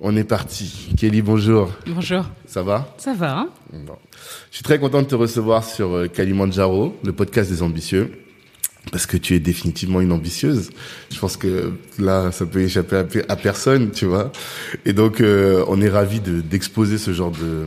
On est parti. Kelly, bonjour. Bonjour. Ça va? Ça va. Hein bon. Je suis très content de te recevoir sur euh, Kalimandjaro, le podcast des ambitieux, parce que tu es définitivement une ambitieuse. Je pense que là, ça peut échapper à, personne, tu vois. Et donc, euh, on est ravi d'exposer ce genre de,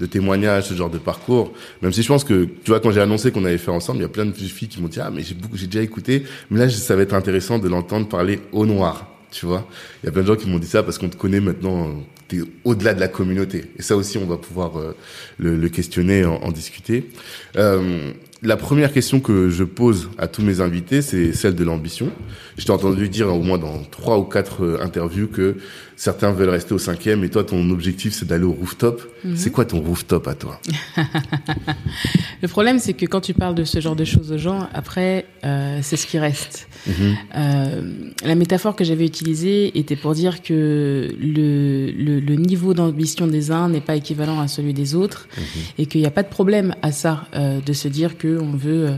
de témoignages, ce genre de parcours. Même si je pense que, tu vois, quand j'ai annoncé qu'on avait fait ensemble, il y a plein de filles qui m'ont dit, ah, mais j'ai beaucoup, j'ai déjà écouté, mais là, ça va être intéressant de l'entendre parler au noir tu vois. Il y a plein de gens qui m'ont dit ça parce qu'on te connaît maintenant, t'es au-delà de la communauté. Et ça aussi, on va pouvoir euh, le, questionner, en, en discuter. Euh, la première question que je pose à tous mes invités, c'est celle de l'ambition. Je t'ai entendu dire au moins dans trois ou quatre euh, interviews que certains veulent rester au cinquième et toi, ton objectif, c'est d'aller au rooftop. Mhm. C'est quoi ton rooftop à toi? Le problème, c'est que quand tu parles de ce genre de choses aux gens, après, euh, c'est ce qui reste. Mhm. Euh, la métaphore que j'avais utilisée était pour dire que le, le, le niveau d'ambition des uns n'est pas équivalent à celui des autres mhm. et qu'il n'y a pas de problème à ça, euh, de se dire que on veut,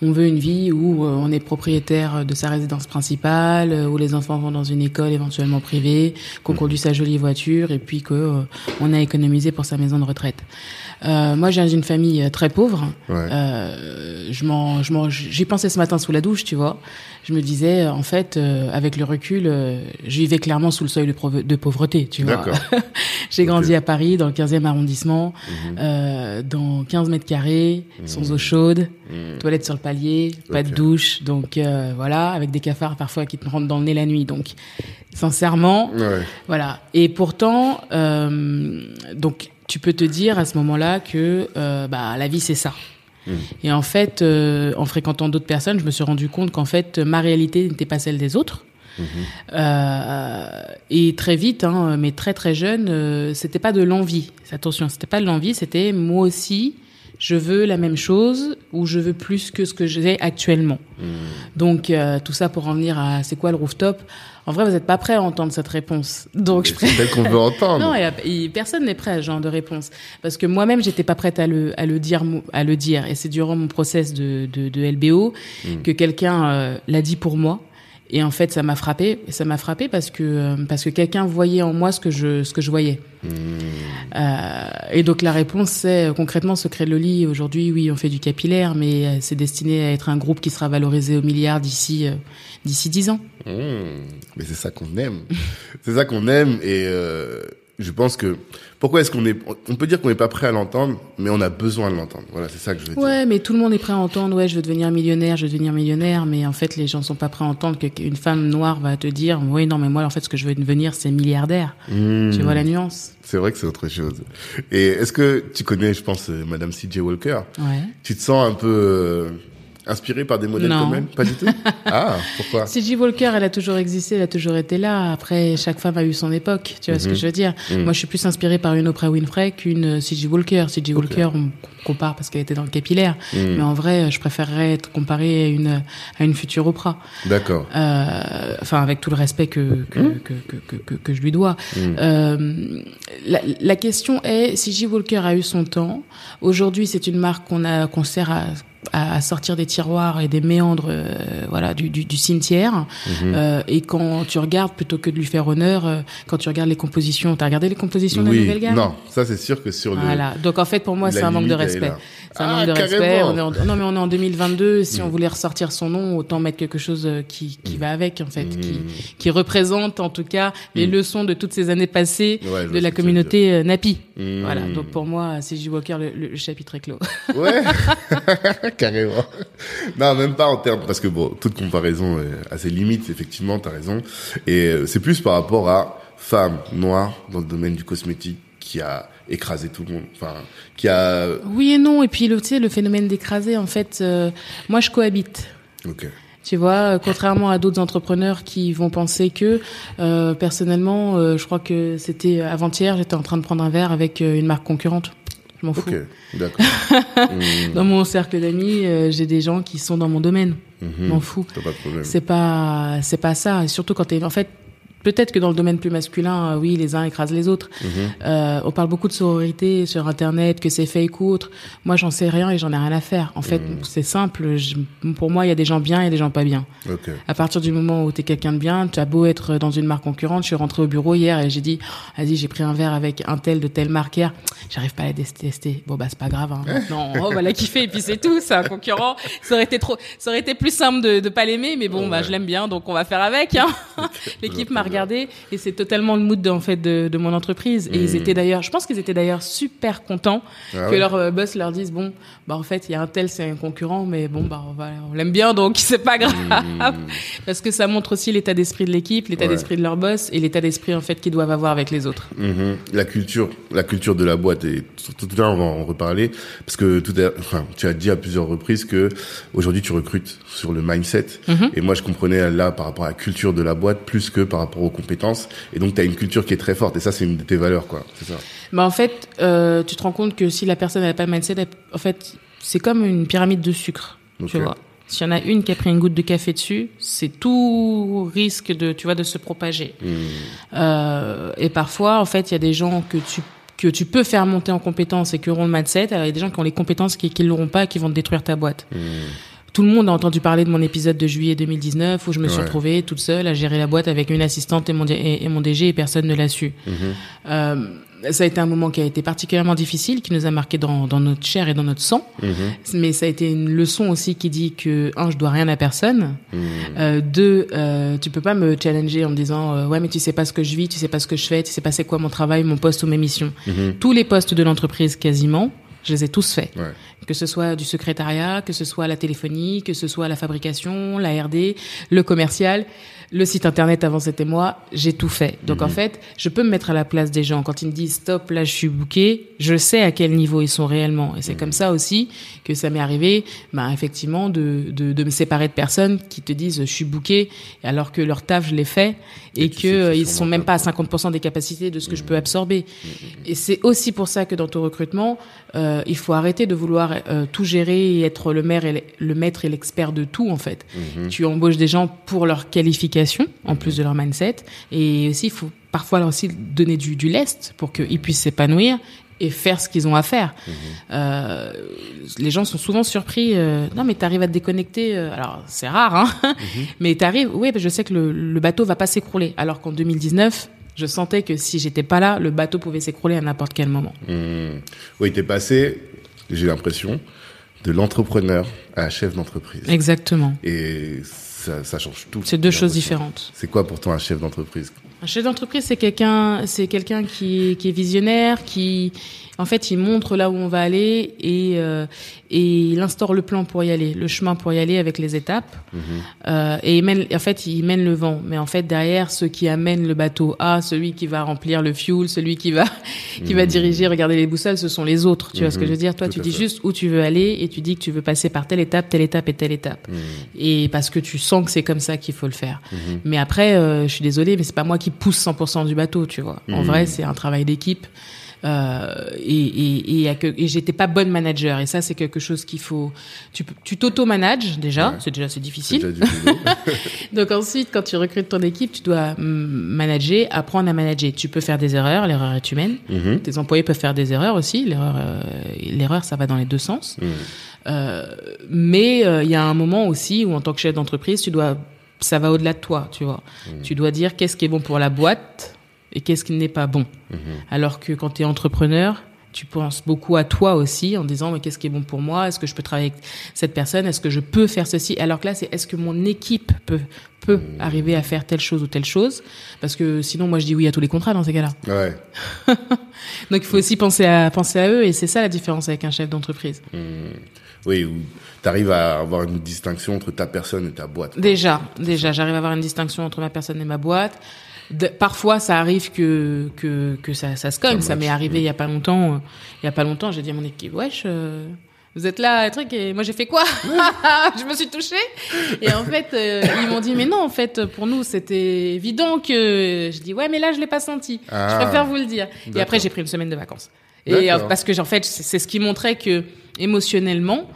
on veut une vie où on est propriétaire de sa résidence principale, où les enfants vont dans une école éventuellement privée, qu'on conduit sa jolie voiture et puis que euh, on a économisé pour sa maison de retraite. Euh, moi, j'ai une famille euh, très pauvre. Euh, je m'en, je m'en, j'y pensais ce matin sous la douche, tu vois. Je me disais, en fait, euh, avec le recul, euh, je vivais clairement sous le seuil de, de pauvreté, tu vois. j'ai grandi à Paris, dans le 15e arrondissement, mhm. dans 15 mètres carrés, mhm. sans eau chaude, mhm. toilette sur le palier, pas de douche, donc voilà, avec des cafards parfois qui te rentrent dans le nez la nuit. Donc, sincèrement, ouais. voilà. Et pourtant, donc tu peux te dire à ce moment-là que euh, bah, la vie, c'est ça. Mmh. Et en fait, euh, en fréquentant d'autres personnes, je me suis rendu compte qu'en fait, ma réalité n'était pas celle des autres. Mmh. Euh, et très vite, hein, mais très très jeune, euh, c'était pas de l'envie. Attention, c'était pas de l'envie, c'était moi aussi, je veux la même chose ou je veux plus que ce que j'ai actuellement. Mmh. Donc euh, tout ça pour en venir à c'est quoi le rooftop? En vrai, vous n'êtes pas prêt à entendre cette réponse. Donc, je C'est qu'on veut entendre. non, personne n'est prêt à ce genre de réponse. Parce que moi-même, j'étais pas prête à le, à le dire, à le dire. Et c'est durant mon process de, de, de LBO mm. que quelqu'un euh, l'a dit pour moi. Et en fait, ça m'a frappé. Ça m'a frappé parce que euh, parce que quelqu'un voyait en moi ce que je ce que je voyais. Euh, et donc la réponse c'est concrètement Secret Loli. Aujourd'hui, oui, on fait du capillaire, mais euh, c'est destiné à être un groupe qui sera valorisé au milliard d'ici euh, d'ici dix ans. Mmh. Mais c'est ça qu'on aime. c'est ça qu'on aime et euh, je pense que pourquoi est-ce qu'on est on peut dire qu'on n'est pas prêt à l'entendre mais on a besoin de l'entendre. Voilà c'est ça que je veux dire. Ouais mais tout le monde est prêt à entendre. Ouais je veux devenir millionnaire je veux devenir millionnaire mais en fait les gens sont pas prêts à entendre qu'une femme noire va te dire oui non mais moi en fait ce que je veux devenir c'est milliardaire. Mmh. tu vois la nuance? C'est vrai que c'est autre chose. Et est-ce que tu connais je pense euh, madame C.J. Walker? Ouais. Tu te sens un peu euh, Inspiré par des modèles non. comme elle? Pas du tout? Ah, pourquoi? C.J. Walker, elle a toujours existé, elle a toujours été là. Après, chaque femme a eu son époque, tu vois mm -hmm. ce que Mhm. je veux dire? Mm. Moi, je suis plus inspirée par une Oprah Winfrey qu'une C.J. Walker. C.J. Walker, on compare parce qu'elle était dans le capillaire. Mm. Mais en vrai, je préférerais être comparée à une, à une future Oprah. D'accord. Euh, enfin, avec tout le respect que, que, que, que, que, je lui dois. Euh, la, la question est, C.J. Walker a eu son temps. Aujourd'hui, c'est une marque qu'on a, qu'on sert à, à, sortir des tiroirs et des méandres euh, voilà du, du, du cimetière Mhm. euh, et quand tu regardes plutôt que de lui faire honneur euh, quand tu regardes les compositions t'as regardé les compositions de la oui, nouvelle gamme non, ça c'est sûr que sur le. voilà donc en fait pour moi la c'est un manque de respect c'est un Ah, manque de respect carrément. on est en- non mais on est en 2022 si on Mm. voulait ressortir son nom autant mettre quelque chose euh, qui qui va avec en fait qui Mm. qui représente en tout cas les Mm. leçons de toutes ces années passées Ouais, de la communauté euh, Napi Mm. voilà donc pour moi c'est J Walker le, le- le chapitre est clos Ouais, carrément. Non, même pas en termes, parce que bon, toute comparaison est à ses limites, effectivement, t'as raison. Et euh, c'est plus par rapport à femme noire dans le domaine du cosmétique qui a écrasé tout le monde. Enfin, qui a. Oui et non. Et puis, le, tu sais, le phénomène d'écraser, en fait, euh, moi, je cohabite. Ok. Tu vois, euh, contrairement à d'autres entrepreneurs qui vont penser que, euh, personnellement, euh, je crois que c'était avant-hier, j'étais en train de prendre un verre avec euh, une marque concurrente. Je m'en fous. D'accord. Mm, Dans mon cercle d'amis, euh, j'ai des gens qui sont dans mon domaine. Je mhm. m'en fous. T'as pas de problème. C'est pas, c'est pas ça. Et surtout quand t'es, en fait, peut-être que dans le domaine plus masculin, euh, oui, les uns écrasent les autres. Mhm. Euh, on parle beaucoup de sororité sur Internet, que c'est fake ou autre. Moi, j'en sais rien et j'en ai rien à faire. En fait, Mhm. c'est simple. Je- pour moi, il y a des gens bien et des gens pas bien. À partir du moment où tu es quelqu'un de bien, tu as beau être dans une marque concurrente. Je suis rentrée au bureau hier et j'ai dit, vas-y, j'ai pris un verre avec un tel de telle marque hier. J'arrive pas à la détester. Bon, bah, c'est pas grave. Hein. Maintenant, on va la kiffer et puis c'est tout. C'est un concurrent. Ça aurait été trop, ça aurait été plus simple de, de pas l'aimer, mais bon, bah, Ouais. je l'aime bien, donc on va faire avec. Hein. L'équipe m'a et c'est totalement le mood de, en fait de, de mon entreprise. Et ils Mhm. étaient d'ailleurs, je pense qu'ils étaient d'ailleurs super contents Ah que ouais. leur euh, boss leur dise bon, bah en fait il y a un tel c'est un concurrent, mais bon bah on, va- on l'aime bien donc c'est pas grave. Mm, Parce que ça montre aussi l'état d'esprit de l'équipe, l'état Ouais. d'esprit de leur boss et l'état d'esprit en fait qu'ils doivent avoir avec les autres. mhm. La culture, la culture de la boîte et tout à l'heure on va en reparler parce que tout à, enfin, tu as dit à plusieurs reprises que aujourd'hui tu recrutes sur le mindset Mhm. et moi je comprenais là par rapport à la culture de la boîte plus que par rapport aux compétences et donc tu as une culture qui est très forte et ça c'est une de tes valeurs quoi, c'est ça. Bah en fait, euh, tu te rends compte que si la personne n'a pas le mindset, elle- en fait c'est comme une pyramide de sucre, tu vois. S'il y en a une qui a pris une goutte de café dessus, c'est tout risque de, tu vois, de se propager. Mm. Euh, et parfois, en fait, il y a des gens que tu que tu peux faire monter en compétences et qui auront le mindset. Alors, il y a des gens qui ont les compétences qui ne l'auront pas et qui vont te détruire ta boîte. Mm. Tout le monde a entendu parler de mon épisode de juillet 2019 où je me suis retrouvée toute seule à gérer la boîte avec une assistante et mon, et, et mon DG et personne ne l'a su. Mhm. Euh, ça a été un moment qui a été particulièrement difficile, qui nous a marqué dans, dans notre chair et dans notre sang. Mhm. Mais ça a été une leçon aussi qui dit que, un, je dois rien à personne. Mm. Euh, deux, euh, tu peux pas me challenger en me disant euh, ouais mais tu sais pas ce que je vis, tu sais pas ce que je fais, tu sais pas c'est quoi mon travail, mon poste ou mes missions. Mhm. Tous les postes de l'entreprise quasiment, je les ai tous faits. Ouais. Que ce soit du secrétariat, que ce soit la téléphonie, que ce soit la fabrication, la R&D, le commercial, le site internet avant c'était moi, j'ai tout fait. Donc en fait, je peux me mettre à la place des gens quand ils me disent stop là je suis booké, je sais à quel niveau ils sont réellement et c'est comme ça aussi que ça m'est arrivé bah effectivement de, de de me séparer de personnes qui te disent je suis booké alors que leur taf je l'ai fait et, Et que ils sont sont même pas à 50% des capacités de ce que je peux absorber. Et c'est aussi pour ça que dans ton recrutement, euh, il faut arrêter de vouloir euh, tout gérer et être le maire et le- le maître et l'expert de tout en fait. Mhm. Tu embauches des gens pour leur qualification en plus de leur mindset et aussi il faut parfois leur aussi donner du, du lest pour qu'ils puissent s'épanouir et faire ce qu'ils ont à faire. Euh, les gens sont souvent surpris. euh, non, mais t'arrives à te déconnecter. euh, alors c'est rare, hein. mais t'arrives. Oui, je sais que le, le bateau va pas s'écrouler. Alors qu'en 2019, je sentais que si j'étais pas là, le bateau pouvait s'écrouler à n'importe quel moment. Mm. Oui, t'es passé, j'ai l'impression, de l'entrepreneur à chef d'entreprise. Exactement. Et ça, ça change tout. C'est deux choses différentes. C'est quoi pour toi un chef d'entreprise? Un chef d'entreprise, c'est quelqu'un, c'est quelqu'un qui, qui est visionnaire, qui, en fait, il montre là où on va aller et, euh, et il instaure le plan pour y aller, le chemin pour y aller avec les étapes. Mhm. Euh, et il mène, en fait, il mène le vent. Mais en fait, derrière, ceux qui amènent le bateau à, celui qui va remplir le fuel, celui qui va, qui va diriger, regarder les boussoles, ce sont les autres. Tu vois ce que je veux dire? Toi, Tout tu dis fait. juste où tu veux aller et tu dis que tu veux passer par telle étape, telle étape et telle étape. Mhm. Et parce que tu sens que c'est comme ça qu'il faut le faire. Mhm. Mais après, euh, je suis désolée, mais c'est pas moi qui pousse 100% du bateau, tu vois. En Mhm. vrai, c'est un travail d'équipe. Euh, et et, et, et j'étais pas bonne manager. Et ça, c'est quelque chose qu'il faut. Tu, t'auto-manages déjà. Ouais. C'est déjà c'est difficile. déjà. Donc ensuite, quand tu recrutes ton équipe, tu dois manager, apprendre à manager. Tu peux faire des erreurs. L'erreur est humaine. Mhm. Tes employés peuvent faire des erreurs aussi. L'erreur, euh, l'erreur, ça va dans les deux sens. Mhm. Euh, mais euh, il y a un moment aussi où en tant que chef d'entreprise, tu dois, ça va au-delà de toi, tu vois. Tu dois dire qu'est-ce qui est bon pour la boîte et qu'est-ce qui n'est pas bon. Alors que quand tu es entrepreneur, tu penses beaucoup à toi aussi en disant mais qu'est-ce qui est bon pour moi? Est-ce que je peux travailler avec cette personne? Est-ce que je peux faire ceci? Alors que là, c'est est-ce que mon équipe peut peut arriver à faire telle chose ou telle chose? Parce que sinon, moi, je dis oui à tous les contrats dans ces cas-là. Ouais. Donc, il faut aussi penser à penser à eux et c'est ça la différence avec un chef d'entreprise. Oui, où tu arrives à avoir une distinction entre ta personne et ta boîte. Déjà, déjà, j'arrive à avoir une distinction entre ma personne et ma boîte. De- parfois, ça arrive que que que ça ça se cogne. Ça, m'est arrivé il y a pas longtemps. euh, Il y a pas longtemps, j'ai dit à mon équipe, wesh. euh, vous êtes là, un truc, et moi j'ai fait quoi? Je me suis touchée. Et en fait, euh, ils m'ont dit, mais non, en fait, pour nous, c'était évident que. Je dis, ouais, mais là, je l'ai pas senti. Ah. Je préfère vous le dire. Et après, j'ai pris une semaine de vacances. Et euh, parce que, en fait, c'est ce qui montrait que émotionnellement,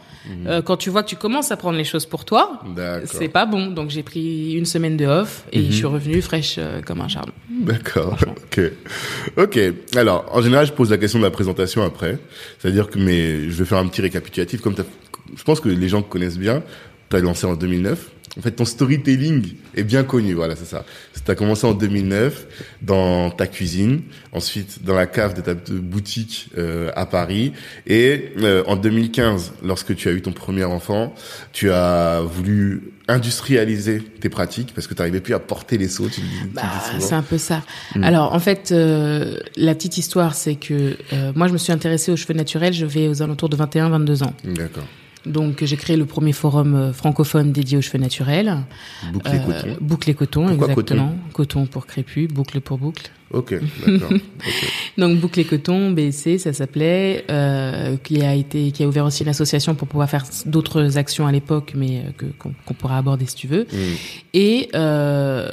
euh, quand tu vois que tu commences à prendre les choses pour toi, Mhm. C'est pas bon. Donc j'ai pris une semaine de off et je suis revenue fraîche euh, comme un charbon. D'accord. Ok. Ok. Alors, en général, je pose la question de la présentation après. C'est-à-dire que, mais je vais faire un petit récapitulatif. Comme je pense que les gens te connaissent bien. Tu as lancé en 2009. En fait, ton storytelling est bien connu. Voilà, c'est ça. Tu as commencé en 2009 dans ta cuisine, ensuite dans la cave de ta boutique euh, à Paris, et euh, en 2015, lorsque tu as eu ton premier enfant, tu as voulu industrialiser tes pratiques parce que tu n'arrivais plus à porter les seaux. Tu, Bah, c'est un peu ça. Alors en fait, euh, la petite histoire, c'est que euh, moi je me suis intéressée aux cheveux naturels. Je vais aux alentours de 21-22 ans. D'accord. Donc j'ai créé le premier forum euh, francophone dédié aux cheveux naturels. Boucler Euh, coton. Boucle et coton, Pourquoi exactement. Coton pour crépus, boucle pour boucle. Ok, d'accord. ok. Donc Boucle et Coton, BSC, ça s'appelait, euh, qui a été, qui a ouvert aussi une association pour pouvoir faire d'autres actions à l'époque, mais euh, que qu'on pourra aborder si tu veux. Mm. Et euh,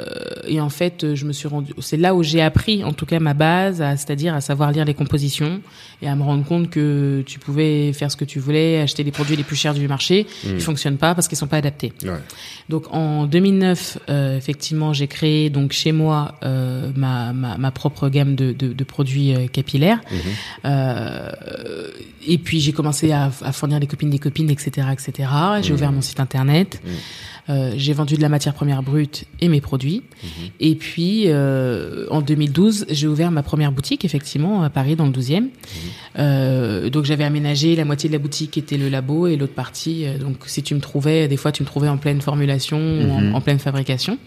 et en fait, je me suis rendu, c'est là où j'ai appris, en tout cas ma base, à- c'est-à-dire à savoir lire les compositions et à me rendre compte que tu pouvais faire ce que tu voulais, acheter les produits les plus chers du marché, ils fonctionnent pas parce qu'ils sont pas adaptés. Ouais. Donc en 2009, euh, effectivement, j'ai créé donc chez moi euh, ma, ma, ma propre gamme de, de, de produits euh, capillaires. Euh, et puis j'ai commencé à, à fournir des copines des copines, etc., etc. J'ai ouvert mon site internet. Euh, j'ai vendu de la matière première brute et mes produits. Et puis euh, en 2012, j'ai ouvert ma première boutique, effectivement, à Paris, dans le 12e. Euh, donc j'avais aménagé la moitié de la boutique était le labo et l'autre partie. donc si tu me trouvais, des fois tu me trouvais en pleine formulation ou en, en pleine fabrication.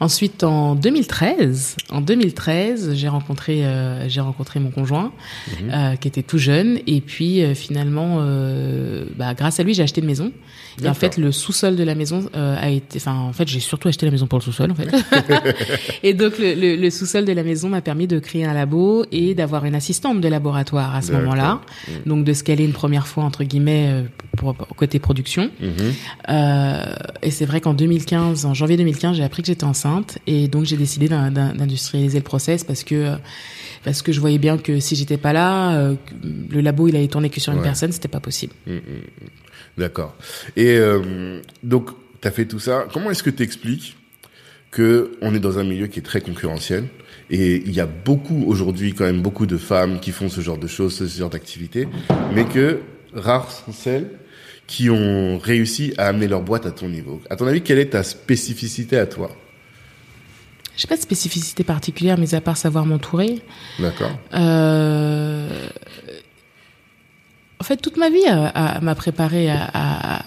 Ensuite en 2013, en 2013, j'ai rencontré euh, j'ai rencontré mon conjoint euh, qui était tout jeune et puis euh, finalement, bah, grâce à lui, j'ai acheté une maison. Et en fait, le sous-sol de la maison euh, a été, enfin en fait, j'ai surtout acheté la maison pour le sous-sol en fait. et donc le, le, le sous-sol de la maison m'a permis de créer un labo et d'avoir une assistante de laboratoire à ce moment-là. Donc de scaler une première fois entre guillemets euh, pour, pour- côté production. Mhm. Euh, et c'est vrai qu'en 2015, en janvier 2015, j'ai appris que j'étais enceinte et donc j'ai décidé d'in- d'in- d'industrialiser le process parce que parce que je voyais bien que si j'étais pas là, le labo il allait tourner que sur une Ouais. personne, c'était pas possible. D'accord. Et euh, donc, tu as fait tout ça. Comment est-ce que tu expliques que on est dans un milieu qui est très concurrentiel et il y a beaucoup aujourd'hui quand même beaucoup de femmes qui font ce genre de choses, ce genre d'activités, mais que rares sont celles qui ont réussi à amener leur boîte à ton niveau. À ton avis, quelle est ta spécificité à toi? J'ai pas de spécificité particulière, mais à part savoir m'entourer. D'accord. Euh, En fait, toute ma vie m'a préparé à, à,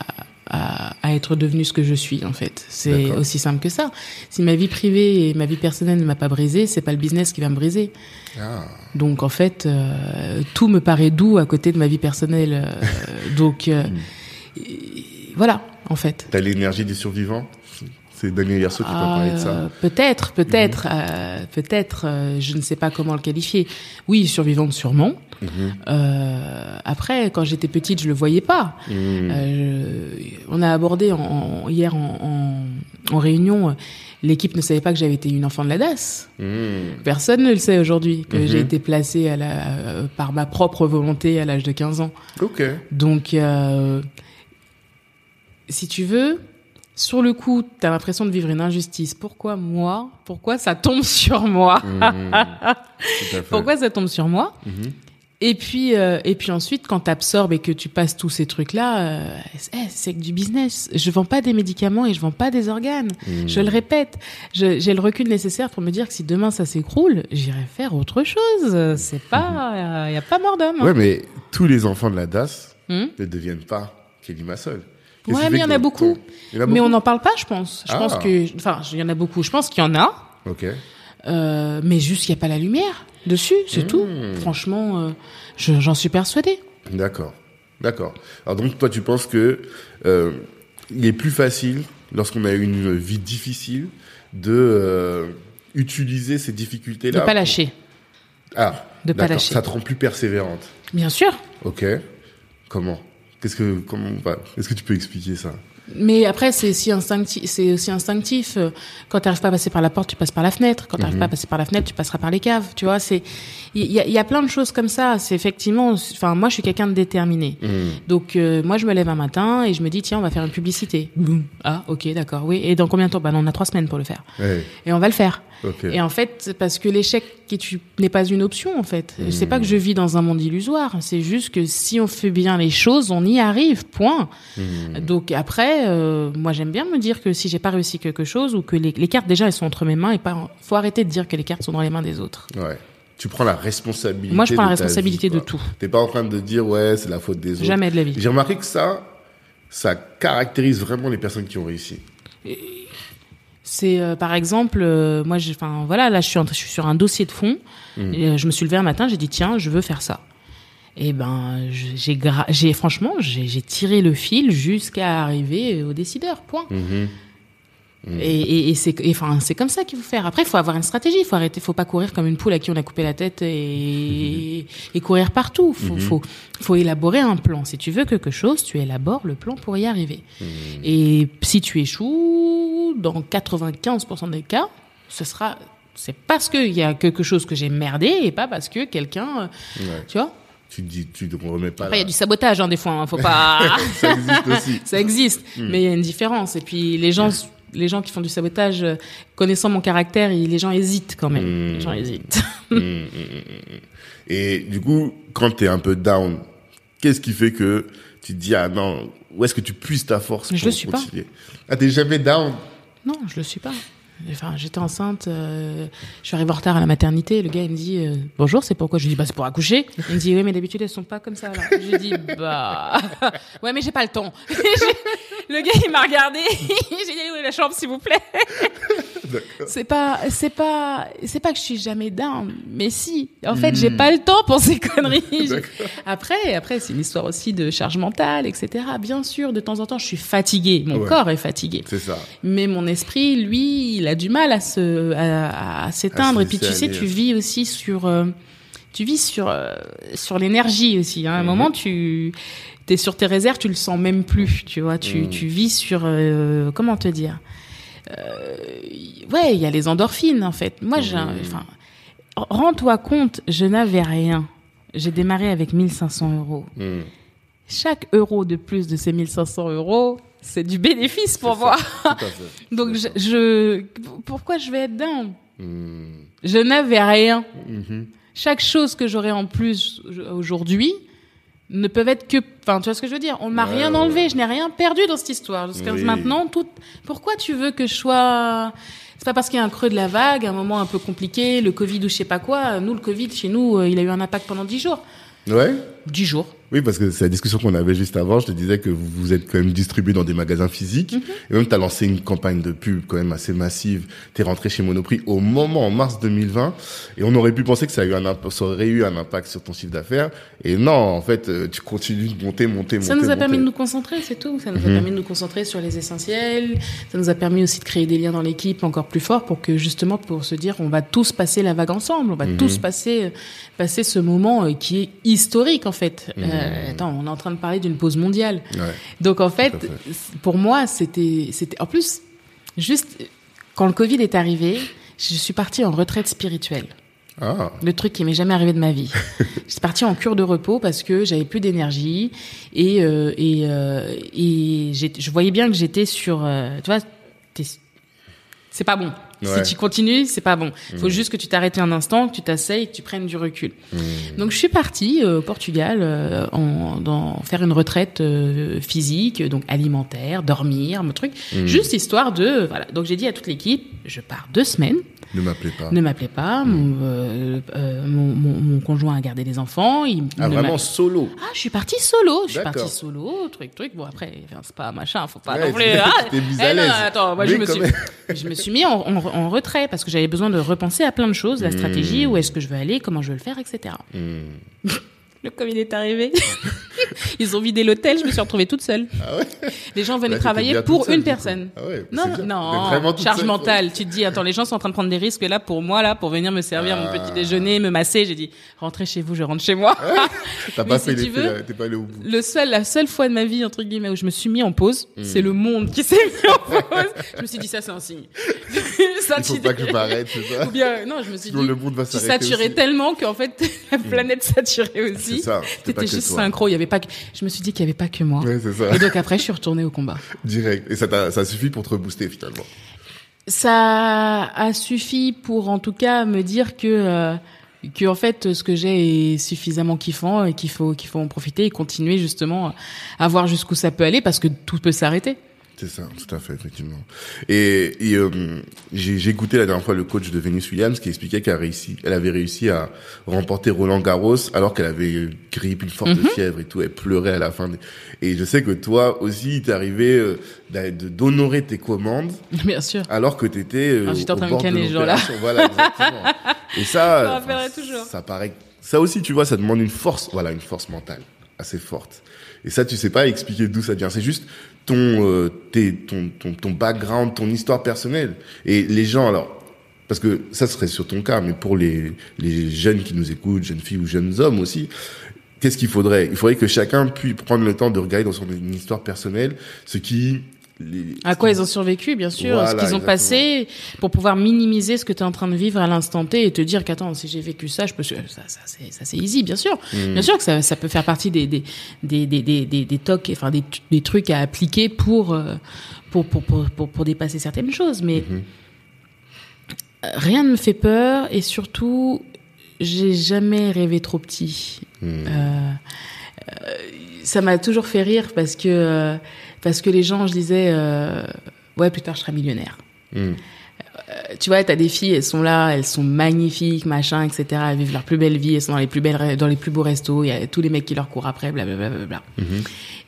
à, à être devenue ce que je suis. En fait, c'est aussi simple que ça. Si ma vie privée et ma vie personnelle ne m'a pas brisé, c'est pas le business qui va me briser. Ah, Donc en fait, euh, tout me paraît doux à côté de ma vie personnelle. euh, donc euh, et- voilà, en fait. t'as l'énergie du survivant C'est Daniel Yerso qui t'a parlé de ça. Euh, Peut-être, peut-être, euh, peut-être. euh, je ne sais pas comment le qualifier. Oui, survivante sûrement. Mhm. Euh, après, quand j'étais petite, je le voyais pas. Mhm. On a abordé en, en- hier en, réunion. L'équipe ne savait pas que j'avais été une enfant de la DAS. Mhm. Personne ne le sait aujourd'hui que Mhm. j'ai été placée à la, par ma propre volonté à l'âge de 15 ans. Ok. Donc, si tu veux, sur le coup, tu as l'impression de vivre une injustice. Pourquoi moi? Pourquoi ça tombe sur moi? Pourquoi ça tombe sur moi? Et puis, euh, et puis ensuite, quand tu absorbes et que tu passes tous ces trucs-là, euh, eh, c'est que du business. Je vends pas des médicaments et je vends pas des organes. Mmh. Je le répète, j'ai le recul nécessaire pour me dire que si demain ça s'écroule, j'irai faire autre chose. C'est pas, il y a pas mort d'homme. Mmh. Ouais, mais tous les enfants de la DAS ne deviennent pas Kelly Massol. Ouais, mais il y en a beaucoup. Mais on n'en parle pas, je pense. Je Ah. pense que, enfin, il y en a beaucoup. Je pense qu'il y en a, Ok. euh, mais juste il y a pas la lumière dessus, c'est tout. Mmh. Franchement, euh, je- j'en suis persuadée. D'accord. D'accord. Alors donc toi tu penses que euh, il est plus facile lorsqu'on a une vie difficile de utiliser ces difficultés De pas lâcher. Ah. De pas lâcher. Ça te rend plus persévérante. Bien sûr. Ok. Comment? Qu'est-ce que comment bah, Est-ce que tu peux expliquer ça? Mais après, c'est aussi instinctif. C'est aussi instinctif. Quand tu n'arrives pas à passer par la porte, tu passes par la fenêtre. Quand tu n'arrives pas à passer par la fenêtre, tu passeras par les caves. Tu vois, c'est il y a, il y a plein de choses comme ça. C'est effectivement. Enfin, moi, je suis quelqu'un de déterminé. Donc, euh, moi, je me lève un matin et je me dis tiens, on va faire une publicité. Boum. Ah, ok, d'accord. Oui. Et dans combien de temps? Non, on a trois semaines pour le faire. Ouais. Et on va le faire. Et en fait, parce que l'échec n'est pas une option en fait. C'est pas que je vis dans un monde illusoire. C'est juste que si on fait bien les choses, on y arrive. Point. Donc après, euh, moi j'aime bien me dire que si j'ai pas réussi quelque chose ou que les, les cartes déjà elles sont entre mes mains et pas, faut arrêter de dire que les cartes sont dans les mains des autres. Ouais. Tu prends la responsabilité. Moi, je prends la de responsabilité vie, de tout. T'es pas en train de dire ouais c'est la faute des autres. Jamais de la vie. J'ai remarqué que ça, ça caractérise vraiment les personnes qui ont réussi. C'est euh, par exemple, euh, moi, j'ai- enfin voilà, là je suis, je suis sur un dossier de fond. Et, euh, je me suis levé un matin, j'ai dit tiens, je veux faire ça. Et ben, j'ai, franchement, j'ai, j'ai tiré le fil jusqu'à arriver au décideur. Point. Et, et, et c'est, enfin, c'est comme ça qu'il faut faire. Après, il faut avoir une stratégie. Il faut arrêter, faut pas courir comme une poule à qui on a coupé la tête et, et courir partout. Faut, faut, faut élaborer un plan. Si tu veux quelque chose, tu élabores le plan pour y arriver. Et si tu échoues, dans 95% des cas, ce sera, c'est parce qu'il y a quelque chose que j'ai merdé et pas parce que quelqu'un, euh, Ouais. tu vois. Tu dis, tu ne remets pas. Après, il y a du sabotage, hein, des fois. Hein, faut pas. Ça existe aussi. ça existe, mais il y a une différence. Et puis les gens, les gens qui font du sabotage, euh, connaissant mon caractère, ils- les gens hésitent quand même. Mm. Les gens hésitent. Mm, mm, mm, mm. Et du coup, quand tu es un peu down, qu'est-ce qui fait que tu te dis ah non, où est-ce que tu puisses ta force Je pour le suis pas. Ah t'es jamais down? Non, je le suis pas. Enfin, j'étais enceinte, euh, je suis arrivée en retard à la maternité. Le gars, il me dit euh, bonjour, c'est pourquoi? Je lui dis bah c'est pour accoucher. Il me dit oui, mais d'habitude elles sont pas comme ça. Là. Je lui dis bah ouais, mais j'ai pas le temps. le gars, il m'a regardé. j'ai dit où est la chambre, s'il vous plaît. c'est pas, c'est pas, c'est pas que je suis jamais down, mais si. En fait, j'ai pas le temps pour ces conneries. Après, après, c'est une histoire aussi de charge mentale, etc. Bien sûr, de temps en temps, je suis fatiguée. Mon Ouais. corps est fatigué. C'est ça. Mais mon esprit, lui, il a du mal à se, à, à s'éteindre. Et puis tu sais, tu vis aussi sur, euh, tu vis sur, euh, sur l'énergie aussi. hein. À un Mhm. moment, tu, t'es sur tes réserves, tu le sens même plus. Tu vois, tu, Mhm. tu vis sur, euh, comment te dire Ouais, il y a les endorphines en fait. Moi, j'ai, Mhm. enfin, rends-toi compte, je n'avais rien. J'ai démarré avec 1500 euros. Mm. Chaque euro de plus de ces 1500 euros, c'est du bénéfice pour moi. ça, Tout à fait. Donc je, je pourquoi je vais être down Mm. Je n'avais rien. Mhm. Chaque chose que j'aurai en plus aujourd'hui ne peuvent être que enfin tu vois ce que je veux dire? On ne m'a Ouais, rien ouais, enlevé, je n'ai rien perdu dans cette histoire jusqu'à Oui. maintenant tout pourquoi tu veux que je sois c'est pas parce qu'il y a un creux de la vague, un moment un peu compliqué, le Covid ou je sais pas quoi. Nous, le Covid, chez nous, euh, il a eu un impact pendant 10 jours. Ouais 10 jours. Oui, parce que c'est la discussion qu'on avait juste avant. Je te disais que vous, vous êtes quand même distribué dans des magasins physiques. Mhm. Et même, tu as lancé une campagne de pub quand même assez massive. Tu es rentré chez Monoprix au moment, en mars 2020. Et on aurait pu penser que ça, a eu un imp- ça aurait eu un impact sur ton chiffre d'affaires. Et non, en fait, euh, tu continues de monter, monter, monter. Ça nous a permis de nous concentrer, c'est tout. Ça nous a Mhm. permis de nous concentrer sur les essentiels. Ça nous a permis aussi de créer des liens dans l'équipe encore plus forts pour que justement pour se dire on va tous passer la vague ensemble, on va Mhm. tous passer passer ce moment euh, qui est historique en fait. Mhm. Euh, attends, on est en train de parler d'une pause mondiale. Ouais. Donc en fait, pour moi, c'était c'était en plus juste quand le Covid est arrivé, je suis partie en retraite spirituelle. Ah. Le truc qui m'est jamais arrivé de ma vie. J'étais partie en cure de repos parce que j'avais plus d'énergie et euh, et euh, et je voyais bien que j'étais sur tu vois c'est pas bon. Si tu continues, c'est pas bon. Il faut juste que tu t'arrêtes un instant, que tu t'asseyes, que tu prennes du recul. Donc je suis partie euh, au Portugal euh, en, dans, faire une retraite euh, physique, donc alimentaire, dormir, mon truc, juste histoire de voilà. Donc j'ai dit à toute l'équipe, je pars deux semaines. Ne m'appelez pas. Ne m'appelez pas. Mon, euh, euh, mon, mon, mon conjoint a gardé les enfants. Il ah, vraiment solo Ah, je suis partie solo. Je suis partie solo, truc, truc. Bon, après, c'est pas machin, faut pas Ouais, non plus. Ah, mise eh à non, l'aise. attends, moi, je me suis, je me suis mis en, en, en retrait parce que j'avais besoin de repenser à plein de choses, la stratégie, où est-ce que je veux aller, comment je veux le faire, etc. Le Covid est arrivé. Ils ont vidé l'hôtel, je me suis retrouvée toute seule. Ah ouais Les gens venaient Là, t'étais travailler pour seule, une personne. Ah ouais, Non, non, toute charge seule, mentale. Tu te dis, attends, les gens sont en train de prendre des risques là pour moi, là, pour venir me servir mon Ah. petit déjeuner, me masser. J'ai dit, rentrez chez vous, je rentre chez moi. T'as Mais pas si fait tu veux, t'es pas allé au bout. le seul, la seule fois de ma vie, entre guillemets, où je me suis mis en pause, Hmm. c'est le monde qui s'est mis en pause. je me suis dit, ça, c'est un signe. ça, Il faut pas que je m'arrête, c'est ça Ou bien, non, je me suis dit, le monde va s'arrêter saturais. Hmm. tellement qu'en fait, la planète saturait aussi. C'était juste synchro. Il y avait pas que, je me suis dit qu'il y avait pas que moi. Ouais, c'est ça. Et donc après, je suis retournée au combat. Direct. Et ça, ça suffit pour te rebooster, finalement? Ça a suffi pour, en tout cas, me dire que, euh, que en fait, ce que j'ai est suffisamment kiffant et qu'il faut, qu'il faut en profiter et continuer justement à voir jusqu'où ça peut aller parce que tout peut s'arrêter. C'est ça, tout à fait, effectivement. Et, et, euh, j'ai écouté la dernière fois le coach de Venus Williams qui expliquait qu'elle a réussi, elle avait réussi à remporter Roland Garros alors qu'elle avait une grippe, une forte Mhm. fièvre et tout. Elle pleurait à la fin. des- Et je sais que toi aussi, il t'est arrivé euh, de- d'honorer tes commandes Bien sûr. alors que t'étais euh, j'étais en train de canner de jour-là. l'opération. Voilà, exactement. Et ça, enfin, toujours. ça paraît, ça aussi, tu vois, ça demande une force, voilà, une force mentale assez forte. Et ça, tu sais pas expliquer d'où ça vient. C'est juste ton, euh, tes, ton, ton, ton background, ton histoire personnelle. Et les gens, alors, parce que ça serait sur ton cas, mais pour les, les jeunes qui nous écoutent, jeunes filles ou jeunes hommes aussi, qu'est-ce qu'il faudrait? Il faudrait que chacun puisse prendre le temps de regarder dans son histoire personnelle ce qui les- À quoi ils ont survécu, bien sûr, Voilà, ce qu'ils ont exactement. passé, pour pouvoir minimiser ce que tu es en train de vivre à l'instant T et te dire qu'attends, si j'ai vécu ça, je peux, ça, ça, c'est, ça c'est easy, bien sûr. Hmm. Bien sûr que ça, ça peut faire partie des, des, des, des, des, des, des tocs, enfin, des, des trucs à appliquer pour, euh, pour, pour, pour, pour, pour dépasser certaines choses. Mais Mhm. rien ne me fait peur et surtout, j'ai jamais rêvé trop petit. Hmm. Euh, euh, ça m'a toujours fait rire parce que parce que les gens, je disais, euh, ouais, plus tard je serai millionnaire. Hmm. Euh, tu vois, t'as des filles, elles sont là, elles sont magnifiques, machin, etc. Elles vivent leur plus belle vie, elles sont dans les plus belles, dans les plus beaux restos. Il y a tous les mecs qui leur courent après, blablabla. Bla, bla, bla. Mhm.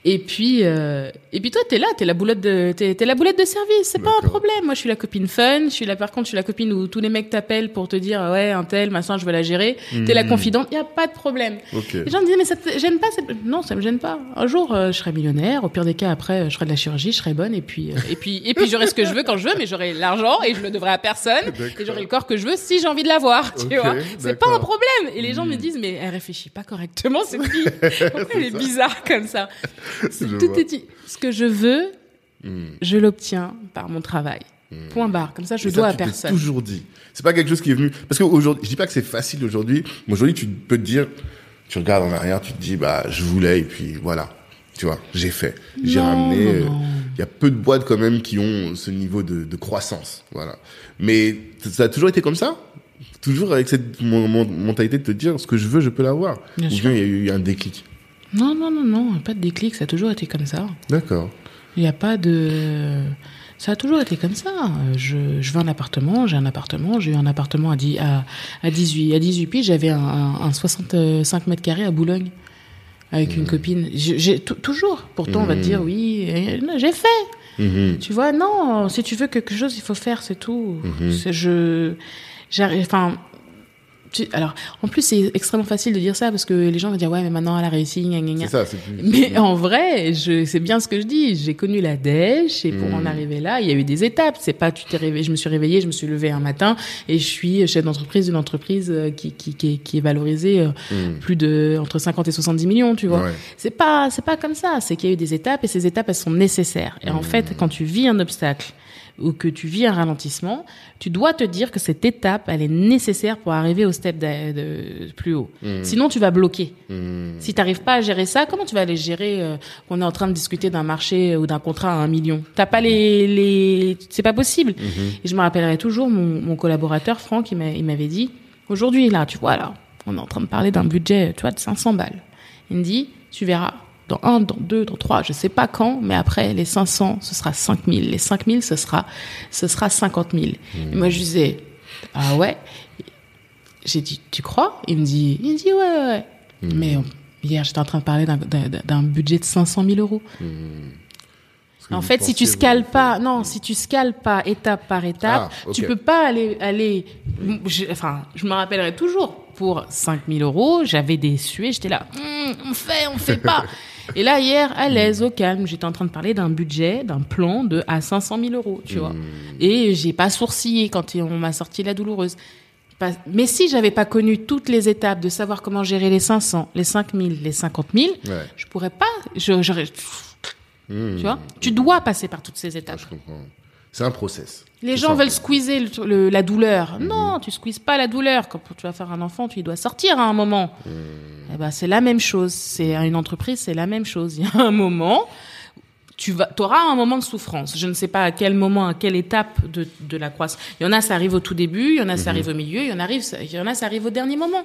Et puis, euh, et puis toi, t'es là, t'es la boulette de, t'es, t'es la boulette de service. C'est pas un D'accord. problème. Moi, je suis la copine fun. Je suis là, par contre, je suis la copine où tous les mecs t'appellent pour te dire, ouais, un tel, machin, je veux la gérer. T'es la Mhm. confidente. Y a pas de problème. Ok. Les gens me disaient, mais ça te gêne pas Non, ça me gêne pas. Un jour, euh, je serai millionnaire. Au pire des cas, après, je ferai de la chirurgie, je serai bonne. Et puis, euh, et puis, et puis, j'aurai ce que je veux quand je veux, mais j'aurai l'argent et je le devrai à personne. Et j'aurai le corps que je veux si j'ai envie de l'avoir. Tu vois C'est pas un d'accord. problème. Et les gens me disent, mais elle réfléchit pas correctement, cette fille. Pourquoi elle est bizarre comme ça? Tout vois. est dit. Ce que je veux, Hmm. je l'obtiens par mon travail. Point barre. Comme ça, je Et ça, dois à tu personne. toujours dit. C'est pas quelque chose qui est venu. Parce qu'aujourd'hui, je dis pas que c'est facile aujourd'hui. Mais aujourd'hui, tu peux te dire, tu regardes en arrière, tu te dis, bah, je voulais, et puis voilà. Tu vois, j'ai fait. J'ai ramené. euh. Il y a peu de boîtes quand même qui ont ce niveau de, de croissance. Voilà. Mais ça a toujours été comme ça? Toujours avec cette mon- mon- mentalité de te dire, ce que je veux, je peux l'avoir. Ou bien il y a eu un déclic. Non, non, non, non. Pas de déclic. Ça a toujours été comme ça. D'accord. Il n'y a pas de. Ça a toujours été comme ça. Je, je veux un appartement, j'ai un appartement, j'ai eu un appartement à, 10, à, à 18, à 18 pieds, j'avais un, un, un 65 mètres carrés à Boulogne avec Mmh. une copine. J'ai j'ai- tou- toujours. Pourtant, on va te dire oui, j'ai fait. Mhm. Tu vois, non, si tu veux quelque chose, il faut faire, c'est tout. Je, j'arrive, enfin, tu- alors, en plus, c'est extrêmement facile de dire ça parce que les gens vont dire ouais, mais maintenant elle a réussi, gna, gna, gna. Ça, plus. Mais en vrai, je, c'est bien ce que je dis. J'ai connu la dèche et pour Mm. en arriver là, il y a eu des étapes. C'est pas tu t'es réveillé, je me suis réveillée, je me suis levée un matin et je suis chef d'entreprise d'une entreprise euh, qui, qui, qui, est, qui est valorisée euh, Mhm. plus de entre 50 et 70 millions, tu vois. Ouais. C'est pas c'est pas comme ça. C'est qu'il y a eu des étapes et ces étapes elles sont nécessaires. Et en fait, quand tu vis un obstacle ou que tu vis un ralentissement, tu dois te dire que cette étape, elle est nécessaire pour arriver au step de, de- plus haut. Hmm. Sinon, tu vas bloquer. Hmm. Si tu n'arrives pas à gérer ça, comment tu vas aller gérer euh, qu'on est en train de discuter d'un marché ou d'un contrat à un million? T'as pas les, les... c'est pas possible. Et je me rappellerai toujours mon, mon collaborateur Franck, il m'a- il m'avait dit aujourd'hui là, tu vois là, on est en train de parler d'un budget, tu vois, de 500 balles. Il me dit, tu verras. Dans un, dans deux, dans trois, je sais pas quand, mais après, les 500, ce sera 5000. Les 5000, ce sera, ce sera 50 000. Et moi, je disais, ah ouais? J'ai dit, tu crois? Il me dit, il me dit, ouais, ouais, ouais. Mais euh, hier, j'étais en train de parler d'un- budget de 500 000 euros. Que En fait, si tu scales pas, non, si tu scales pas étape par étape, Ah, ok. tu peux pas aller, aller, je- enfin, je me rappellerai toujours, pour 5000 euros, j'avais des suées, j'étais là, on fait, on fait pas. Et là, hier, à l'aise, au calme, j'étais en train de parler d'un budget, d'un plan de à 500 000 euros, tu vois. Et j'ai pas sourcillé quand on m'a sorti la douloureuse. Mais si j'avais pas connu toutes les étapes de savoir comment gérer les 500, les 5000, les 50 000, Ouais. je pourrais pas, je, j'aurais- Hmm. tu vois, tu dois passer par toutes ces étapes. je comprends. C'est un process. Les gens veulent squeezer le- le- la douleur. Mhm. Non, tu squeezes pas la douleur. Quand tu vas faire un enfant, tu dois sortir à un moment. Mhm. Eh ben, c'est la même chose. C'est une entreprise, c'est la même chose. Il y a un moment, tu vas, auras un moment de souffrance. Je ne sais pas à quel moment, à quelle étape de, de la croissance. Il y en a, ça arrive au tout début. Il y en a, Mhm. ça arrive au milieu. Il y en arrive, il y en a, ça arrive au dernier moment.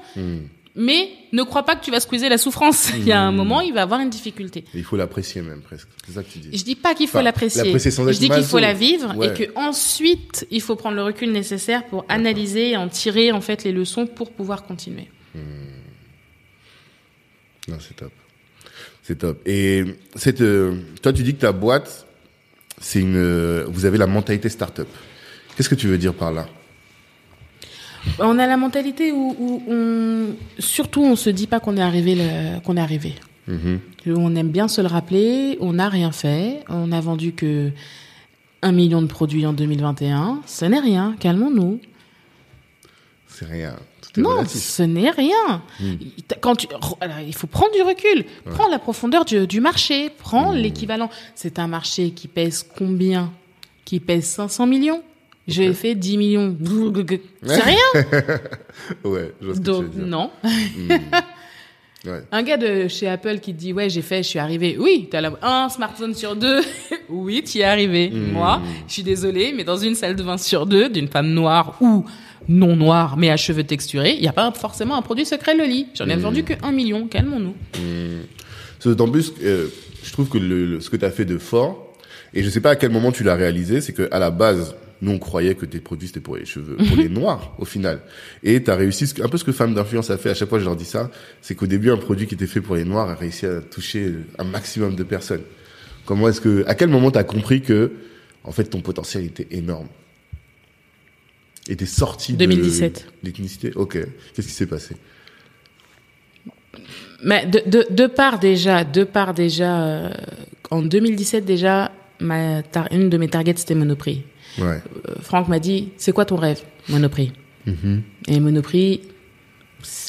Mais ne crois pas que tu vas squeezer la souffrance. Il y a un moment, il va avoir une difficulté. Et Il faut l'apprécier même presque. C'est ça que tu dis. Je dis pas qu'il faut Enfin, l'apprécier. Je dis qu'il faut la vivre Ouais. et que ensuite il faut prendre le recul nécessaire pour analyser et en tirer en fait les leçons pour pouvoir continuer. Non, c'est top. C'est top. Et cette, euh, toi, tu dis que ta boîte, c'est une, euh, vous avez la mentalité start-up. Qu'est-ce que tu veux dire par là? On a la mentalité où, où on surtout on se dit pas qu'on est arrivé qu'on est arrivé. Mhm. On aime bien se le rappeler. On n'a rien fait. On a vendu que un million de produits en 2021. Ce n'est rien. Calmons-nous. C'est rien. Tout est Non, relatif. ce n'est rien. Il- Quand tu, alors, il faut prendre du recul. Prends la profondeur du, du marché. Prends l'équivalent. C'est un marché qui pèse combien? Qui pèse 500 millions? J'ai fait 10 millions. C'est rien. Ouais, je vois ce que Donc, tu veux dire. non. Ouais. Un gars de chez Apple qui te dit ouais j'ai fait, je suis arrivé. Oui, t'as la... un smartphone sur deux. oui, tu y es arrivé. Hmm. Moi, je suis désolée, mais dans une salle de bain sur deux d'une femme noire ou non noire mais à cheveux texturés, il n'y a pas forcément un produit secret le lit. J'en ai Hmm. vendu que un million. Calmons-nous. Que D'autant plus, euh, je trouve que le, le- ce que tu as fait de fort, et je sais pas à quel moment tu l'as réalisé, c'est que à la base, nous on croyait que tes produits c'était pour les cheveux, pour les noirs au final. Et tu as réussi, un peu ce que Femme d'influence a fait, à chaque fois je leur dis ça, c'est qu'au début un produit qui était fait pour les noirs a réussi à toucher un maximum de personnes. Comment est-ce que, à quel moment tu as compris que, en fait, ton potentiel était énorme? Et t'es sorti 2017. de l'ethnicité? Ok. Qu'est-ce qui s'est passé? Mais de, de, de part déjà, de part déjà, euh, en 2017 déjà, ma tar- une de mes targets c'était Monoprix. Ouais. Euh, Franck m'a dit, c'est quoi ton rêve? Monoprix. Mhm. Et Monoprix,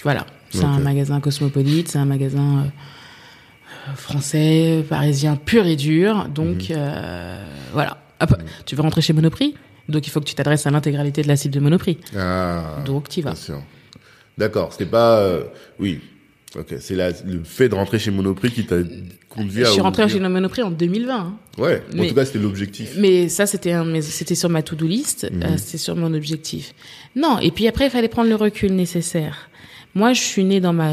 voilà, c'est un magasin cosmopolite, c'est un magasin euh, français, parisien pur et dur. Donc Mhm. euh, voilà. Hop, Tu veux rentrer chez Monoprix? Donc il faut que tu t'adresses à l'intégralité de la cible de Monoprix. Ah. Donc tu y vas. D'accord, c'était pas euh, oui. OK, c'est le fait de rentrer chez Monoprix qui t'a conduit Je à suis rentrée chez Monoprix en 2020. hein. Ouais, en tout cas, c'était l'objectif. Mais ça, c'était c'était sur ma to-do list, euh, c'était sur mon objectif. Non, et puis après, il fallait prendre le recul nécessaire. Moi, je suis née dans ma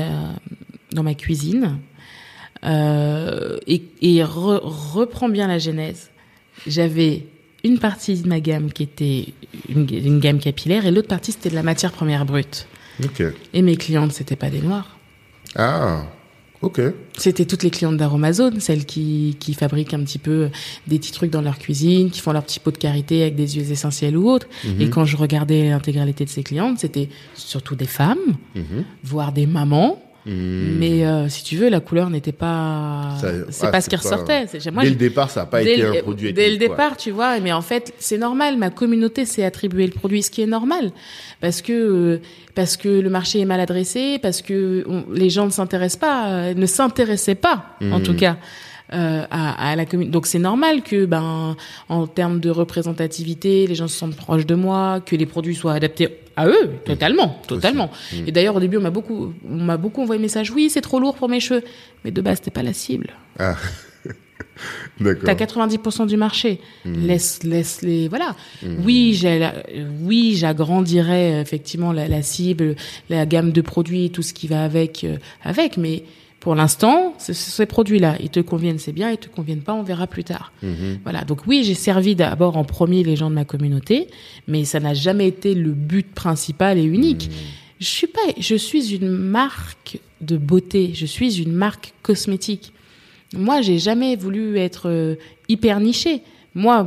dans ma cuisine euh, et, et re- reprends bien la genèse. J'avais une partie de ma gamme qui était une, une gamme capillaire et l'autre partie c'était de la matière première brute. OK. Et mes clientes, c'était pas des noirs. Ah. OK. C'était toutes les clientes d'Aromazone, celles qui, qui fabriquent un petit peu des petits trucs dans leur cuisine, qui font leur petit pot de karité avec des huiles essentielles ou autres. Mhm. Et quand je regardais l'intégralité de ces clientes, c'était surtout des femmes, Mhm. voire des mamans. Mais euh, si tu veux, la couleur n'était pas, c'est ah, pas ce qui pas- ressortait. Moi, dès le départ, ça n'a pas dès été un produit Dès le quoi. départ, tu vois, mais en fait, c'est normal. Ma communauté s'est attribué le produit, ce qui est normal, parce que euh, parce que le marché est mal adressé, parce que on- les gens ne s'intéressent pas, euh, ne s'intéressaient pas, en Mhm. tout cas, euh, à, à, la commune. Donc c'est normal que, ben, en termes de représentativité, les gens se sentent proches de moi, que les produits soient adaptés à eux, totalement, totalement. Mm. Et d'ailleurs, au début, on m'a beaucoup, on m'a beaucoup envoyé message. Oui, c'est trop lourd pour mes cheveux, mais de base, c'était pas la cible. Ah. T'as 90% du marché. Hmm. Laisse, laisse les, voilà. Oui, j'ai, oui, j'agrandirais effectivement la, cible, la gamme de produits, tout ce qui va avec, euh, avec. Mais pour l'instant, ces produits-là, ils te conviennent, c'est bien. Ils te conviennent pas, on verra plus tard. Hmm. Voilà. Donc oui, j'ai servi d'abord en premier les gens de ma communauté, mais ça n'a jamais été le but principal et unique. Je suis pas, je suis une marque de beauté. Je suis une marque cosmétique. Moi, j'ai jamais voulu être euh, hyper niché. Moi,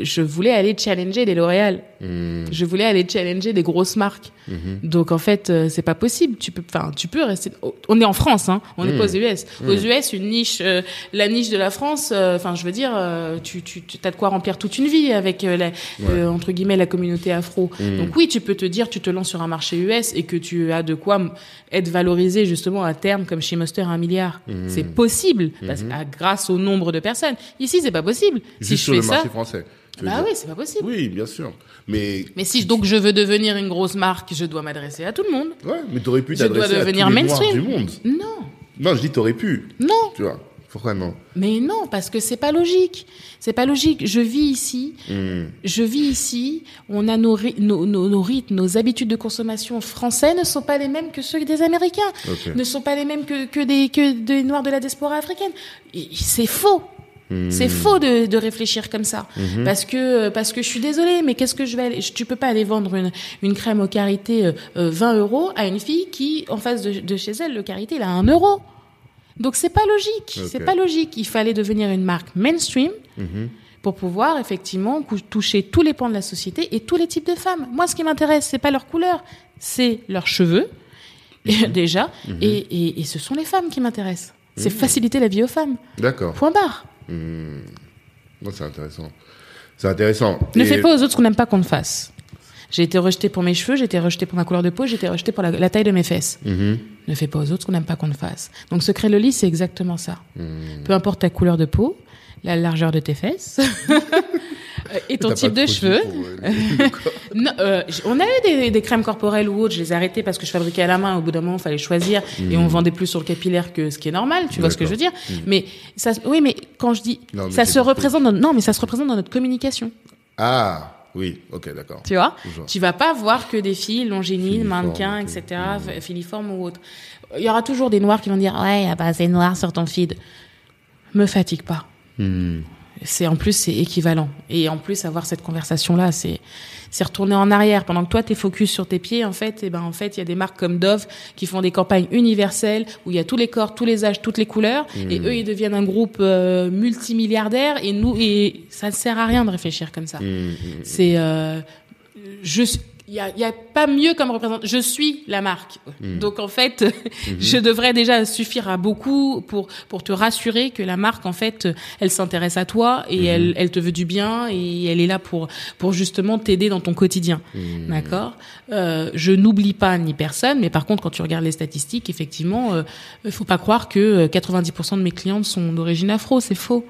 je voulais aller challenger des L'Oréal. Hmm. Je voulais aller challenger des grosses marques. Mhm. Donc en fait, euh, c'est pas possible. Tu peux, enfin, tu peux rester. On est en France, hein. On n'est hmm. pas aux US. Hmm. Aux US, une niche, euh, la niche de la France. Euh, enfin, je veux dire, tu, tu, as de quoi remplir toute une vie avec la, entre guillemets la communauté afro. Donc oui, tu peux te dire, tu te lances sur un marché US et que tu as de quoi être valorisé justement à terme comme chez Monster un milliard. C'est possible parce, grâce au nombre de personnes. Ici, c'est pas possible si je fais ça. Français. Bah oui, c'est pas possible. Oui, bien sûr. Mais mais si donc je veux devenir une grosse marque, je dois m'adresser à tout le monde. Ouais, mais t'aurais pu t'adresser à tous les mainstream. du monde. Non. Non, je dis t'aurais pu. Non. Tu vois. Pourquoi non Mais non, parce que c'est pas logique. C'est pas logique. Je vis ici. Hmm. Je vis ici. On a nos, nos, nos, rythmes, nos habitudes de consommation français ne sont pas les mêmes que ceux des Américains. Ne sont pas les mêmes que, que des que des Noirs de la diaspora africaine. C'est faux. C'est faux de, de, réfléchir comme ça, mhm. parce que parce que je suis désolée, mais qu'est-ce que je vais aller, tu peux pas aller vendre une, une crème au karité 20 euh, euros à une fille qui en face de, de chez elle le karité il a 1 euro. Donc c'est pas logique, c'est pas logique. Il fallait devenir une marque mainstream mhm. pour pouvoir effectivement toucher tous les pans de la société et tous les types de femmes. Moi, ce qui m'intéresse, c'est pas leur couleur, c'est leurs cheveux mhm. déjà, et, et, et, ce sont les femmes qui m'intéressent. C'est faciliter la vie aux femmes. D'accord. Point barre. Hmm. c'est intéressant. C'est intéressant. Ne fais pas aux autres ce qu'on n'aime pas qu'on te fasse. J'ai été rejeté pour mes cheveux, j'ai été rejeté pour ma couleur de peau, j'ai été rejeté pour la, taille de mes fesses. Mm-hmm. Ne fais pas aux autres ce qu'on n'aime pas qu'on te fasse. Donc, secret le lit, c'est exactement ça. Hmm. Peu importe ta couleur de peau, la largeur de tes fesses, et ton type de, cheveux. Euh, non, euh, on a eu des, crèmes corporelles ou autres, je les ai arrêtées parce que je fabriquais à la main. Au bout d'un moment, il fallait choisir et on hmm. vendait plus sur le capillaire que ce qui est normal. Tu vois ce que je veux dire hmm. Mais ça, oui, mais quand je dis, ça se représente. Dans, non, mais ça se représente dans notre communication. Ah. Oui, ok, d'accord. Tu vois, tu vas pas voir que des filles longénines, mannequins, etc., mmh. filiformes ou autres. Il y aura toujours des noirs qui vont dire ouais, bah c'est noir sur ton feed. Me fatigue pas. C'est en plus c'est équivalent. Et en plus avoir cette conversation là c'est c'est retourner en arrière. Pendant que toi t'es focus sur tes pieds en fait et ben en fait il y a des marques comme Dove qui font des campagnes universelles où il y a tous les corps tous les âges toutes les couleurs. Et mmh. eux ils deviennent un groupe euh, multimilliardaire. Et nous et ça ne sert à rien de réfléchir comme ça. Mmh, mmh, c'est euh, je il y a, y a, pas mieux comme représentant. Je suis la marque. Hmm. Donc en fait, mhm. je devrais déjà suffire à beaucoup pour pour te rassurer que la marque en fait, elle s'intéresse à toi et mhm. elle elle te veut du bien et elle est là pour pour justement t'aider dans ton quotidien. Hmm. D'accord? Euh, je n'oublie pas ni personne, mais par contre quand tu regardes les statistiques, effectivement, euh, faut pas croire que 90% euh, de mes clientes sont d'origine afro. C'est faux.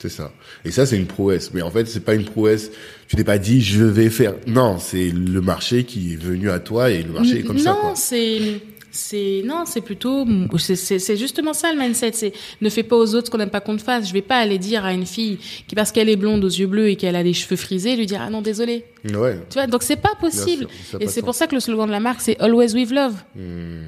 C'est ça. Et ça, c'est une prouesse. Mais en fait, c'est pas une prouesse. Tu t'es pas dit, je vais faire. Non, c'est le marché qui est venu à toi et le marché est comme ça. Non, c'est c'est non, c'est plutôt c'est justement ça le mindset. C'est ne fais pas aux autres ce qu'on n'aime pas qu'on te fasse. Je vais pas aller dire à une fille qui parce qu'elle est blonde aux yeux bleus et qu'elle a des cheveux frisés, lui dire ah non désolé. Ouais. Tu vois donc c'est pas possible. et c'est pour ça que le slogan de la marque c'est always with love. Hmm.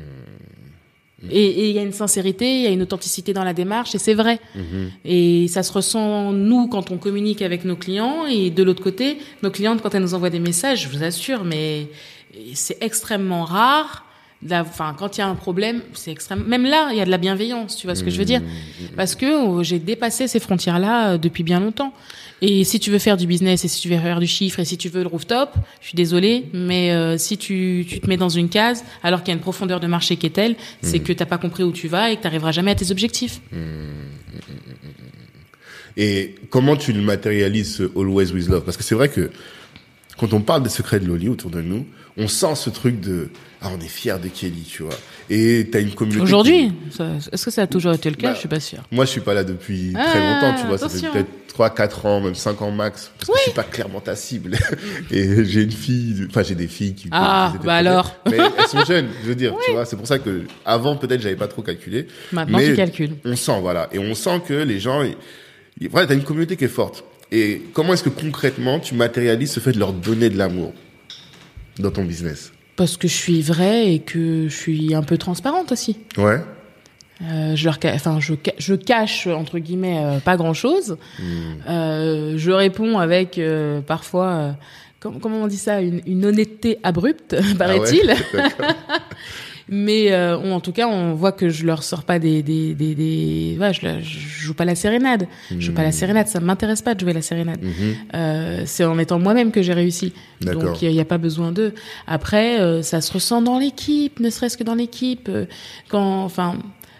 Et il y a une sincérité, il y a une authenticité dans la démarche, et c'est vrai. Mhm. Et ça se ressent, nous, quand on communique avec nos clients, et de l'autre côté, nos clientes, quand elles nous envoient des messages, je vous assure, mais c'est extrêmement rare. Enfin, quand il y a un problème, c'est extrêmement. Même là, il y a de la bienveillance, tu vois ce que je veux dire mhm. Parce que oh, j'ai dépassé ces frontières-là euh, depuis bien longtemps. Et si tu veux faire du business et si tu veux faire du chiffre et si tu veux le rooftop, je suis désolée, mais euh, si tu, tu te mets dans une case alors qu'il y a une profondeur de marché qui est telle, c'est hmm. que t'as pas compris où tu vas et que tu n'arriveras jamais à tes objectifs. Hmm. Et comment tu le matérialises ce Always with Love? Parce que c'est vrai que quand on parle des secrets de Loli autour de nous, on sent ce truc de ah on est fier de Kelly, tu vois. Et t'as une communauté. Aujourd'hui, est-ce que ça a toujours été le cas? Bah, Je suis pas sûre. Moi, je suis pas là depuis Ah, très longtemps, tu vois. Ça fait peut-être 3, 4 ans, même 5 ans max. Parce que je suis pas clairement ta cible. Et j'ai une fille, enfin, j'ai des filles qui. Ah, bah alors. Mais elles sont jeunes, je veux dire, tu vois. C'est pour ça que, avant, peut-être, j'avais pas trop calculé. Maintenant, tu calcules. On sent, voilà. Et on sent que les gens, voilà, t'as une communauté qui est forte. Et comment est-ce que concrètement, tu matérialises ce fait de leur donner de l'amour dans ton business? Parce que je suis vraie et que je suis un peu transparente aussi. Ouais. Euh, je leur, enfin, je, je cache entre guillemets euh, pas grand chose. Euh, je réponds avec parfois, com- comment on dit ça, une, une honnêteté abrupte, paraît-il. Ah ouais D'accord. Mais euh, on- en tout cas, on voit que je leur sors pas des, des, des, des... Ouais, je, je joue pas la sérénade. Je joue pas la sérénade. Ça m'intéresse pas de jouer la sérénade. Mhm. Euh, c'est en étant moi-même que j'ai réussi. Donc il n'y a pas besoin d'eux. Après, euh, ça se ressent dans l'équipe, ne serait-ce que dans l'équipe. euh, Quand, enfin,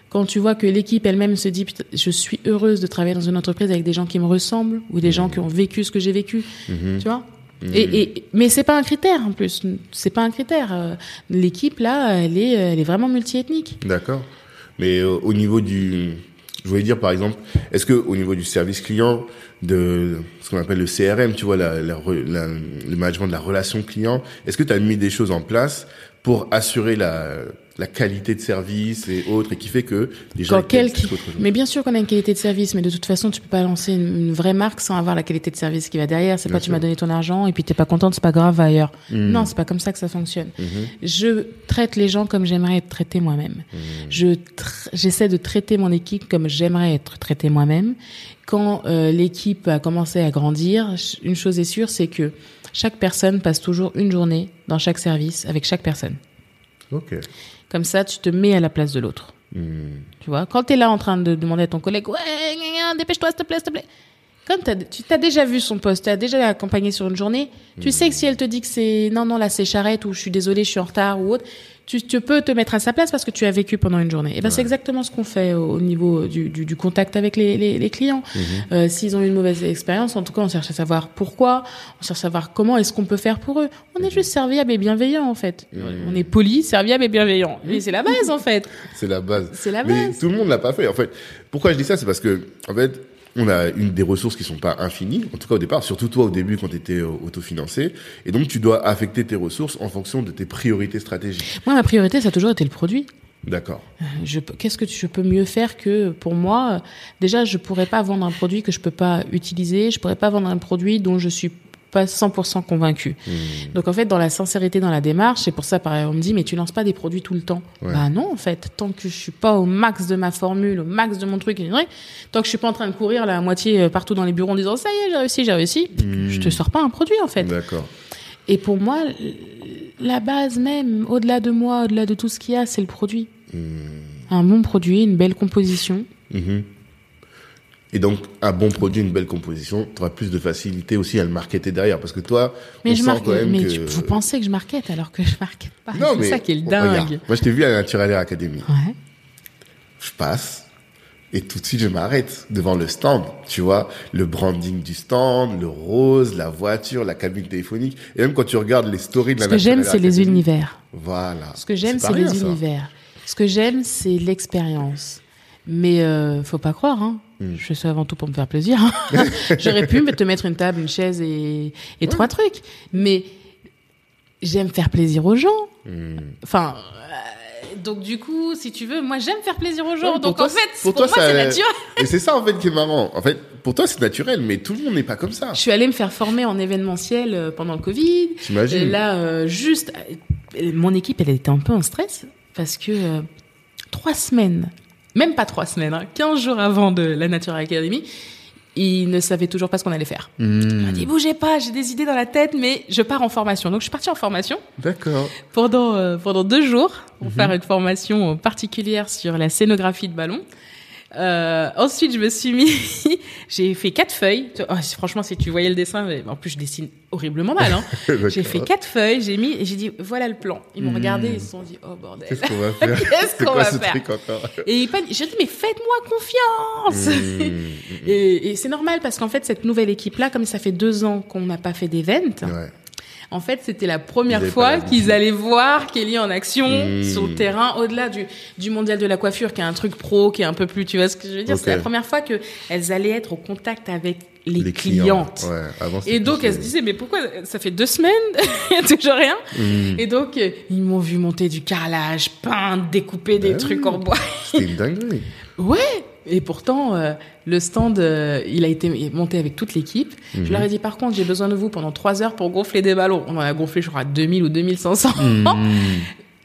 quand tu vois que l'équipe elle-même se dit, je suis heureuse de travailler dans une entreprise avec des gens qui me ressemblent ou des gens qui ont vécu ce que j'ai vécu, tu vois. Et, et, mais c'est pas un critère en plus. C'est pas un critère. Euh, L'équipe là, elle est, elle est vraiment multiethnique. D'accord. Mais euh, au niveau du, je voulais dire par exemple, est-ce que au niveau du service client, de ce qu'on appelle le CRM, tu vois, la, la- le management de la relation client, est-ce que tu as mis des choses en place pour assurer la, la qualité de service et autres, et qui fait que les gens Mais bien sûr qu'on a une qualité de service, mais de toute façon, tu peux pas lancer une, une vraie marque sans avoir la qualité de service qui va derrière. C'est pas tu m'as donné ton argent et puis t'es pas contente, c'est pas grave, va ailleurs. Mm. Non, c'est pas comme ça que ça fonctionne. Mhm. Je traite les gens comme j'aimerais être traité moi-même. Mm. Je j'essaie de traiter mon équipe comme j'aimerais être traité moi-même. Quand euh, l'équipe a commencé à grandir, une chose est sûre, c'est que chaque personne passe toujours une journée dans chaque service avec chaque personne. Comme ça, tu te mets à la place de l'autre. Hmm. Tu vois, quand tu es là en train de demander à ton collègue, ouais, dépêche-toi, s'il te plaît, s'il te plaît. Quand t'as- tu t'as déjà vu son poste, tu as déjà accompagné sur une journée, tu sais que si elle te dit que c'est non, non, là c'est charrette ou je suis désolé, je suis en retard ou autre, tu, tu peux te mettre à sa place parce que tu as vécu pendant une journée. Et ben c'est exactement ce qu'on fait au, au niveau du, du, du contact avec les, les, les clients. Euh, S'ils ont eu une mauvaise expérience, en tout cas, on cherche à savoir pourquoi, on cherche à savoir comment est-ce qu'on peut faire pour eux. On est juste serviable et bienveillant en fait. On est poli, serviable et bienveillant. Mais c'est la base en fait. C'est la base. C'est la Mais base. tout le monde l'a pas fait. En fait, pourquoi je dis ça, c'est parce que, en fait, on a une des ressources qui sont pas infinies, en tout cas au départ, surtout toi au début quand tu étais autofinancé, et donc tu dois affecter tes ressources en fonction de tes priorités stratégiques. Moi, ma priorité, ça a toujours été le produit. D'accord. Peux- Qu'est-ce que je peux mieux faire que pour moi euh, Déjà, je pourrais pas vendre un produit que je peux pas utiliser. Je pourrais pas vendre un produit dont je suis pas 100% convaincu. Donc en fait, dans la sincérité dans la démarche, c'est pour ça, pareil, on me dit, mais tu lances pas des produits tout le temps. Ouais. Bah non, en fait, tant que je suis pas au max de ma formule, au max de mon truc, tant que je suis pas en train de courir là, à moitié euh, partout dans les bureaux en disant ça y est, j'ai réussi, j'ai réussi, je te sors pas un produit en fait. D'accord. Et pour moi, la base même, au-delà de moi, au-delà de tout ce qu'il y a, c'est le produit. Un bon produit, une belle composition. Et donc, un bon produit, une belle composition, tu auras plus de facilité aussi à le marketer derrière. Parce que toi, Mais on je sent marque, quand même mais que... vous pensez que je market alors que je market pas. Non, mais c'est ça qui est le dingue. regarde, moi, je t'ai vu à la Naturalaire Academy. Ouais. je passe et tout de suite je m'arrête devant le stand, tu vois, le branding du stand, le rose, la voiture, la cabine téléphonique et même quand tu regardes les stories de Ce la que j'aime, c'est les univers. Voilà. Ce que j'aime, c'est les ça. univers. Ce que j'aime, c'est l'expérience. Mais euh, faut pas croire, hein. Hmm. Je fais ça avant tout pour me faire plaisir. hein. J'aurais pu te mettre une table, une chaise et, et trois trucs. Mais j'aime faire plaisir aux gens. Hmm. Enfin, euh, donc du coup, si tu veux, moi j'aime faire plaisir aux gens. Ouais, donc toi, en fait, pour pour, toi, moi, c'est naturel. Et c'est ça en fait qui est marrant. En fait, pour toi c'est naturel, mais tout le monde n'est pas comme ça. Je suis allée me faire former en événementiel euh, pendant le Covid. T'imagines Et là, euh, juste, mon équipe, elle était un peu en stress parce que trois semaines, même pas trois semaines, hein, 15 jours avant de la Nature Academy, ils ne savaient toujours pas ce qu'on allait faire. Hmm. On m'a dit, bougez pas, j'ai des idées dans la tête, mais je pars en formation. Donc, je suis partie en formation D'accord. pendant, euh, pendant deux jours pour Mhm. faire une formation particulière sur la scénographie de ballon. Euh, ensuite, je me suis mis, j'ai fait quatre feuilles. Oh, franchement, si tu voyais le dessin, mais en plus, je dessine horriblement mal. Hein. J'ai fait quatre feuilles, j'ai mis, j'ai dit, voilà le plan. Ils m'ont regardé, ils se sont dit, oh bordel. Qu'est-ce qu'on va faire Qu'est-ce qu'on va ce faire truc Et ils j'ai dit, mais faites-moi confiance. Hmm. Et, et c'est normal parce qu'en fait, cette nouvelle équipe-là, comme ça fait deux ans qu'on n'a pas fait d'event, Ouais. En fait, c'était la première fois qu'ils allaient voir Kelly en action Mmh. sur le terrain, au-delà du, du mondial de la coiffure, qui est un truc pro, qui est un peu plus, tu vois ce que je veux dire? Ok. C'est la première fois que elles allaient être au contact avec les, clientes. Ouais, avant, Et donc, plus, elle se disait, mais pourquoi? Ça fait deux semaines? Il y a toujours rien. hmm, Et donc, euh, ils m'ont vu monter du carrelage, peindre, découper des Bah trucs en bois. C'était une dinguerie. Ouais. Et pourtant, euh, le stand, euh, il a été monté avec toute l'équipe. Mhm. Je leur ai dit, par contre, j'ai besoin de vous pendant trois heures pour gonfler des ballons. On en a gonflé, je crois, 2000 ou 2500. Hmm.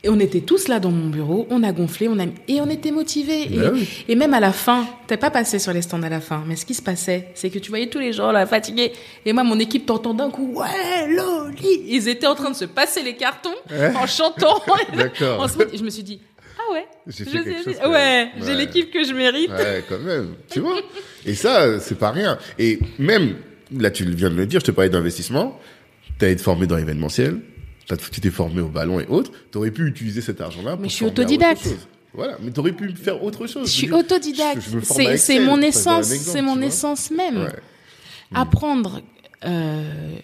Et on était tous là dans mon bureau, on a gonflé, on a et on était motivés. Bah et, oui. et même à la fin, t'es pas passé sur les stands à la fin, mais ce qui se passait, c'est que tu voyais tous les gens là fatigués. Et moi, mon équipe t'entend d'un coup, ouais, Loli. Ils étaient en train de se passer les cartons Ouais. en chantant. D'accord. Je me suis dit, ouais, J'ai je fait sais- quelque chose ouais, j'ai l'équipe que je mérite. Ouais, quand même. Tu vois Et ça, c'est pas rien. Et même, là, tu viens de le dire, je te parlais d'investissement. T'as été formé dans l'événementiel. Tu t'es formé au ballon et autres. T'aurais pu utiliser cet argent-là pour Mais je suis autodidacte. Voilà. Mais t'aurais pu faire autre chose. Je suis dire, autodidacte. C'est mon essence, c'est mon tu essence même. Ouais. apprendre euh,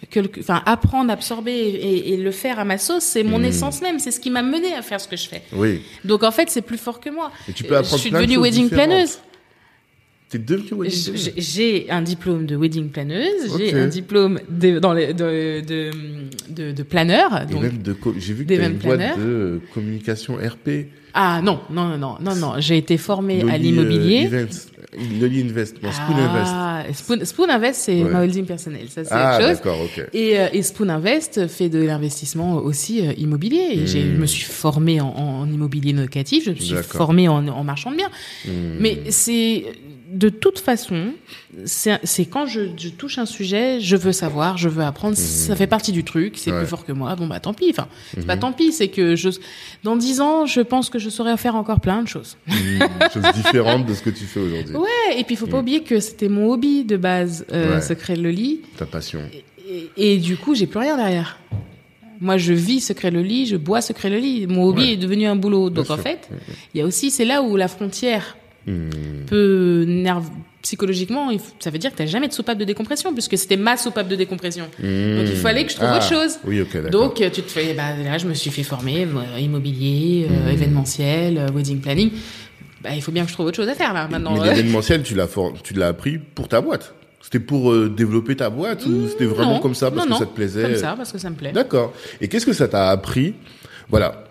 quelque- enfin apprendre absorber et, et le faire à ma sauce c'est mon Mm. essence même c'est ce qui m'a mené à faire ce que je fais Oui. donc en fait c'est plus fort que moi Et tu peux apprendre je suis de devenue wedding planeuse T'es devenu wedding planner. j'ai- un diplôme de wedding planeuse j'ai un diplôme de, dans les, de, de, de, de planeur donc j'ai vu que t'as une boîte de euh, communication RP. ah non non non non non j'ai été formée à Loli, l'immobilier euh. Loli Invest. Non, Spoon Invest. ah, Spoon, Spoon Invest c'est Ouais. ma holding personnelle ça c'est Ah, autre chose d'accord, ok. Et, euh, et Spoon Invest fait de l'investissement aussi euh, immobilier. Et Hmm. je me suis formée en, en immobilier locatif, je me suis formée en, en marchand de biens. Hmm. Mais c'est de toute façon, c'est quand je, je touche un sujet, je veux savoir, je veux apprendre. Ça fait partie du truc, c'est. Ouais. plus fort que moi. Bon bah tant pis. Enfin, c'est pas Mhm. tant pis, c'est que je, dans dix ans, je pense que je saurais faire encore plein de choses. Hmm, chose différente de ce que tu fais aujourd'hui. Ouais. Et puis il faut pas oublier que c'était mon hobby de base, euh. Ouais. secret de Loli. Ta passion. Et, et du coup, j'ai plus rien derrière. Moi, je vis secret le lit, je bois secret le lit. Mon hobby Ouais. est devenu un boulot. Donc en fait, il y a aussi, c'est là où la frontière Hmm. peut nerve psychologiquement, ça veut dire que t'as jamais de soupape de décompression puisque c'était ma soupape de décompression. Donc il fallait que je trouve Ah, autre chose. Oui. Donc euh, tu te fais, bah là je me suis fait former moi, immobilier, Hmm. euh, événementiel, euh, wedding planning. Bah il faut bien que je trouve autre chose à faire là maintenant. Mais euh. l'événementiel, tu l'as for- tu l'as appris pour ta boîte. C'était pour euh, développer ta boîte ou c'était vraiment Non, comme ça parce non, que non, ça te plaisait? Comme ça parce que ça me plaît. D'accord. Et qu'est-ce que ça t'a appris? Voilà.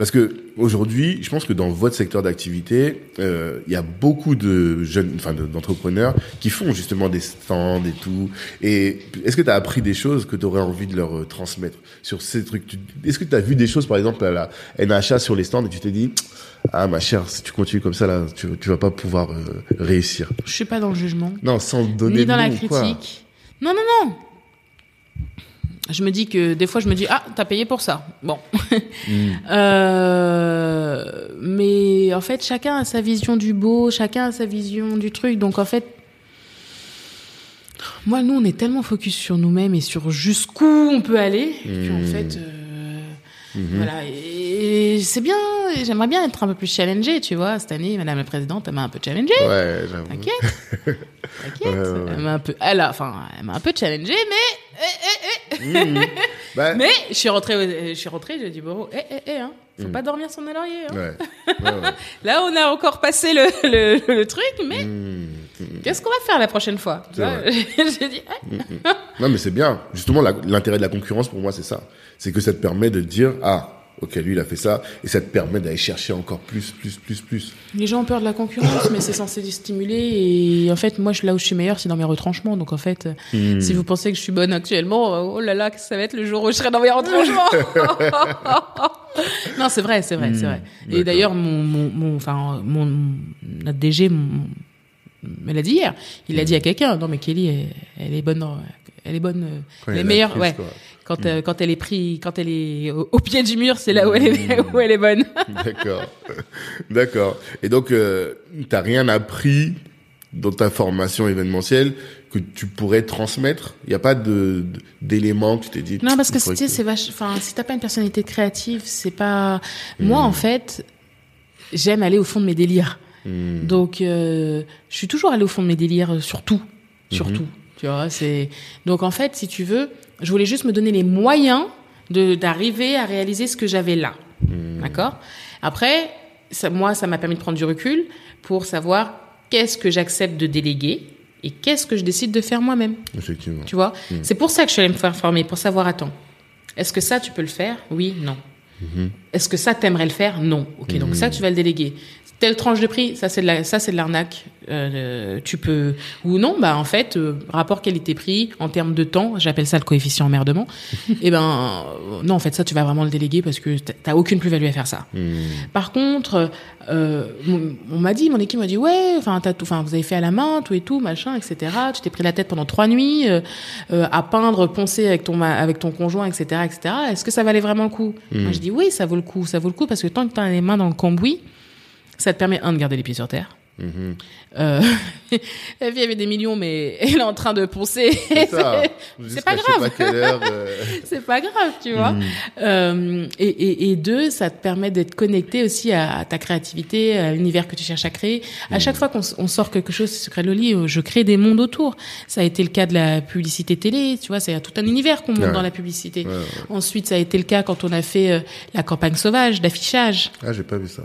Parce que aujourd'hui, je pense que dans votre secteur d'activité, euh, il y a beaucoup de jeunes, enfin de- d'entrepreneurs qui font justement des stands et tout. Et est-ce que tu as appris des choses que tu aurais envie de leur euh, transmettre sur ces trucs? Est-ce que tu as vu des choses, par exemple, à la NHA sur les stands et tu t'es dit, ah ma chère, si tu continues comme ça là, tu, tu vas pas pouvoir euh, réussir. Je suis pas dans le jugement. Non, sans donner ni dans la quoi. critique. Non, non, non. Je me dis que des fois, je me dis ah, t'as payé pour ça. Bon, Hmm. Euh, mais en fait, chacun a sa vision du beau, chacun a sa vision du truc. Donc en fait, moi, nous, on est tellement focus sur nous-mêmes et sur jusqu'où on peut aller qu'en Hmm. fait. euh, Voilà, et c'est bien, j'aimerais bien être un peu plus challengée, tu vois. Cette année, Madame la Présidente, elle m'a un peu challengée. Ouais. T'inquiète. T'inquiète. Ouais, ouais, ouais. Elle m'a un peu, elle a, enfin, elle m'a un peu challengée, mais, eh. Mhm. Bah, mais je suis rentrée, je suis rentrée, j'ai dit, bon, eh, eh, eh, hein, faut Mm. pas dormir sur nos lauriers, hein. ouais. Ouais, ouais. Là, on a encore passé le, le, le truc, mais qu'est-ce qu'on va faire la prochaine fois? J'ai dit, eh, Non, mais c'est bien. Justement, l'intérêt de la concurrence, pour moi, c'est ça. C'est que ça te permet de dire, ah, ok, lui, il a fait ça, et ça te permet d'aller chercher encore plus, plus, plus, plus. Les gens ont peur de la concurrence, mais c'est censé les stimuler. Et en fait, moi, je- là où je suis meilleure, c'est dans mes retranchements. Donc, en fait, Hmm. si vous pensez que je suis bonne actuellement, oh là là, que ça va être le jour où je serai dans mes retranchements. non, c'est vrai, c'est vrai, c'est vrai. Hmm, d'accord. Et d'ailleurs, mon, mon, mon, enfin, mon, notre DG, mon, me l'a dit hier. Il l'a dit à quelqu'un. Non, mais Kelly, elle, elle est bonne, elle est bonne, elle est a meilleure, ouais. quoi. Quand, euh, quand elle est pris, quand elle est au, au pied du mur, c'est là où elle est, où elle est bonne. D'accord. D'accord. Et donc, euh, t'as rien appris dans ta formation événementielle que tu pourrais transmettre? Il n'y a pas de d'éléments que tu t'es dit Non, parce que faudrait tu sais, c'est vache. Enfin, si t'as pas une personnalité créative, c'est pas. Moi, en fait, j'aime aller au fond de mes délires. Hmm. Donc, euh, je suis toujours allée au fond de mes délires, euh, sur tout, sur Mhm. tout. Tu vois, c'est. Donc, en fait, si tu veux, je voulais juste me donner les moyens de d'arriver à réaliser ce que j'avais là. D'accord? Après, ça, moi, ça m'a permis de prendre du recul pour savoir qu'est-ce que j'accepte de déléguer et qu'est-ce que je décide de faire moi-même. Effectivement. Tu vois? C'est pour ça que je suis allée me faire former, pour savoir, attends, est-ce que ça, tu peux le faire? Oui, non. Est-ce que ça, t'aimerais le faire? Non. Ok, donc ça, tu vas le déléguer. Telle tranche de prix, ça c'est de la, ça c'est de l'arnaque. Euh, tu peux ou non, bah en fait, euh, rapport qualité-prix en termes de temps, j'appelle ça le coefficient emmerdement. et ben euh, non, en fait ça tu vas vraiment le déléguer parce que t'as- aucune plus-value à faire ça. Par contre, euh, on m'a dit, mon équipe m'a dit ouais, enfin t'as tout, enfin vous avez fait à la main, tout et tout, machin, etc. Tu t'es pris la tête pendant trois nuits euh, euh, à peindre, poncer avec ton avec ton conjoint, etc., etc. Est-ce que ça valait vraiment le coup? Moi je dis oui, ça vaut le coup, ça vaut le coup parce que tant que t'as les mains dans le cambouis, ça te permet un de garder les pieds sur terre. Euh, la fille avait des millions, mais elle est en train de poncer. C'est. C'est pas grave. euh, C'est pas grave, tu vois. Euh, et, et, et deux, ça te permet d'être connecté aussi à, à ta créativité, à l'univers que tu cherches à créer. À chaque fois qu'on on sort quelque chose, Secret Loli, euh, je crée des mondes autour. Ça a été le cas de la publicité télé, tu vois, c'est tout un univers qu'on monte Ouais. dans la publicité. Ouais, ouais. Ensuite, ça a été le cas quand on a fait la campagne sauvage d'affichage. Ah, j'ai pas vu ça.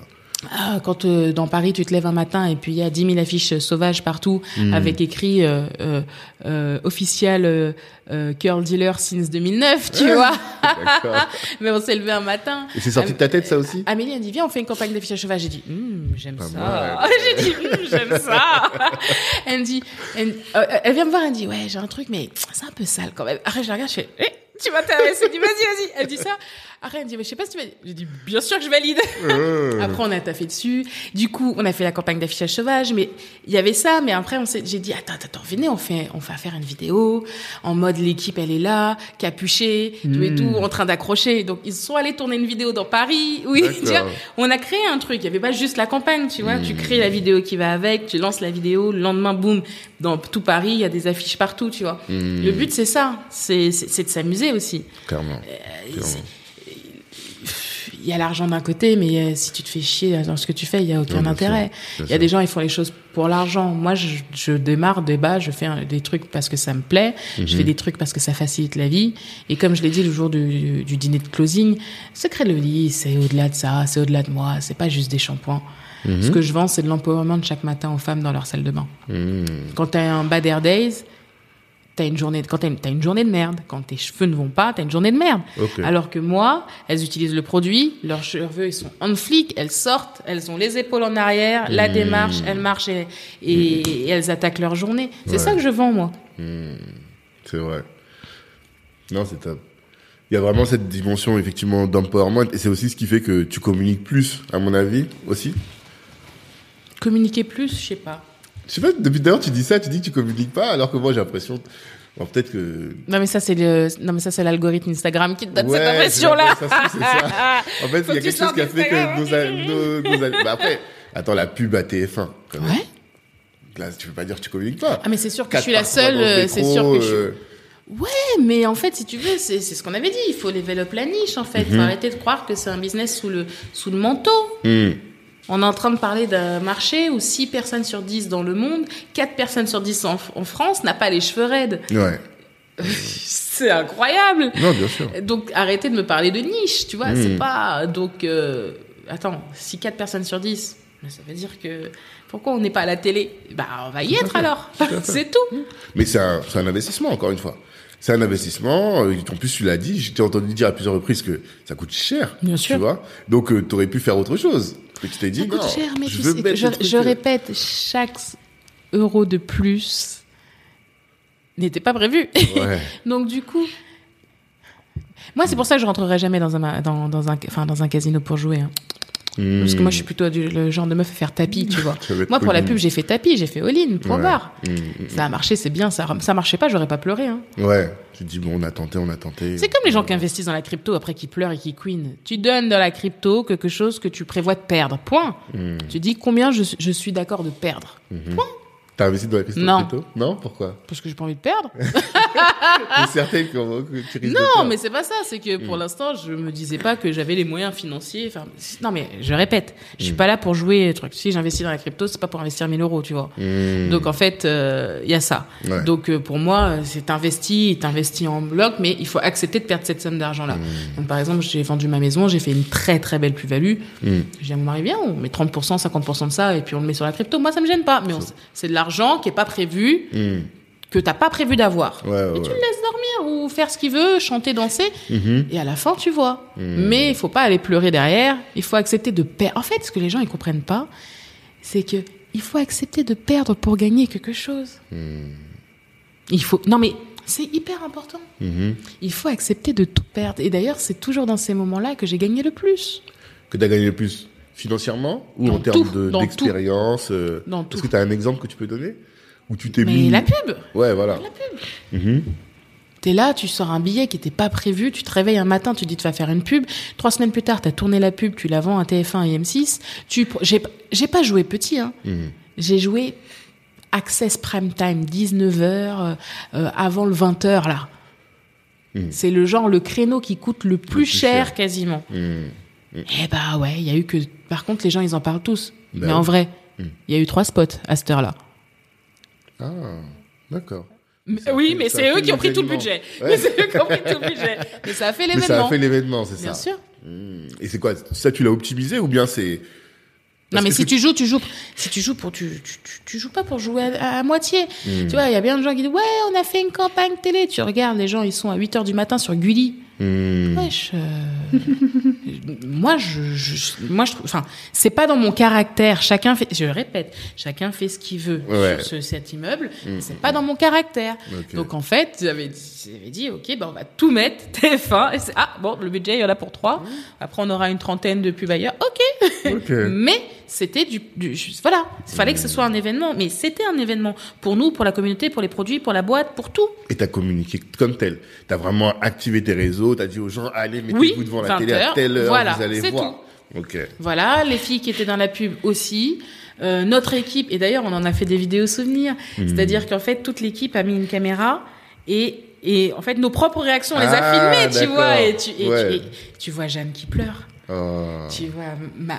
Ah, quand euh, dans Paris, tu te lèves un matin et puis il y a 10 000 affiches sauvages partout Hmm. avec écrit euh, euh, euh, official euh, euh, girl dealer since 2009, tu vois. Mais on s'est levé un matin. Et c'est sorti de ta tête, ça aussi Amélie a dit viens on fait une campagne d'affichage sauvage. J'ai dit Hum, j'aime Pas ça. J'ai dit Hum, j'aime ça. elle me dit elle, euh, elle vient me voir elle me dit ouais j'ai un truc mais c'est un peu sale quand même. Après je la regarde je fais eh, tu m'intéresses. Elle dit vas-y vas-y. Elle dit ça. Après elle me dit mais je sais pas si tu vas. J'ai dit bien sûr que je valide. Euh, Après, on a taffé dessus. Du coup, on a fait la campagne d'affichage sauvage, mais il y avait ça. Mais après, on s'est, j'ai dit, attends, attends, venez, on fait, on va faire une vidéo en mode l'équipe, elle est là, capuchée, tout et tout, en train d'accrocher. Donc, ils sont allés tourner une vidéo dans Paris. Oui, D'accord. tu vois, on a créé un truc. Il y avait pas juste la campagne, tu vois. Tu crées la vidéo qui va avec, tu lances la vidéo, le lendemain, boum, dans tout Paris, il y a des affiches partout, tu vois. Le but, c'est ça. C'est, de s'amuser aussi. Clairement. Clairement. Il y a l'argent d'un côté, mais euh, si tu te fais chier dans ce que tu fais, il y a aucun Non, intérêt. Il y a des gens, ils font les choses pour l'argent. Moi, je, je démarre des bas, je fais un- des trucs parce que ça me plaît, Mhm. je fais des trucs parce que ça facilite la vie. Et comme je l'ai dit le jour du, du dîner de closing, Secret de lit, c'est au-delà de ça, c'est au-delà de moi, c'est pas juste des shampoings. Mhm. Ce que je vends, c'est de l'empowerment chaque matin aux femmes dans leur salle de bain. Mmh. Quand t'as un bad hair days, t'as une journée, quand t'as une, journée de merde. Quand tes cheveux ne vont pas, t'as une journée de merde. Alors que moi, elles utilisent le produit, leurs cheveux ils sont on flic, elles sortent, elles ont les épaules en arrière, la démarche, elles marchent et, et- et elles attaquent leur journée. C'est Ouais. ça que je vends moi. C'est vrai. Non, c'est top. Il y a vraiment cette dimension, effectivement, d'empowerment. Et c'est aussi ce qui fait que tu communiques plus, à mon avis, aussi. Communiquer plus, je sais pas. Je sais pas, depuis d'ailleurs, tu dis ça, tu dis que tu communiques pas, alors que moi, j'ai l'impression. Bon, peut-être que. Non mais ça c'est le, non mais ça c'est l'algorithme Instagram qui te donne Ouais, cette impression là. c'est ça, ça se trouve, c'est ça. En fait, il y a quelque chose qui a fait que nos, a- nos, nos a- bah après, attends, la pub à TF1. quand même. Ouais. Là, tu peux pas dire que tu communiques pas. Ah mais c'est sûr que je suis la seule, euh, c'est sûr que je suis. euh, Ouais, mais en fait, si tu veux, c'est c'est ce qu'on avait dit. Il faut développer la niche, en fait. Mhm. Faut arrêter de croire que c'est un business sous le, sous le manteau. hmm. On est en train de parler d'un marché où 6 personnes sur 10 dans le monde, 4 personnes sur 10 en, en France n'a pas les cheveux raides. Ouais. C'est incroyable. Non, bien sûr. Donc arrêtez de me parler de niche, tu vois. C'est pas. Donc, euh, attends, si 4 personnes sur 10, ben, ça veut dire que. Pourquoi on n'est pas à la télé? Bah, on va y être alors. C'est tout. Mais c'est un, un investissement, encore une fois. C'est un investissement. euh, En plus, tu l'as dit, j'ai entendu dire à plusieurs reprises que ça coûte cher. Bien tu sûr. vois. Donc, tu aurais pu faire autre chose. Tu t'es dit, non, cher, mais je tu veux sais, mettre je, le truc, je euh, répète, chaque euro de plus n'était pas prévu. Ouais. Donc du coup, moi c'est pour ça que je rentrerai jamais dans un ma- dans, dans un enfin dans un casino pour jouer. hein. Parce que moi je suis plutôt du, le genre de meuf à faire tapis, tu vois. Hmm. Moi pour la pub j'ai fait tapis, j'ai fait all-in, point Ouais. barre. Mm, mm, Ça a marché, c'est bien. Ça ça marchait pas, j'aurais pas pleuré. Hein. Ouais. Tu te dis, bon, on a tenté, on a tenté. C'est comme les gens qui investissent dans la crypto après qui pleurent et qui queen. Tu donnes dans la crypto quelque chose que tu prévois de perdre. Point. Tu dis combien je, je suis d'accord de perdre. Mhm. Point. T'as investi dans la crypto Non. crypto Non, pourquoi Parce que j'ai pas envie de perdre. T'es certaine qu'on- que tu risques de Non, perdre. mais c'est pas ça. C'est que Mm. pour l'instant, je me disais pas que j'avais les moyens financiers. Enfin, non, mais je répète, je suis Mm. pas là pour jouer. Truc. Si j'investis dans la crypto, c'est pas pour investir 1000 euros, tu vois. Hmm. Donc en fait, euh, il y a ça. Ouais. Donc euh, pour moi, euh, c'est investi, c'est investi en bloc, mais il faut accepter de perdre cette somme d'argent-là. Mm. Donc par exemple, j'ai vendu ma maison, j'ai fait une très très belle plus-value. Hmm. Je dis à mon mari, bien, on met 30%, 50% de ça, et puis on le met sur la crypto. Moi, ça me gêne pas, mais c'est de l'argent qui est pas prévu, Hmm. que t'as pas prévu d'avoir. Ouais, ouais, Et tu le laisses dormir ou faire ce qu'il veut, chanter, danser, Mhm. et à la fin, tu vois. Hmm. Mais il faut pas aller pleurer derrière. Il faut accepter de perdre. En fait, ce que les gens ils comprennent pas, c'est que il faut accepter de perdre pour gagner quelque chose. Hmm. Il faut. Non, mais c'est hyper important. Mhm. Il faut accepter de tout perdre. Et d'ailleurs, c'est toujours dans ces moments-là que j'ai gagné le plus. Que t'as gagné le plus financièrement ou Dans en termes de- d'expérience euh, tout. Est-ce que t'as un exemple que tu peux donner Où tu t'es mis la pub. Ouais, voilà. La pub. Mhm. T'es là, tu sors un billet qui était pas prévu, tu te réveilles un matin, tu dis tu vas faire une pub. Trois semaines plus tard, t'as tourné la pub, tu la vends à TF1 et M6. Tu, j'ai, pas joué petit, hein. Mhm. J'ai joué Access Prime Time, 19h, avant le 20h, là. Mhm. C'est le genre, le créneau qui coûte le plus, plus cher, cher. quasiment. Mhm. Eh bah ouais, il y a eu que. Par contre, les gens, ils en parlent tous. Bah Mais en vrai, il Mhm. y a eu trois spots à cette heure-là. Ah, d'accord. Oui, fait- mais c'est eux qui ont pris tout le l'événement. budget. Ouais. Mais c'est eux qui ont pris tout le budget. Mais ça a fait Mais ça a l'événement. fait l'événement, c'est ça. Bien sûr. Mhm. Et c'est quoi Ça, tu l'as optimisé ou bien c'est Non, mais si tu joues, tu joues. Si tu joues pour, tu, tu, tu, tu joues pas pour jouer à, à moitié. Hmm. Tu vois, il y a bien de gens qui disent, ouais, on a fait une campagne télé. Tu regardes, les gens, ils sont à 8 heures du matin sur Gulli. Wesh, euh, moi, je, je- moi, je trouve, enfin, c'est pas dans mon caractère. Chacun fait, je répète, chacun fait ce qu'il veut Ouais. sur ce- cet immeuble. C'est pas dans mon caractère. Donc, en fait, j'avais dit, ok, ben, on va tout mettre, TF1. Et ah, bon, le budget, il y en a pour trois. Après, on aura une trentaine de pubs ailleurs. Ok. Ok. Mais c'était du, voilà, il fallait que ce soit un événement, mais c'était un événement pour nous, pour la communauté, pour les produits, pour la boîte, pour tout. Et t'as communiqué comme tel. T'as vraiment activé tes réseaux, t'as dit aux gens, allez, mettez-vous Oui, devant la 20 télé à telle heure, voilà, vous allez voir. Ok. Voilà, les filles qui étaient dans la pub aussi. Euh, notre équipe, et d'ailleurs on en a fait des vidéos souvenirs, Hmm. c'est-à-dire qu'en fait toute l'équipe a mis une caméra et, et en fait nos propres réactions on les a Ah, filmées, tu vois, et tu, et, Ouais. tu- et tu vois Jeanne qui pleure. Ah. Tu vois Ma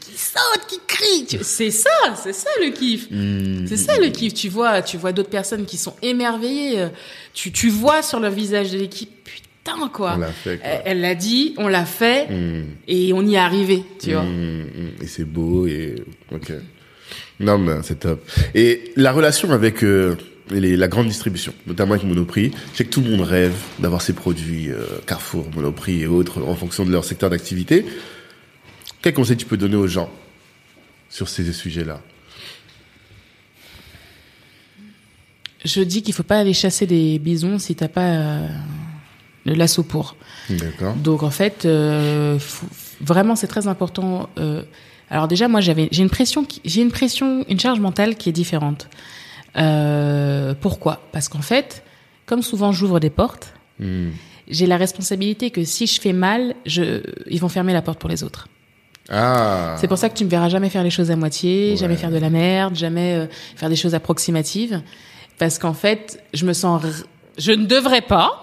qui saute, qui crie. C'est ça, c'est ça le kiff. Hmm. C'est ça le kiff. Tu vois, tu vois d'autres personnes qui sont émerveillées. Tu, tu vois sur le visage de l'équipe, putain quoi. On l'a fait, quoi. Elle l'a dit, on l'a fait Hmm. et on y est arrivé, tu vois. Hmm. Et c'est beau et ok. Non mais c'est top. Et la relation avec euh, les, la grande distribution, notamment avec Monoprix, je sais que tout le monde rêve d'avoir ses produits euh, Carrefour, Monoprix et autres en fonction de leur secteur d'activité. Quel conseil tu peux donner aux gens sur ces sujets-là? Je dis qu'il faut pas aller chasser des bisons si t'as pas euh, le lasso pour. D'accord. Donc en fait, euh, faut- vraiment c'est très important. euh, alors déjà moi j'avais j'ai une pression j'ai une pression une charge mentale qui est différente. Euh, pourquoi? Parce qu'en fait, comme souvent j'ouvre des portes, Hmm. j'ai la responsabilité que si je fais mal, je ils vont fermer la porte pour les autres. Ah. C'est pour ça que tu me verras jamais faire les choses à moitié, Ouais. jamais faire de la merde, jamais euh, faire des choses approximatives, parce qu'en fait, je me sens, r- je ne devrais pas,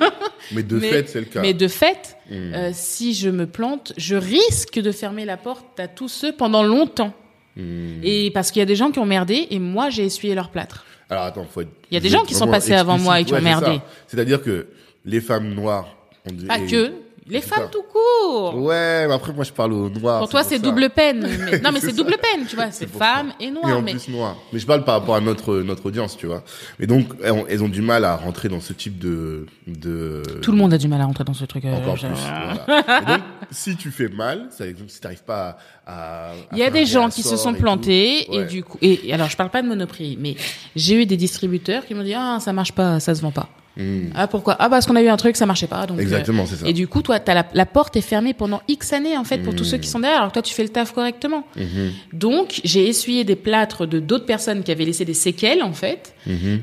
Mais de mais- fait, c'est le cas. mais de fait, Hmm. euh, si je me plante, je risque de fermer la porte à tous ceux pendant longtemps. Hmm. Et parce qu'il y a des gens qui ont merdé et moi j'ai essuyé leur plâtre. Alors attends, faut être- Il y a des gens qui sont passés avant moi et qui ont. Ouais, merdé. C'est-à-dire que les femmes noires. on dit- Pas et- que les femmes tout court. Ouais, mais après moi je parle aux noirs. Pour toi c'est double peine. Mais- non mais C'est double peine, tu vois, c'est pour femme et Et noir. en mais plus noir. Mais je parle par rapport à notre notre audience, tu vois. Et donc elles ont, elles ont du mal à rentrer dans ce type de de. tout le monde a du mal à rentrer dans ce truc. euh, Encore plus. voilà. Et donc si tu fais mal, ça, si t'arrives pas à. Il y a des gens qui se sont et tout. plantés et Ouais. du coup et, et alors je parle pas de Monoprix mais j'ai eu des distributeurs qui m'ont dit ah ça marche pas ça se vend pas Hmm. ah pourquoi? Ah parce qu'on a eu un truc ça marchait pas donc euh, Exactement, c'est ça. et du coup toi t'as la, la porte est fermée pendant X années en fait pour tous Hmm. ceux qui sont derrière alors que toi tu fais le taf correctement Mhm. donc j'ai essuyé des plâtres de d'autres personnes qui avaient laissé des séquelles en fait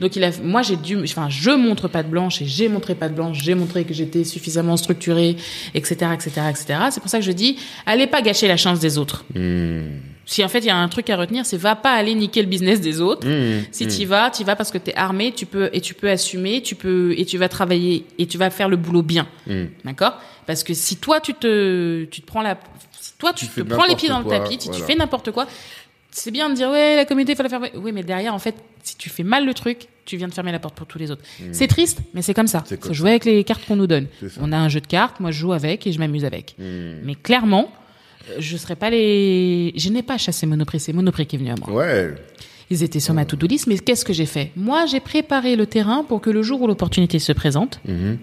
donc il a moi j'ai dû enfin je montre pas de blanche et j'ai montré pas de blanche j'ai montré que j'étais suffisamment structurée etc etc etc c'est pour ça que je dis allez pas gâcher la chance des autres Hmm. Si en fait il y a un truc à retenir, c'est va pas aller niquer le business des autres. Mmh, Si mmh. tu vas, tu vas parce que tu es armé, tu peux et tu peux assumer, tu peux et tu vas travailler et tu vas faire le boulot bien. Mmh. D'accord? Parce que si toi tu te tu te prends la si toi tu, Tu te prends les pieds dans le tapis, tu, tu fais n'importe quoi. C'est bien de dire ouais, la communauté il faut la faire oui, mais derrière en fait, si tu fais mal le truc, tu viens de fermer la porte pour tous les autres. C'est triste, mais c'est comme ça. C'est Faut jouer avec les cartes qu'on nous donne. On a un jeu de cartes, moi je joue avec et je m'amuse avec. Mais clairement, je serais pas les je n'ai pas chassé Monoprix, c'est Monoprix qui est venu à moi. Ouais. Ils étaient sur ma to-do list, mais qu'est-ce que j'ai fait? Moi, j'ai préparé le terrain pour que le jour où l'opportunité se présente, Mhm.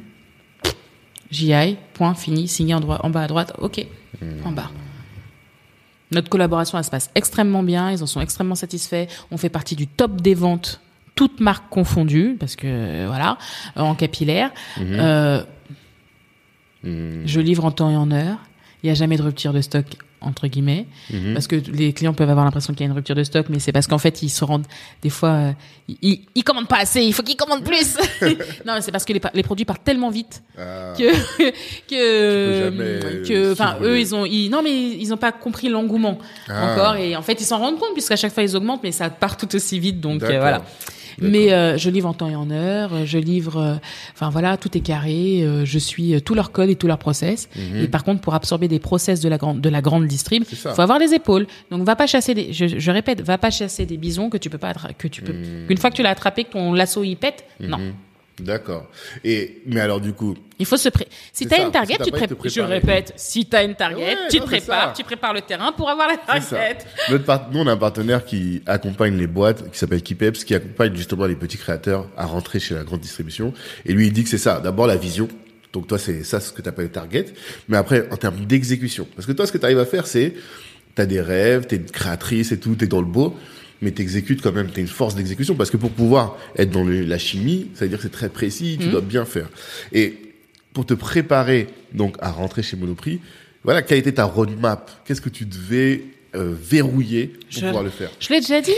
j'y aille, point, fini, signé en, droit, en bas à droite, ok, en bas. Notre collaboration, elle se passe extrêmement bien, ils en sont extrêmement satisfaits. On fait partie du top des ventes, toutes marques confondues, parce que euh, voilà, en capillaire. Euh, Mhm. je livre en temps et en heure. Il n'y a jamais de rupture de stock entre guillemets, Mhm. parce que les clients peuvent avoir l'impression qu'il y a une rupture de stock, mais c'est parce qu'en fait ils se rendent des fois, euh, ils, ils commandent pas assez, il faut qu'ils commandent plus. non, mais c'est parce que les, produits partent tellement vite Ah. que que jamais que enfin eux ils ont ils, non mais ils ont pas compris l'engouement Ah. encore et en fait ils s'en rendent compte puisqu'à chaque fois ils augmentent, mais ça part tout aussi vite donc euh, voilà. Mais euh, je livre en temps et en heure, je livre, euh, enfin voilà, tout est carré, euh, je suis euh, tout leur code et tout leur process. Et par contre, pour absorber des process de la grande de la grande distrib, Mhm. Faut avoir les épaules. Donc va pas chasser des, je, je répète, va pas chasser des bisons que tu peux pas que tu peux qu'une fois que tu l'as attrapé, que ton lasso il pète. Non, Mhm. D'accord. Et mais alors du coup, il faut se pré. Si t'as ça, une target, tu t'as pas été prépares. Je répète, si t'as une target, Ouais, tu non, te prépares, tu prépares le terrain pour avoir la target. Notre part- nous, on a un partenaire qui accompagne les boîtes, qui s'appelle Kipeps, qui accompagne justement les petits créateurs à rentrer chez la grande distribution. Et lui, il dit que c'est ça. D'abord, la vision. Donc toi, c'est ça ce que tu appelles target. Mais après, en termes d'exécution. Parce que toi, ce que tu arrives à faire, c'est, t'as des rêves, t'es une créatrice et tout, t'es dans le beau, mais t'exécutes quand même, t'as une force d'exécution. Parce que pour pouvoir être dans le- la chimie, ça veut dire que c'est très précis, tu dois bien faire. Et pour te préparer donc à rentrer chez Monoprix, voilà, quelle était ta roadmap? Qu'est-ce que tu devais euh, verrouiller pour Je- pouvoir le faire Je l'ai déjà dit.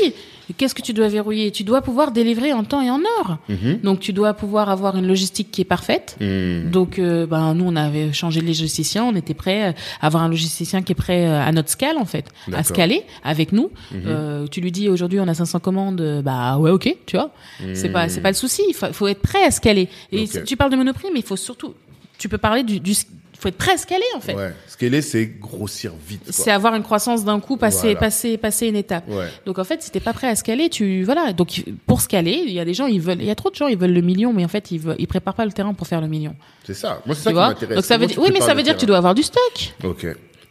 Qu'est-ce que tu dois verrouiller? Tu dois pouvoir délivrer en temps et en heure. Mhm. Donc tu dois pouvoir avoir une logistique qui est parfaite. Hmm. Donc, euh, ben, nous, on avait changé de logisticien. On était prêt à avoir un logisticien qui est prêt euh, à notre scale, en fait, à scaler avec nous. Euh, tu lui dis aujourd'hui, on a 500 commandes. Bah ouais, ok, tu vois. C'est pas, c'est pas le souci. Il faut, faut être prêt à scaler. Et tu parles de Monoprix, mais il faut surtout, tu peux parler du, du faut être prêt à scaler, en fait. Ouais. Est, c'est grossir vite. C'est avoir une croissance d'un coup, passer, Voilà. passer, passer une étape. Ouais. Donc en fait, si t'es pas prêt à scaler, tu voilà. Donc pour scaler, il y a des gens, ils veulent, il y a trop de gens, ils veulent le million, mais en fait, ils veulent, ils préparent pas le terrain pour faire le million. C'est ça. Moi, c'est Tu ça qui m'intéresse. Donc ça veut Comment dire, tu oui, mais ça veut dire que tu dois avoir du stock. Ok.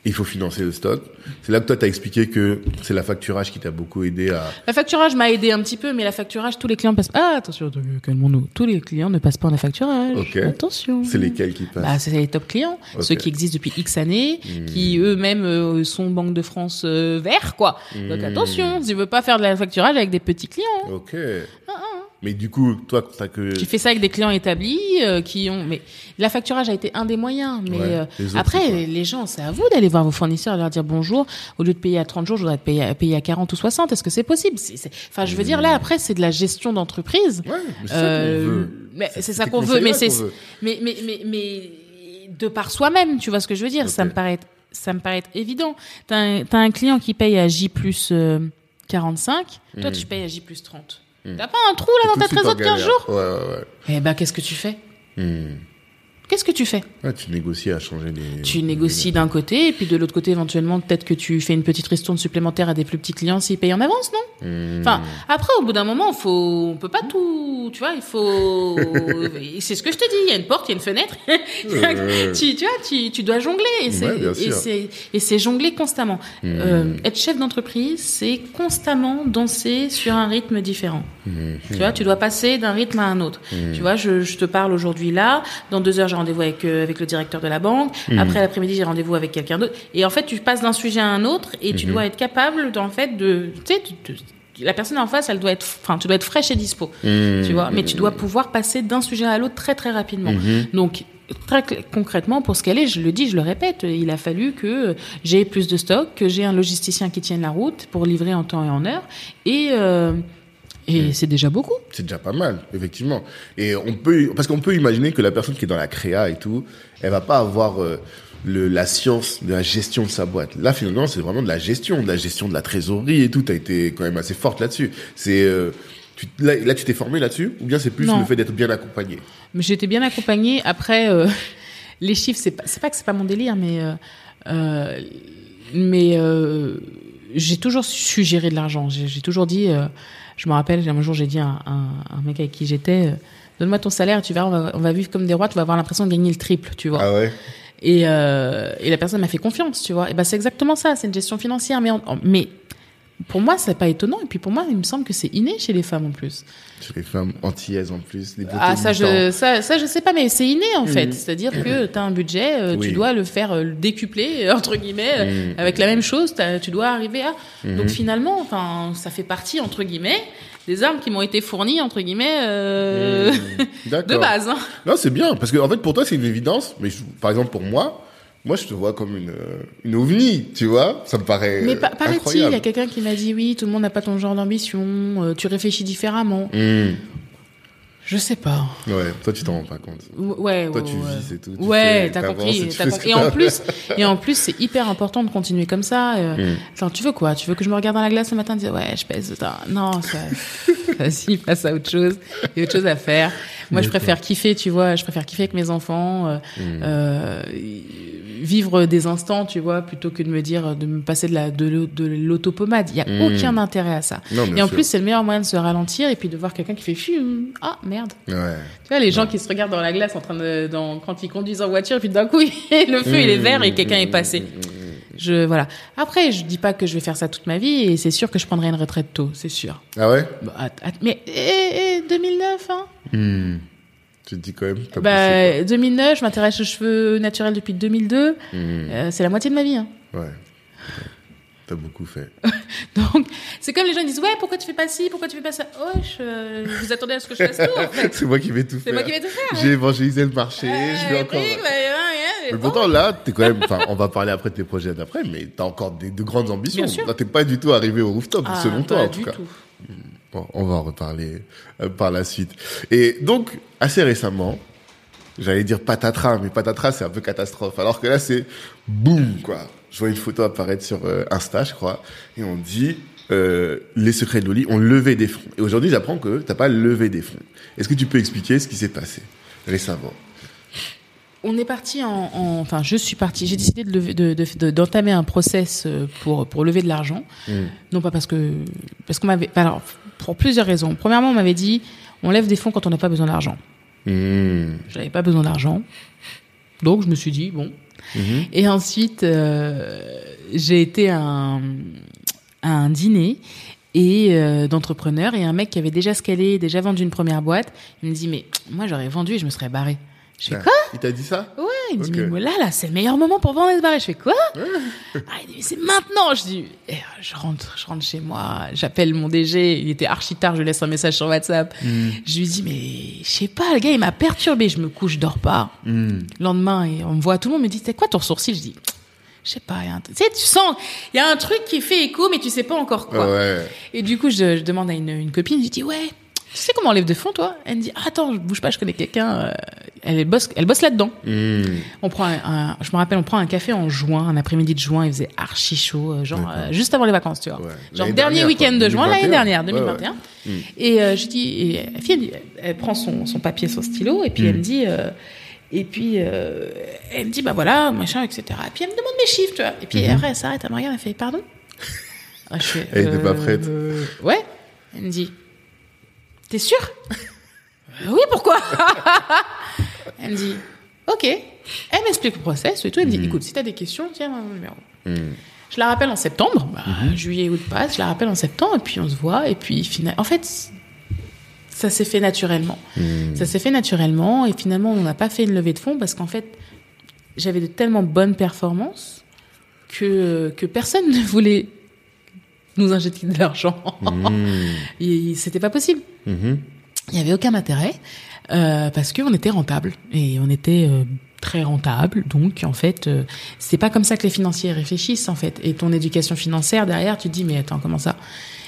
Il faut financer le stock. C'est là que toi, tu as expliqué que c'est la facturage qui t'a beaucoup aidé à... La facturage m'a aidé un petit peu, mais la facturage, tous les clients passent. Ah attention, calmons-nous. Tous les clients ne passent pas en la facturage. Ok. Attention. C'est lesquels qui passent Bah, c'est les top clients. Hmm. ceux qui existent depuis X années, qui eux-mêmes euh, sont Banque de France euh, vert, quoi. Donc Hmm. attention, tu veux pas faire de la facturage avec des petits clients. Ok. Mais du coup, toi, t'as que... Tu fais ça avec des clients établis euh, qui ont. Mais la facturage a été un des moyens. Mais Ouais, euh, les autres, c'est après, les gens, c'est à vous d'aller voir vos fournisseurs et leur dire bonjour. Au lieu de payer à 30 jours, je voudrais payer, à- payer à 40 ou 60. Est-ce que c'est possible? Enfin, je veux dire, là, après, c'est de la gestion d'entreprise. Ouais, mais c'est ça qu'on Euh, veut. mais C'est- ça qu'on veut. Mais c'est. Mais, mais, mais, mais de par soi-même, tu vois ce que je veux dire? Ça me paraît. Ça me paraît être évident. T'as un, un client qui paye à J plus euh, 45. Toi, tu payes à J plus 30. T'as pas un trou là dans ta trésor de 15 galère. jours Ouais, ouais, ouais. eh ben, qu'est-ce que tu fais? Hmm. Qu'est-ce que tu fais? Ouais, tu négocies à changer les... Tu négocies d'un côté, et puis de l'autre côté, éventuellement, peut-être que tu fais une petite ristourne supplémentaire à des plus petits clients s'ils payent en avance, non? Hmm. Enfin, après, au bout d'un moment, faut, on peut pas tout, tu vois, il faut, c'est ce que je te dis, il y a une porte, il y a une fenêtre, tu, tu vois, tu, tu dois jongler, et c'est, Ouais, jongler constamment. Euh, être chef d'entreprise, c'est constamment danser sur un rythme différent. Tu vois, tu dois passer d'un rythme à un autre. Tu vois, je, je te parle aujourd'hui là. Dans deux heures, j'ai rendez-vous avec euh, avec le directeur de la banque. Après l'après-midi, j'ai rendez-vous avec quelqu'un d'autre. Et en fait, tu passes d'un sujet à un autre et tu dois être capable, d'en fait, de, tu sais, la personne en face, elle doit être, enfin, tu dois être fraîche et dispo. Tu vois, mais tu dois pouvoir passer d'un sujet à l'autre très très rapidement. Donc Très concrètement, pour ce qu'elle est, je le dis, je le répète, il a fallu que j'ai plus de stock, que j'ai un logisticien qui tienne la route pour livrer en temps et en heure, et euh, et c'est déjà beaucoup. C'est déjà pas mal, effectivement. Et on peut, parce qu'on peut imaginer que la personne qui est dans la créa et tout, elle va pas avoir, euh, le, la science de la gestion de sa boîte. Là, finalement, c'est vraiment de la gestion, de la gestion de la trésorerie et tout. T'as été quand même assez forte là-dessus. C'est euh, tu, là, là, tu t'es formé là-dessus ou bien c'est plus Non. le fait d'être bien accompagné Mais j'étais bien accompagnée. Après, euh, les chiffres, c'est pas, pas que c'est pas mon délire, mais mais j'ai toujours su gérer de l'argent. J'ai toujours dit, je me rappelle, un jour j'ai dit à un, un, un mec avec qui j'étais, euh, donne-moi ton salaire, tu verras, on va, on va vivre comme des rois, tu vas avoir l'impression de gagner le triple, tu vois. Ah ouais? Et, euh, et la personne m'a fait confiance, tu vois. Et ben c'est exactement ça, c'est une gestion financière, mais en- en- mais pour moi c'est pas étonnant. Et puis pour moi, il me semble que c'est inné chez les femmes en plus. Chez les femmes antillaises en plus. Les Ah ça je ça, ça je sais pas mais c'est inné en fait Mhm. c'est-à-dire que tu as un budget euh, Oui. tu dois le faire euh, le décupler entre guillemets euh, Mhm. avec la même chose tu dois arriver à Mhm. donc finalement enfin ça fait partie entre guillemets des armes qui m'ont été fournies entre guillemets euh, Mmh. de base hein. Non, c'est bien parce que en fait pour toi c'est une évidence, mais je- par exemple pour moi, moi je te vois comme une euh, une ovni, tu vois Ça me paraît mais euh, pa- paraît-il il y a quelqu'un qui m'a dit oui tout le monde n'a pas ton genre d'ambition euh, tu réfléchis différemment Mmh. je sais pas Ouais, toi tu t'en rends pas compte. Ou- ouais Toi ouais, tu ouais. vis, c'est tout. Tu Ouais, t'as compris. et compris. Et en plus, et en plus, c'est hyper important de continuer comme ça. euh, Mm. Attends, tu veux quoi? Tu veux que je me regarde dans la glace ce matin et dire ouais, je pèse. Attends, non, ça, vas-y, passe à autre chose. Il y a autre chose à faire. Moi, je préfère kiffer, tu vois. Je préfère kiffer avec mes enfants, euh, Mm. euh, vivre des instants, tu vois, plutôt que de me dire de me passer de la de, l'au- de l'autopommade. Il y a Mm. aucun intérêt à ça. Non, Et en sûr. plus, c'est le meilleur moyen de se ralentir et puis de voir quelqu'un qui fait Fium, ah merde. Ouais. Tu vois, les gens qui se regardent dans la glace en train de, dans, quand ils conduisent en voiture, et puis d'un coup, le feu, il est vert et quelqu'un est passé. Je, voilà. Après, je dis pas que je vais faire ça toute ma vie et c'est sûr que je prendrai une retraite tôt, c'est sûr. Ah ouais? Bah, mais, eh, eh, 2009, hein? Hmm. Tu te dis quand même. poussé, Bah, 2009, je m'intéresse aux cheveux naturels depuis 2002. quoi. Hmm. Euh, c'est la moitié de ma vie, hein. Ouais. T'as beaucoup fait. Donc, c'est comme les gens disent, ouais, pourquoi tu fais pas ci, pourquoi tu fais pas ça? Ouais, je, vous attendez à ce que je fasse tout, en fait. c'est moi qui vais tout C'est faire. moi qui vais tout faire. J'ai évangélisé le marché, je vais Euh, encore. oui, bah, ouais, ouais, Mais oh. pourtant là, t'es quand même. Enfin, on va parler après de tes projets d'après, mais t'as encore des, de grandes ambitions. Bien sûr. Là, t'es pas du tout arrivé au rooftop, Ah, selon toi en tout du cas. tout. Bon, on va en reparler euh, par la suite. Et donc, assez récemment, j'allais dire patatras, mais patatras, c'est un peu catastrophe. Alors que là, c'est boum, quoi. Je vois une photo apparaître sur euh, Insta, je crois, et on dit euh, les secrets de Loli ont levé des fonds. Et aujourd'hui, j'apprends que t'as pas levé des fonds. Est-ce que tu peux expliquer ce qui s'est passé récemment? On est parti en, en- enfin, je suis parti. J'ai décidé de lever- de- de- de- d'entamer un process euh, pour pour lever de l'argent. Mm. Non pas parce que parce qu'on m'avait, alors pour plusieurs raisons. Premièrement, on m'avait dit on lève des fonds quand on n'a pas besoin d'argent. Mmh. Je n'avais pas besoin d'argent, donc je me suis dit bon. Mhm. Et ensuite, euh, j'ai été à un, dîner et euh, d'entrepreneurs et un mec qui avait déjà scalé, déjà vendu une première boîte. Il me dit mais moi j'aurais vendu et je me serais barré. Je fais Ah, quoi Il t'a dit ça? Ouais, il me dit, mais là, là, c'est le meilleur moment pour vendre et se barrer. Je fais quoi? Ah, Il dit, mais c'est maintenant. Je dis, eh, je rentre, je rentre chez moi, j'appelle mon DG, il était archi tard, je lui laisse un message sur WhatsApp. Mm. Je lui dis, mais je sais pas, le gars, il m'a perturbé. Je me couche, je dors pas. Mm. Le lendemain, et on me voit, tout le monde me dit, c'est quoi ton sourcil? Je dis, je sais pas, il y a un truc. Tu sais, tu sens, il y a un truc qui fait écho, mais tu sais pas encore quoi. Ouais. Et du coup, je, je demande à une, une copine, je dis ouais, tu sais comment on lève de fonds, toi? Elle me dit ah, attends, je bouge pas, je connais quelqu'un. euh, elle bosse, elle bosse là-dedans. Mm. On prend, un, un- je me rappelle, on prend un café en juin, un après-midi de juin, il faisait archi chaud, euh, genre euh, juste avant les vacances, tu vois. Ouais. Genre dernier week-end de juin, l'année 2021. dernière, Ouais, 2021. ouais. Mm. Et euh, je dis, et la fille, elle, prend son, son papier, son stylo, et puis elle me dit, euh, et puis euh, elle me dit, bah voilà, machin, etc. Et puis elle me demande mes chiffres, tu vois. Et puis après, elle s'arrête, elle me regarde, elle fait, pardon? Ah, je fais. Elle était pas prête. euh, Ouais. Elle me dit, t'es sûr? Euh, Oui, pourquoi? Elle me dit, ok. Elle m'explique le process et tout. Elle me dit, écoute, si t'as des questions, tiens mon numéro. Mm. Je la rappelle en septembre, bah, Mhm. juillet, août passe, je la rappelle en septembre, et puis on se voit, et puis finalement, en fait, ça s'est fait naturellement. Ça s'est fait naturellement, et finalement, on n'a pas fait une levée de fonds parce qu'en fait, j'avais de tellement bonnes performances que, que personne ne voulait nous injecter de l'argent. Mm. Et C'était pas possible. Mhm. Il n'y avait aucun intérêt euh, parce qu'on était rentable et on était euh, très rentable. Donc, en fait, euh, c'est pas comme ça que les financiers réfléchissent, en fait. Et ton éducation financière derrière, tu te dis, mais attends, comment ça?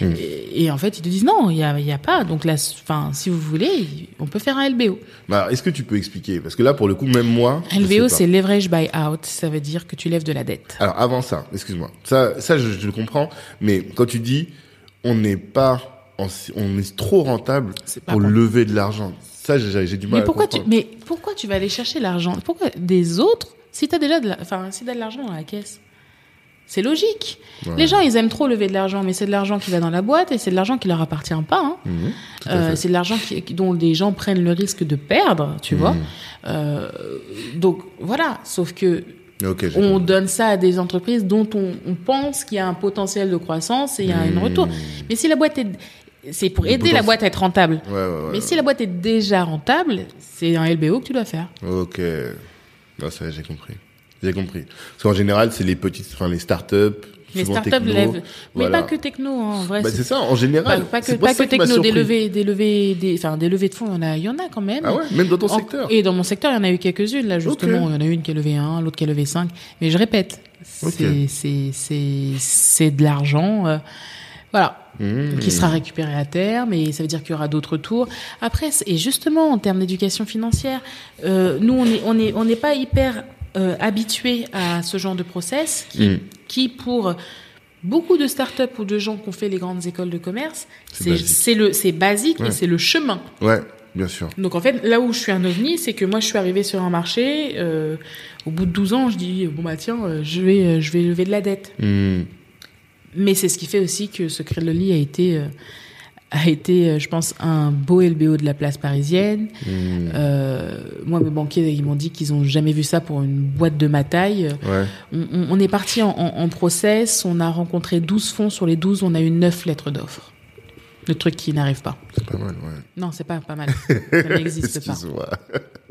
Et, et en fait, ils te disent non, il y a, y a pas. Donc là, enfin, si vous voulez, on peut faire un LBO. Bah, est-ce que tu peux expliquer? Parce que là, pour le coup, même moi. LBO, c'est leverage buyout. Ça veut dire que tu lèves de la dette. Alors avant ça, excuse-moi. Ça, ça je, je le comprends. Mais quand tu dis on n'est pas, en- on est trop rentable pour bon. lever de l'argent. Ça, j'ai du mal Mais à pourquoi tu, comprendre. mais pourquoi tu vas aller chercher l'argent? Pourquoi des autres si t'as déjà de la, enfin, si t'as de l'argent dans la caisse C'est logique. Ouais. Les gens, ils aiment trop lever de l'argent, mais c'est de l'argent qui va dans la boîte et c'est de l'argent qui leur appartient pas. Hein. Mhm, Euh, c'est de l'argent dont les gens prennent le risque de perdre, tu vois. Mhm. Euh, donc voilà. Sauf que on compris. donne ça à des entreprises dont on, on pense qu'il y a un potentiel de croissance et il y a un Mhm. retour. Mais si la boîte est, c'est pour aider la boîte à être rentable. Ouais, ouais, ouais. Mais si la boîte est déjà rentable, c'est un LBO que tu dois faire. Ok. Non, ça, j'ai compris. J'ai compris. Parce qu'en général, c'est les petites, enfin, les startups. Les startups techno. lèvent, mais pas que techno, hein, en vrai. Bah, c'est- ça, en général. pas que, pas que techno, des levées, des levées, des, enfin, des levées de fonds, il y en a, il y en a quand même. Ah ouais, même dans ton En- secteur. Et dans mon secteur, il y en a eu quelques-unes, là, justement. Il y en a une qui a levé 1, l'autre qui a levé 5. Mais je répète, c'est, Ok. c'est, c'est, c'est de l'argent, euh, voilà. Mmh. qui sera récupéré à terme et ça veut dire qu'il y aura d'autres tours. Après, et justement en termes d'éducation financière, euh, nous on est on est on n'est pas hyper euh, habitué à ce genre de process qui, Mm. qui pour beaucoup de startups ou de gens qui ont fait les grandes écoles de commerce, C'est le c'est basique Ouais. et c'est le chemin. Ouais, bien sûr. Donc en fait, là où je suis un ovni, c'est que moi je suis arrivée sur un marché. euh, au bout de 12 ans, je dis bon bah tiens, euh, je vais je vais lever de la dette. Mmh. Mais c'est ce qui fait aussi que Secret de Loli a été, euh, a été, euh, je pense, un beau LBO de la place parisienne. Mmh. Euh, moi, mes banquiers, ils m'ont dit qu'ils ont jamais vu ça pour une boîte de ma taille. Ouais. On, on- on est parti en, en, en process, on a rencontré 12 fonds. Sur les 12, on a eu 9 lettres d'offres. Le truc qui n'arrive pas. C'est pas mal, ouais. Non, c'est pas pas mal. Ça n'existe pas.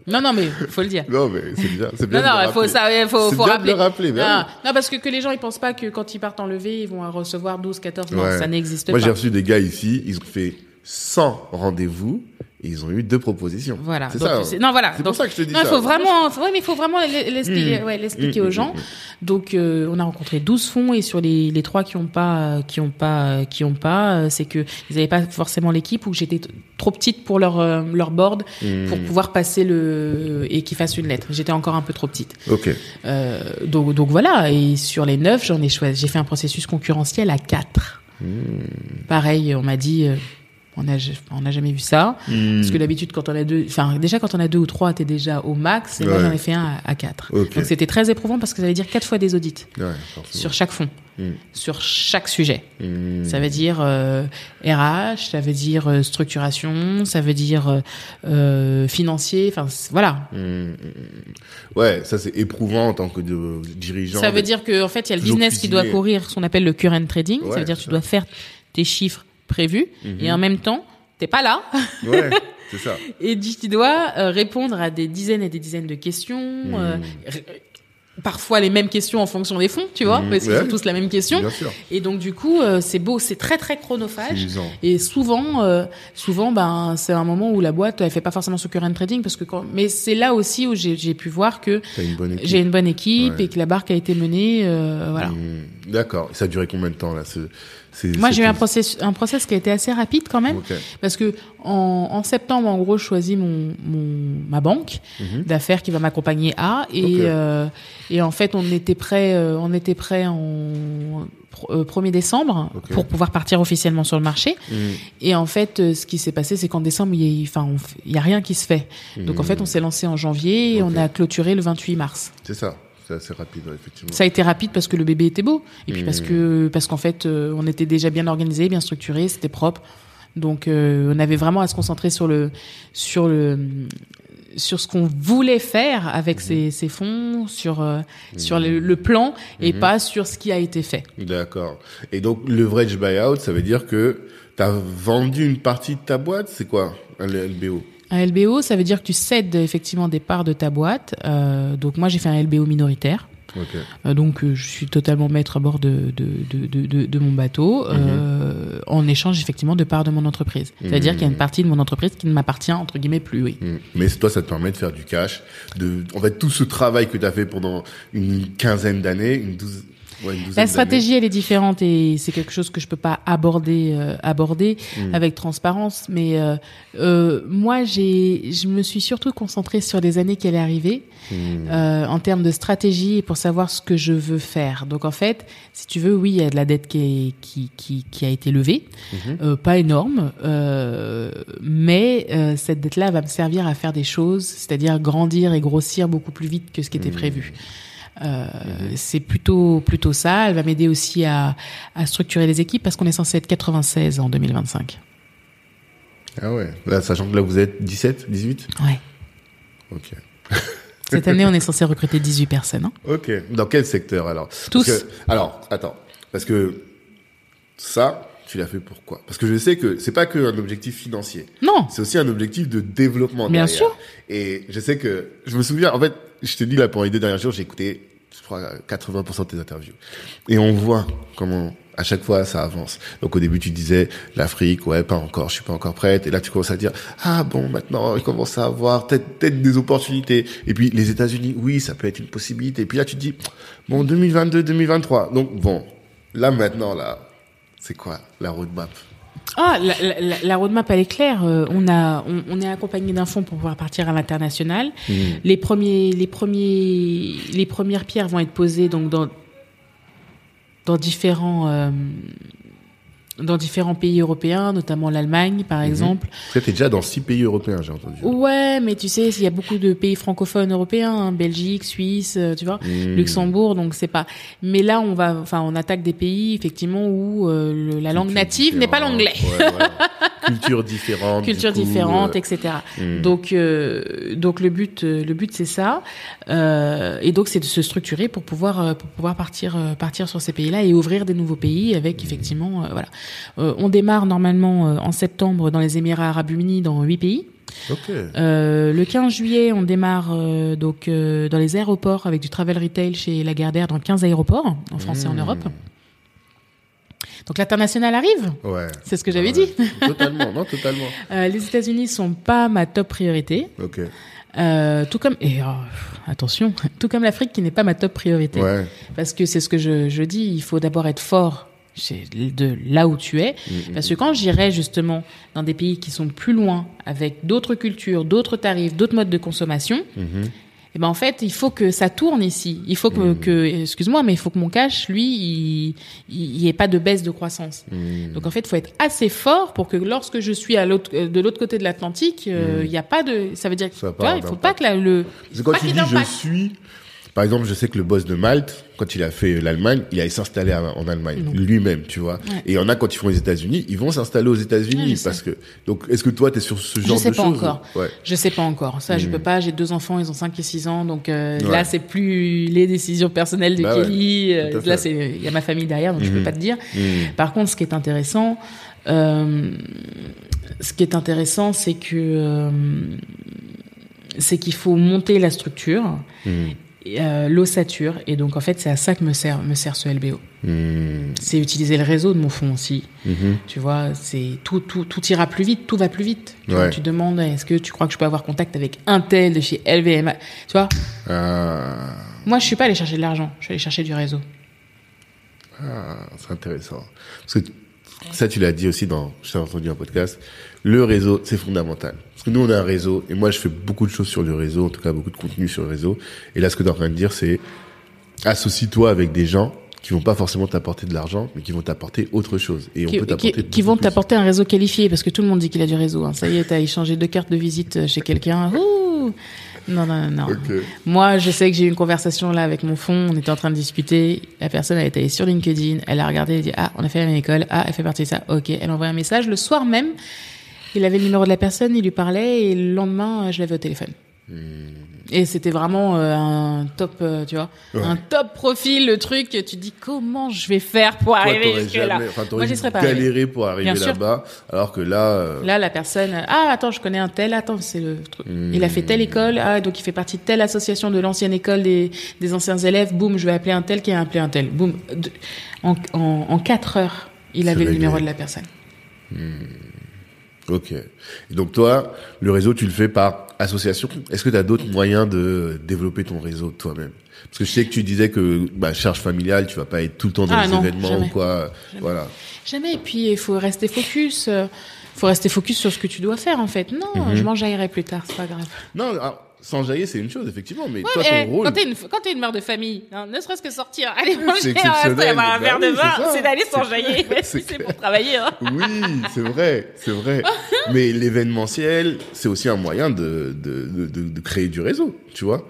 Non, non, mais faut le dire. Non, mais c'est bien. C'est bien Non, non, faut rappeler. ça, faut, C'est faut bien rappeler. de le rappeler, non, non, parce que, que les gens, ils pensent pas que quand ils partent en levée, ils vont recevoir 12, 14. Non, Ouais. ça n'existe Moi, pas. j'ai reçu des gars ici, ils ont fait 100 rendez-vous et ils ont eu deux propositions. Voilà. C'est ça. c'est- Non, voilà. C'est pour ça que je te dis non, ça. il faut vraiment, ouais, mais il faut vraiment l'e- l'expliquer, Mmh. ouais, l'expliquer Mmh, aux mmh, gens. Donc, euh, on a rencontré 12 fonds et sur les, les trois qui ont pas, qui ont pas, qui ont pas, euh, c'est que ils avaient pas forcément l'équipe ou j'étais t- trop petite pour leur, euh, leur board Mmh. pour pouvoir passer le, et qu'ils fassent une lettre. J'étais encore un peu trop petite. Ok. Euh, donc, donc voilà. Et sur les neuf, j'en ai choisi, j'ai fait un processus concurrentiel à quatre. Pareil, on m'a dit, on a, on n'a jamais vu ça. Mmh. Parce que d'habitude, quand on a deux, enfin, déjà, quand on a deux ou trois, t'es déjà au max. Et là, Ouais. j'en ai fait un à, à quatre. Donc, c'était très éprouvant parce que ça veut dire quatre fois des audits Ouais, sur chaque fonds, Mm. sur chaque sujet. Mmh. Ça veut dire euh, RH, ça veut dire euh, structuration, ça veut dire euh, euh, financier. Enfin, voilà. Ouais, ça c'est éprouvant en tant que dirigeant. Ça veut dire qu'en fait, il y a le business qui doit courir, ce qu'on appelle le current trading. ça Ouais, veut dire que tu dois faire tes chiffres prévus Mhm. et en même temps, t'es pas là. Ouais, c'est ça. Et tu dois euh, répondre à des dizaines et des dizaines de questions. Mmh. euh, r- parfois les mêmes questions en fonction des fonds, tu vois, Mmh, parce qu'ils ouais. ont tous la même question. Bien sûr. Et donc du coup, euh, c'est beau, c'est très très chronophage. Et souvent, euh, souvent, ben, c'est un moment où la boîte, elle fait pas forcément ce current trading parce que quand, mais c'est là aussi où j'ai pu voir que T'as une bonne équipe. j'ai une bonne équipe Ouais. et que la barque a été menée, euh, voilà. Mmh. D'accord. Ça a duré combien de temps là ce, Moi, j'ai eu un process, un process qui a été assez rapide quand même. Ok. Parce que en, en septembre, en gros, je choisis mon, mon ma banque Mhm. d'affaires qui va m'accompagner à et euh, et en fait, on était prêt, euh, on était prêt en euh, 1er décembre pour pouvoir partir officiellement sur le marché. Mmh. Et en fait, euh, ce qui s'est passé, c'est qu'en décembre, il y a, enfin, a rien qui se fait. Donc en fait, on s'est lancé en janvier et on a clôturé le 28 mars. C'est ça. C'est assez rapide, ouais, effectivement. Ça a été rapide parce que le bébé était beau et puis parce Mhm. que parce qu'en fait, euh, on était déjà bien organisé, bien structuré, c'était propre. Donc euh, on avait vraiment à se concentrer sur le sur le sur ce qu'on voulait faire avec ces, ces fonds, sur euh, sur le, le plan et pas sur ce qui a été fait. D'accord. Et donc, leverage buyout, ça veut dire que tu as vendu une partie de ta boîte C'est quoi, un LBO Un LBO, ça veut dire que tu cèdes effectivement des parts de ta boîte. Euh, donc moi, j'ai fait un LBO minoritaire. Euh, donc je suis totalement maître à bord de, de, de, de, de mon bateau, mhm. en échange effectivement de part de mon entreprise. C'est-à-dire qu'il y a une partie de mon entreprise qui ne m'appartient entre guillemets plus, oui. Mais toi, ça te permet de faire du cash, de, en fait, tout ce travail que tu as fait pendant une quinzaine d'années, une douzaine la stratégie, elle est différente et c'est quelque chose que je peux pas aborder euh, aborder hmm. avec transparence. Mais euh, euh, moi, j'ai, je me suis surtout concentrée sur les années qui allaient arriver hmm. euh, en termes de stratégie et pour savoir ce que je veux faire. Donc en fait, si tu veux, oui, il y a de la dette qui, est, qui, qui, qui a été levée, hmm. euh, pas énorme, mais cette dette-là va me servir à faire des choses, c'est-à-dire grandir et grossir beaucoup plus vite que ce qui était prévu. Euh, c'est plutôt plutôt ça. Elle va m'aider aussi à, à structurer les équipes parce qu'on est censé être 96 en 2025. Ah ouais. Là, sachant que là vous êtes 17, 18. Ouais. Ok. Cette année, on est censé recruter 18 personnes. Hein ok. Dans quel secteur alors? Tous. alors, attends, parce que ça, tu l'as fait pourquoi? Parce que je sais que c'est pas qu'un objectif financier. Non. C'est aussi un objectif de développement. Bien sûr. Et je sais que je me souviens. En fait, je te dis là, pendant les deux derniers jours, j'ai écouté, je crois, 80% de tes interviews. Et on voit comment, à chaque fois, ça avance. Donc au début, tu disais, l'Afrique, ouais, pas encore, je suis pas encore prête. Et là, tu commences à dire, ah bon, maintenant, il commence à avoir peut-être, peut des opportunités. Et puis, les États-Unis, oui, ça peut être une possibilité. Et puis là, tu te dis, bon, 2022, 2023. Donc bon, là, maintenant, là, c'est quoi la roadmap? Ah, la, la, la, roadmap elle est claire. Euh, on a, on, on est accompagné d'un fonds pour pouvoir partir à l'international. Mmh. Les premiers, les premiers, les premières pierres vont être posées donc dans dans différents euh, dans différents pays européens, notamment l'Allemagne, par mhm. exemple. Tu es déjà dans six pays européens, j'ai entendu. Ouais, mais tu sais, il y a beaucoup de pays francophones européens, hein, Belgique, Suisse, euh, tu vois, mhm. Luxembourg, donc c'est pas. Mais là, on va, enfin, on attaque des pays effectivement où euh, la langue native n'est pas l'anglais. Ouais, Culture différente. Culture différente, euh... etc. Mhm. Donc, euh, donc le but, le but, c'est ça. et donc, c'est de se structurer pour pouvoir, pour pouvoir partir, partir sur ces pays-là et ouvrir des nouveaux pays avec effectivement, voilà. Euh, on démarre normalement euh, en septembre dans les Émirats Arabes Unis dans huit pays. Euh, le 15 juillet, on démarre donc dans les aéroports avec du travel retail chez Lagardère dans 15 aéroports en France et en mmh. Europe. Donc l'international arrive. Ouais. C'est ce que j'avais dit. Totalement, non, totalement. les États-Unis sont pas ma top priorité. Ok. tout comme et oh, attention, tout comme l'Afrique qui n'est pas ma top priorité. Ouais. Parce que c'est ce que je, je dis, il faut d'abord être fort c'est de là où tu es. Mm, mm, Parce que mm. quand j'irai justement dans des pays qui sont plus loin, avec d'autres cultures, d'autres tarifs, d'autres modes de consommation, mm-hmm. et eh ben en fait, il faut que ça tourne ici. Il faut que, que excuse-moi, mais il faut que mon cash, lui, il n'y ait pas de baisse de croissance. Donc en fait, il faut être assez fort pour que lorsque je suis à l'autre, de l'autre côté de l'Atlantique, euh, il n'y a pas de, ça veut dire, que, il faut pas que la, le. Quand tu dis je suis, par exemple, je sais que le boss de Malte, quand il a fait l'Allemagne, il allait s'installer en Allemagne lui-même, tu vois. Et il y en a quand ils font les États-Unis, ils vont s'installer aux États-Unis parce que. Donc, est-ce que toi, tu es sur ce genre je sais de pas choses encore. Ouais. Je sais pas encore. Ça, je hmm. peux pas. J'ai deux enfants, ils ont 5 et 6 ans, donc euh, là, c'est plus les décisions personnelles de bah Kelly. Euh, là, c'est il y a ma famille derrière, donc je peux hmm. pas te dire. Hmm. Par contre, ce qui est intéressant, euh, ce qui est intéressant, c'est que euh, c'est qu'il faut monter la structure euh, l'ossature. Et donc, en fait, c'est à ça que me sert, me sert ce LBO. Hmm. C'est utiliser le réseau de mon fond aussi. Mhm. Tu vois, c'est tout, tout, tout ira plus vite, tout va plus vite. Tu, demandes, est-ce que tu crois que je peux avoir contact avec un tel de chez LVMH Tu vois? Ah. Moi, je suis pas allé chercher de l'argent, je suis allé chercher du réseau. Ah, c'est intéressant. Parce que ça, tu l'as dit aussi dans, j'ai entendu un podcast, le réseau, c'est fondamental. Parce que nous, on a un réseau, et moi, je fais beaucoup de choses sur le réseau, en tout cas, beaucoup de contenu sur le réseau. Et là, ce que tu es en train de dire, c'est, associe-toi avec des gens qui vont pas forcément t'apporter de l'argent, mais qui vont t'apporter autre chose. Et qui, on peut t'apporter qui, vont t'apporter un réseau qualifié, parce que tout le monde dit qu'il a du réseau. Hein. Ça y est, t'as échangé deux cartes de visite chez quelqu'un. Non, non, non. Moi, je sais que j'ai eu une conversation là avec mon fond. On était en train de discuter. La personne, elle est allée sur LinkedIn. Elle a regardé. Elle a dit Ah, on a fait la même école. Ah, elle fait partie de ça. Ok. Elle a envoyé un message le soir même. Il avait le numéro de la personne. Il lui parlait. Et le lendemain, je l'avais au téléphone. Hmm. Et c'était vraiment euh, un top, euh, tu vois, Ouais. un top profil, le truc. Tu te dis comment je vais faire pour Toi, arriver jusque là. jamais, enfin, Moi, j'y serais pas galéré pour arriver là-bas, alors que là, euh, Là, la personne, ah attends, je connais un tel, attends, c'est le truc. Hmm. Il a fait telle école, ah donc il fait partie de telle association de l'ancienne école des, des anciens élèves. Boum, je vais appeler un tel qui a appelé un tel. Boum, en, en, en quatre heures, il avait le numéro de la personne. Ok. Et donc toi, le réseau, tu le fais par association. Est-ce que tu as d'autres moyens de développer ton réseau toi-même? Parce que je sais que tu disais que bah, charge familiale, tu vas pas être tout le temps dans Ah les non, événements jamais. ou quoi. Jamais. Voilà. Jamais. Et puis il faut rester focus. euh, faut rester focus sur ce que tu dois faire en fait. Non, Mhm. je m'enjaillerai plus tard, c'est pas grave. Non, alors, s'enjailler, c'est une chose, effectivement, mais Ouais, toi, mais, ton rôle. quand t'es une, quand t'es une mère de famille, hein, ne serait-ce que sortir, aller manger resto et avoir un Bah verre de oui, vin, c'est d'aller s'enjailler, C'est pour travailler. Hein. Oui, c'est vrai, c'est vrai. Mais l'événementiel, c'est aussi un moyen de, de, de, de, de créer du réseau, tu vois.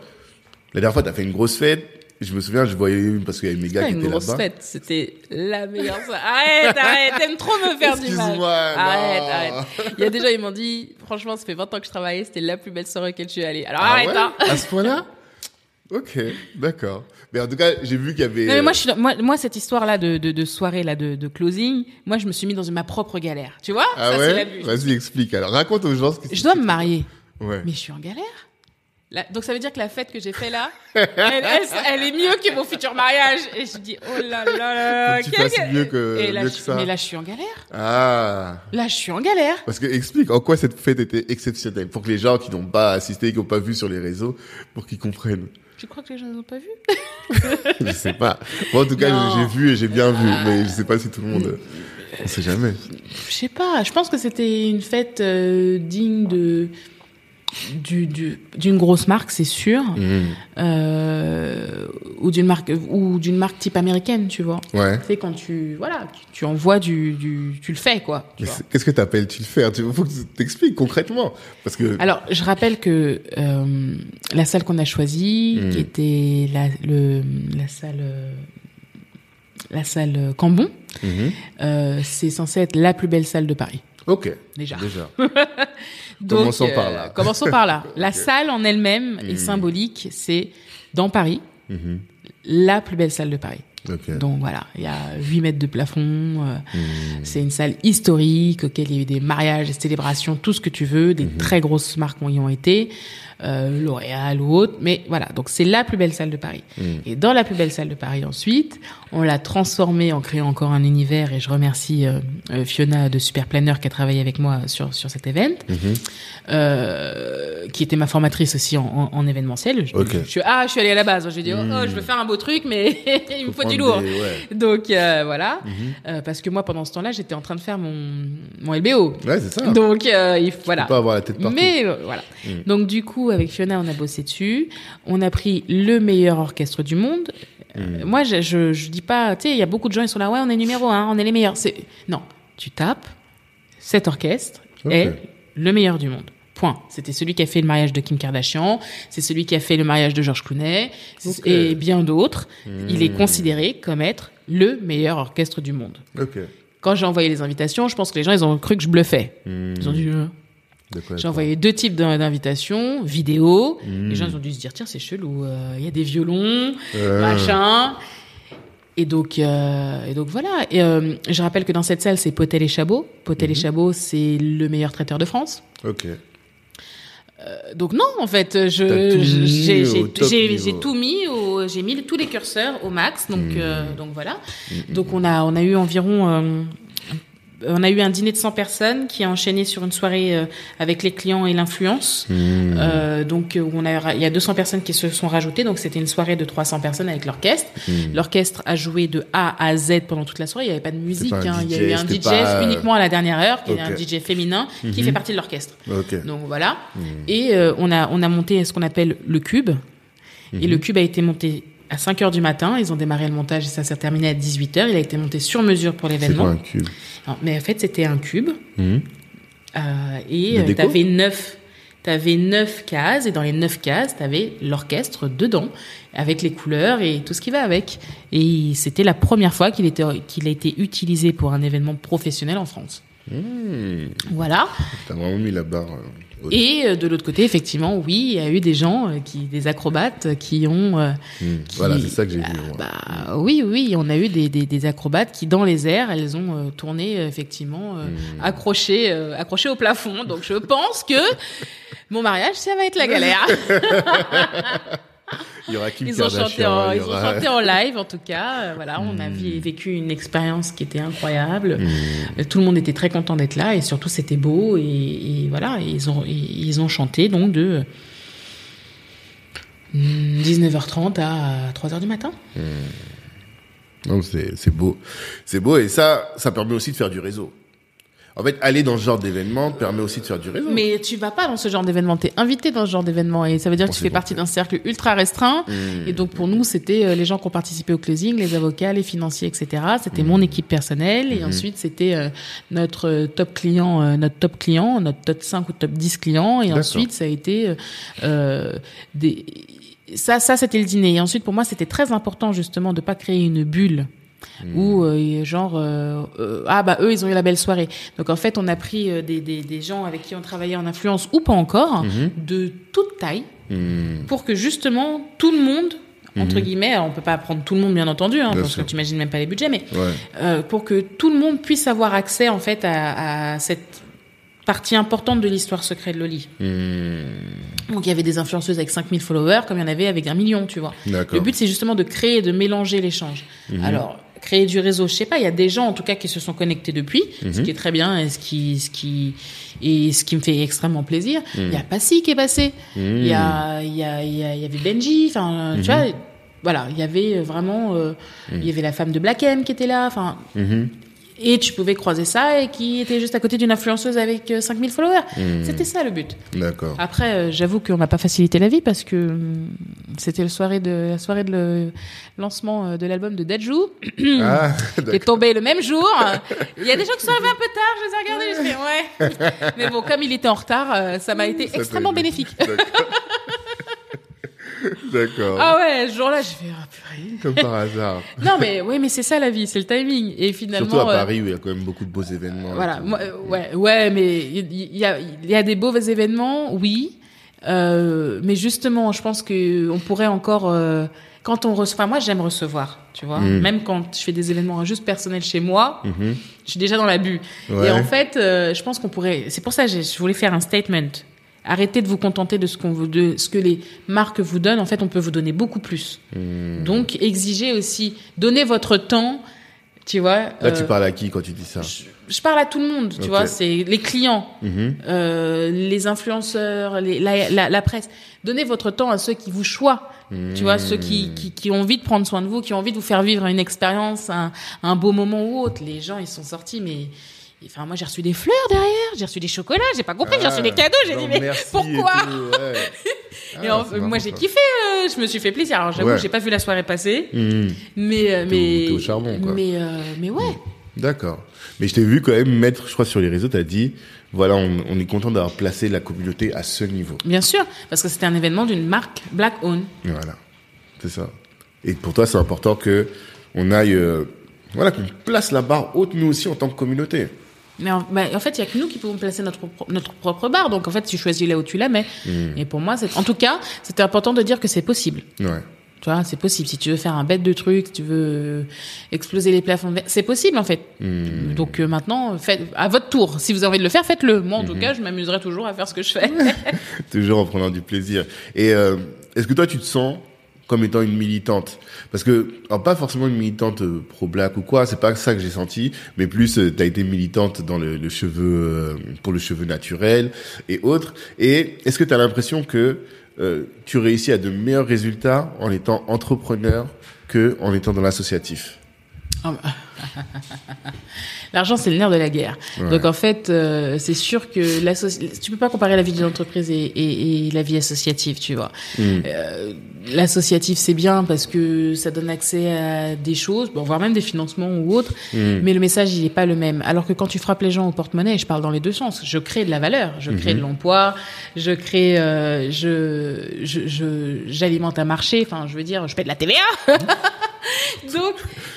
La dernière fois, t'as fait une grosse fête. Je me souviens, je voyais une parce qu'il y avait mes gars qui une étaient grosse là-bas. fête, c'était la meilleure soirée. Arrête, arrête, t'aimes trop me faire du mal. Arrête, non. arrête. Il y a gens, ils m'ont dit, franchement, ça fait 20 ans que je travaillais, c'était la plus belle soirée auquel je suis allée. Alors Ah arrête, ouais hein. À ce point-là? Ok, d'accord. Mais en tout cas, j'ai vu qu'il y avait. Non, mais euh, moi, je suis, dans- moi, moi, cette histoire-là de, de, de soirée, là, de, de closing, moi, je me suis mis dans ma propre galère. Tu vois? Ah ça, ouais? Vas-y, explique. Alors, raconte aux gens ce qui Je dois me marier. Ouais. Mais je suis en galère. Donc ça veut dire que la fête que j'ai fait là, elle, elle, elle est mieux que mon futur mariage. Et je dis, oh là là là. Faut que tu fasses mieux que- Et là, mieux que ça. Mais là, je suis en galère. Ah. Là, je suis en galère. Parce que explique en quoi cette fête était exceptionnelle pour que les gens qui n'ont pas assisté, qui n'ont pas vu sur les réseaux, pour qu'ils comprennent. Je crois que les gens n'ont pas vu? je sais pas. Moi, en tout cas, j'ai vu et j'ai bien vu, mais je sais pas si tout le monde. On sait jamais. Je sais pas. Je pense que c'était une fête euh, digne de du du- d'une grosse marque, c'est sûr, Mhm. euh, ou d'une marque ou d'une marque type américaine, tu vois. Ouais. Tu sais quand tu voilà, tu, tu envoies du, du tu le fais quoi. tu c'est- Qu'est-ce que t'appelles tu le faire Tu faut que tu t'expliques concrètement, parce que. Alors, je rappelle que euh, la salle qu'on a choisie, Mm. qui était la, le, la salle, euh, la salle Cambon, euh, c'est censé être la plus belle salle de Paris. Ok. Déjà. Déjà. Donc, Commençons par là. Commençons par là. La salle en elle-même est symbolique. C'est dans Paris, Mhm. la plus belle salle de Paris. Donc voilà, il y a 8 mètres de plafond. euh, Mhm. C'est une salle historique auquel il y a eu des mariages, des célébrations, tout ce que tu veux. Des très grosses marques y ont été, euh, L'Oréal ou autre. Mais voilà, donc c'est la plus belle salle de Paris. Mhm. Et dans la plus belle salle de Paris ensuite, on l'a transformée en créant encore un univers. Et je remercie euh, Fiona de Super Planner qui a travaillé avec moi sur sur cet event, qui était ma formatrice aussi en, en, en événementiel. Je, Ok. je suis ah, je suis allée à la base. J'ai dit oh, oh, je veux faire un beau truc, mais il me faut du lourd. des- ouais. Donc euh, voilà, Mhm. Euh, parce que moi pendant ce temps-là, j'étais en train de faire mon mon LBO. Ouais, c'est ça. Donc euh, il faut- voilà. pas avoir la tête partout. Mais euh, voilà. Mm. Donc du coup, avec Fiona, on a bossé dessus. On a pris le meilleur orchestre du monde. Mm. moi, je, je je dis pas, tu sais, il y a beaucoup de gens ils sont là, ouais, on est numéro un, on est les meilleurs. C'est non, tu tapes. Cet orchestre est le meilleur du monde. Point. C'était celui qui a fait le mariage de Kim Kardashian, c'est celui qui a fait le mariage de George Clooney et bien d'autres. Il est Mm. considéré comme être le meilleur orchestre du monde. Quand j'ai envoyé les invitations, je pense que les gens ils ont cru que je bluffais. Mhm. Ils ont dit euh, j'ai envoyé deux types d'in- d'invitations, vidéo. Mm. Les gens ils ont dû se dire tiens c'est chelou, euh, il y a des violons, Euh, machin. Et donc euh, et donc voilà. Et euh, je rappelle que dans cette salle c'est Potel et Chabot. Potel et. Chabot c'est le meilleur traiteur de France. Ok. Euh, donc non en fait je j'ai tout mis j'ai mis tous les curseurs au max donc Mhm. euh, donc voilà. Mhm. Donc on a on a eu environ euh, on a eu un dîner de 100 personnes qui a enchaîné sur une soirée euh, avec les clients et l'influence. Mhm. Euh, donc euh, où on a, il y a 200 personnes qui se sont rajoutées, donc c'était une soirée de 300 personnes avec l'orchestre. Mhm. L'orchestre a joué de A à Z pendant toute la soirée. Il n'y avait pas de musique, pas hein. il y a eu un DJ pas, uniquement à la dernière heure, qui est un. DJ féminin qui Mhm. fait partie de l'orchestre. Donc voilà. Et euh, on a on a monté ce qu'on appelle le cube. Et le cube a été monté à 5 heures du matin. Ils ont démarré le montage et ça s'est terminé à 18 heures. Il a été monté sur mesure pour C'est l'événement. un cube? Mais en fait, c'était un cube. Mhm. Euh, et De euh, déco t'avais neuf, cases et dans les neuf cases, t'avais l'orchestre dedans avec les couleurs et tout ce qui va avec. Et c'était la première fois qu'il était qu'il a été utilisé pour un événement professionnel en France. Mhm. Voilà. T'as vraiment mis la barre euh, Et euh, de l'autre côté, effectivement, oui, il y a eu des gens, euh, qui, des acrobates, qui ont. euh, Hmm. qui- Voilà, c'est ça que j'ai vu. Ah, bah, oui, oui, on a eu des, des, des acrobates qui, dans les airs, elles ont euh, tourné euh, effectivement euh, Hmm. accrochées, euh, accrochées au plafond. Donc, je pense que mon mariage, ça va être la galère. Il y aura Kim Ils ont chanté en, ont chanté live, en tout cas. Euh, voilà, on a vi- vécu une expérience qui était incroyable. Euh, Tout le monde était très content d'être là et surtout c'était beau et, et voilà, et ils ont et ils ont chanté donc de euh, 19h30 à 3h du matin. Non, c'est c'est beau. C'est beau et ça, ça permet aussi de faire du réseau. En fait, aller dans ce genre d'événement permet aussi de faire du réseau. Mais tu vas pas dans ce genre d'événement, tu es invité dans ce genre d'événement et ça veut dire que tu fais partie d'un cercle ultra restreint. Et donc pour nous, c'était euh, les gens qui ont participé au closing, les avocats, les financiers, etc. C'était mon équipe personnelle. Et ensuite c'était euh, notre euh, top client, notre top client, notre top 5 ou top 10 clients. Et ensuite ça a été euh, des ça ça c'était le dîner. Et ensuite pour moi c'était très important justement de pas créer une bulle où euh, genre euh, euh, ah bah eux ils ont eu la belle soirée donc en fait on a pris des, des, des gens avec qui on travaillait en influence ou pas encore de toute taille Hmm. pour que justement tout le monde entre guillemets alors on peut pas prendre tout le monde bien entendu hein, Bien parce sûr. que tu imagines même pas les budgets mais Ouais. pour que tout le monde puisse avoir accès en fait à, à cette partie importante de l'histoire secrète de Loli. Hmm. Donc il y avait des influenceuses avec 5000 followers comme il y en avait avec un million, tu vois. Le but c'est justement de créer et de mélanger l'échange. Alors créer du réseau, je sais pas, il y a des gens en tout cas qui se sont connectés depuis, ce qui est très bien et ce qui ce qui et ce qui me fait extrêmement plaisir. Il y a Passy qui est passé. Il y a il y a il y, a- il y avait Benji, enfin tu vois voilà, il y avait vraiment euh, il y avait la femme de Black M qui était là, enfin Mhm. Et tu pouvais croiser ça et qui était juste à côté d'une influenceuse avec euh, 5000 followers. Hmm. C'était ça le but. D'accord. Après, euh, j'avoue qu'on n'a pas facilité la vie parce que hum, c'était le soirée de, la soirée de le lancement euh, de l'album de Dajou, Ah, qui est tombé le même jour. Il y a des gens qui sont arrivés un peu tard, je les ai regardés, je fais ouais. Mais bon, comme il était en retard, euh, ça m'a été Ça extrêmement bénéfique. D'accord. Ah ouais, ce jour-là, j'ai fait ah, purée. Comme par hasard. Non mais ouais, mais c'est ça la vie, c'est le timing. Et finalement, Surtout à euh, Paris où il y a quand même beaucoup de beaux événements. Voilà, moi, euh, ouais, ouais, mais il y, a, il y a des beaux événements, oui, euh, mais justement, je pense que on pourrait encore, euh, quand on reçoit, moi j'aime recevoir, tu vois, Mm. même quand je fais des événements juste personnels chez moi, Mhm. je suis déjà dans la bulle. Ouais. Et en fait, euh, je pense qu'on pourrait, c'est pour ça que je voulais faire un statement. Arrêtez de vous contenter de ce qu'on vous, de ce que les marques vous donnent. En fait, on peut vous donner beaucoup plus. Hmm. Donc, exigez aussi, donnez votre temps, tu vois. Là, tu euh, parles à qui quand tu dis ça? je, je parle à tout le monde, tu vois, c'est les clients, Mhm. euh, les influenceurs, les, la, la, la presse. Donnez votre temps à ceux qui vous choient, tu vois, ceux qui, qui, qui ont envie de prendre soin de vous, qui ont envie de vous faire vivre une expérience, un, un beau moment ou autre. Les gens, ils sont sortis, mais enfin, moi, j'ai reçu des fleurs derrière, j'ai reçu des chocolats, j'ai pas compris, j'ai reçu des cadeaux, j'ai Ah, dit mais pourquoi tout, ouais. Et Ah, en- moi, j'ai kiffé, euh, je me suis fait plaisir. Alors, j'avoue, Ouais. j'ai pas vu la soirée passer, Mhm. mais euh, mais t'es au charbon, quoi. mais euh, mais ouais. D'accord. Mais je t'ai vu quand même mettre, je crois, sur les réseaux, t'as dit, voilà, on, on est content d'avoir placé la communauté à ce niveau. Bien sûr, parce que c'était un événement d'une marque Black Owned. Voilà. C'est ça. Et pour toi, c'est important que on aille, euh, voilà, qu'on place la barre haute, nous aussi, en tant que communauté. Mais en, bah, en fait, il y a que nous qui pouvons placer notre, notre propre barre. Donc, en fait, tu choisis là où tu la mets. Et pour moi, c'est, en tout cas, c'était important de dire que c'est possible. Ouais. Tu vois, c'est possible. Si tu veux faire un bête de truc, si tu veux exploser les plafonds, c'est possible, en fait. Hmm. Donc, euh, maintenant, faites, à votre tour. Si vous avez envie de le faire, faites-le. Moi, en tout cas, je m'amuserai toujours à faire ce que je fais. Toujours en prenant du plaisir. Et euh, est-ce que toi, tu te sens comme étant une militante Parce que, pas forcément une militante euh, pro-black ou quoi, c'est pas ça que j'ai senti, mais plus, tu as été militante dans le, le cheveu, euh, pour le cheveu naturel et autres. Et est-ce que tu as l'impression que euh, tu réussis à de meilleurs résultats en étant entrepreneur que en étant dans l'associatif? Ah bah. L'argent, c'est le nerf de la guerre. Ouais. Donc en fait, euh, c'est sûr que l'associ- tu peux pas comparer la vie d'une entreprise et, et, et la vie associative, tu vois. Mm. Euh, L'associatif, c'est bien parce que ça donne accès à des choses, bon, voire même des financements ou autres, Mm. mais le message, il est pas le même. Alors que quand tu frappes les gens au porte-monnaie, je parle dans les deux sens, je crée de la valeur, je crée de l'emploi, je crée, euh, je, je, je- j'alimente un marché, enfin, je veux dire, je paie de la TVA. Donc,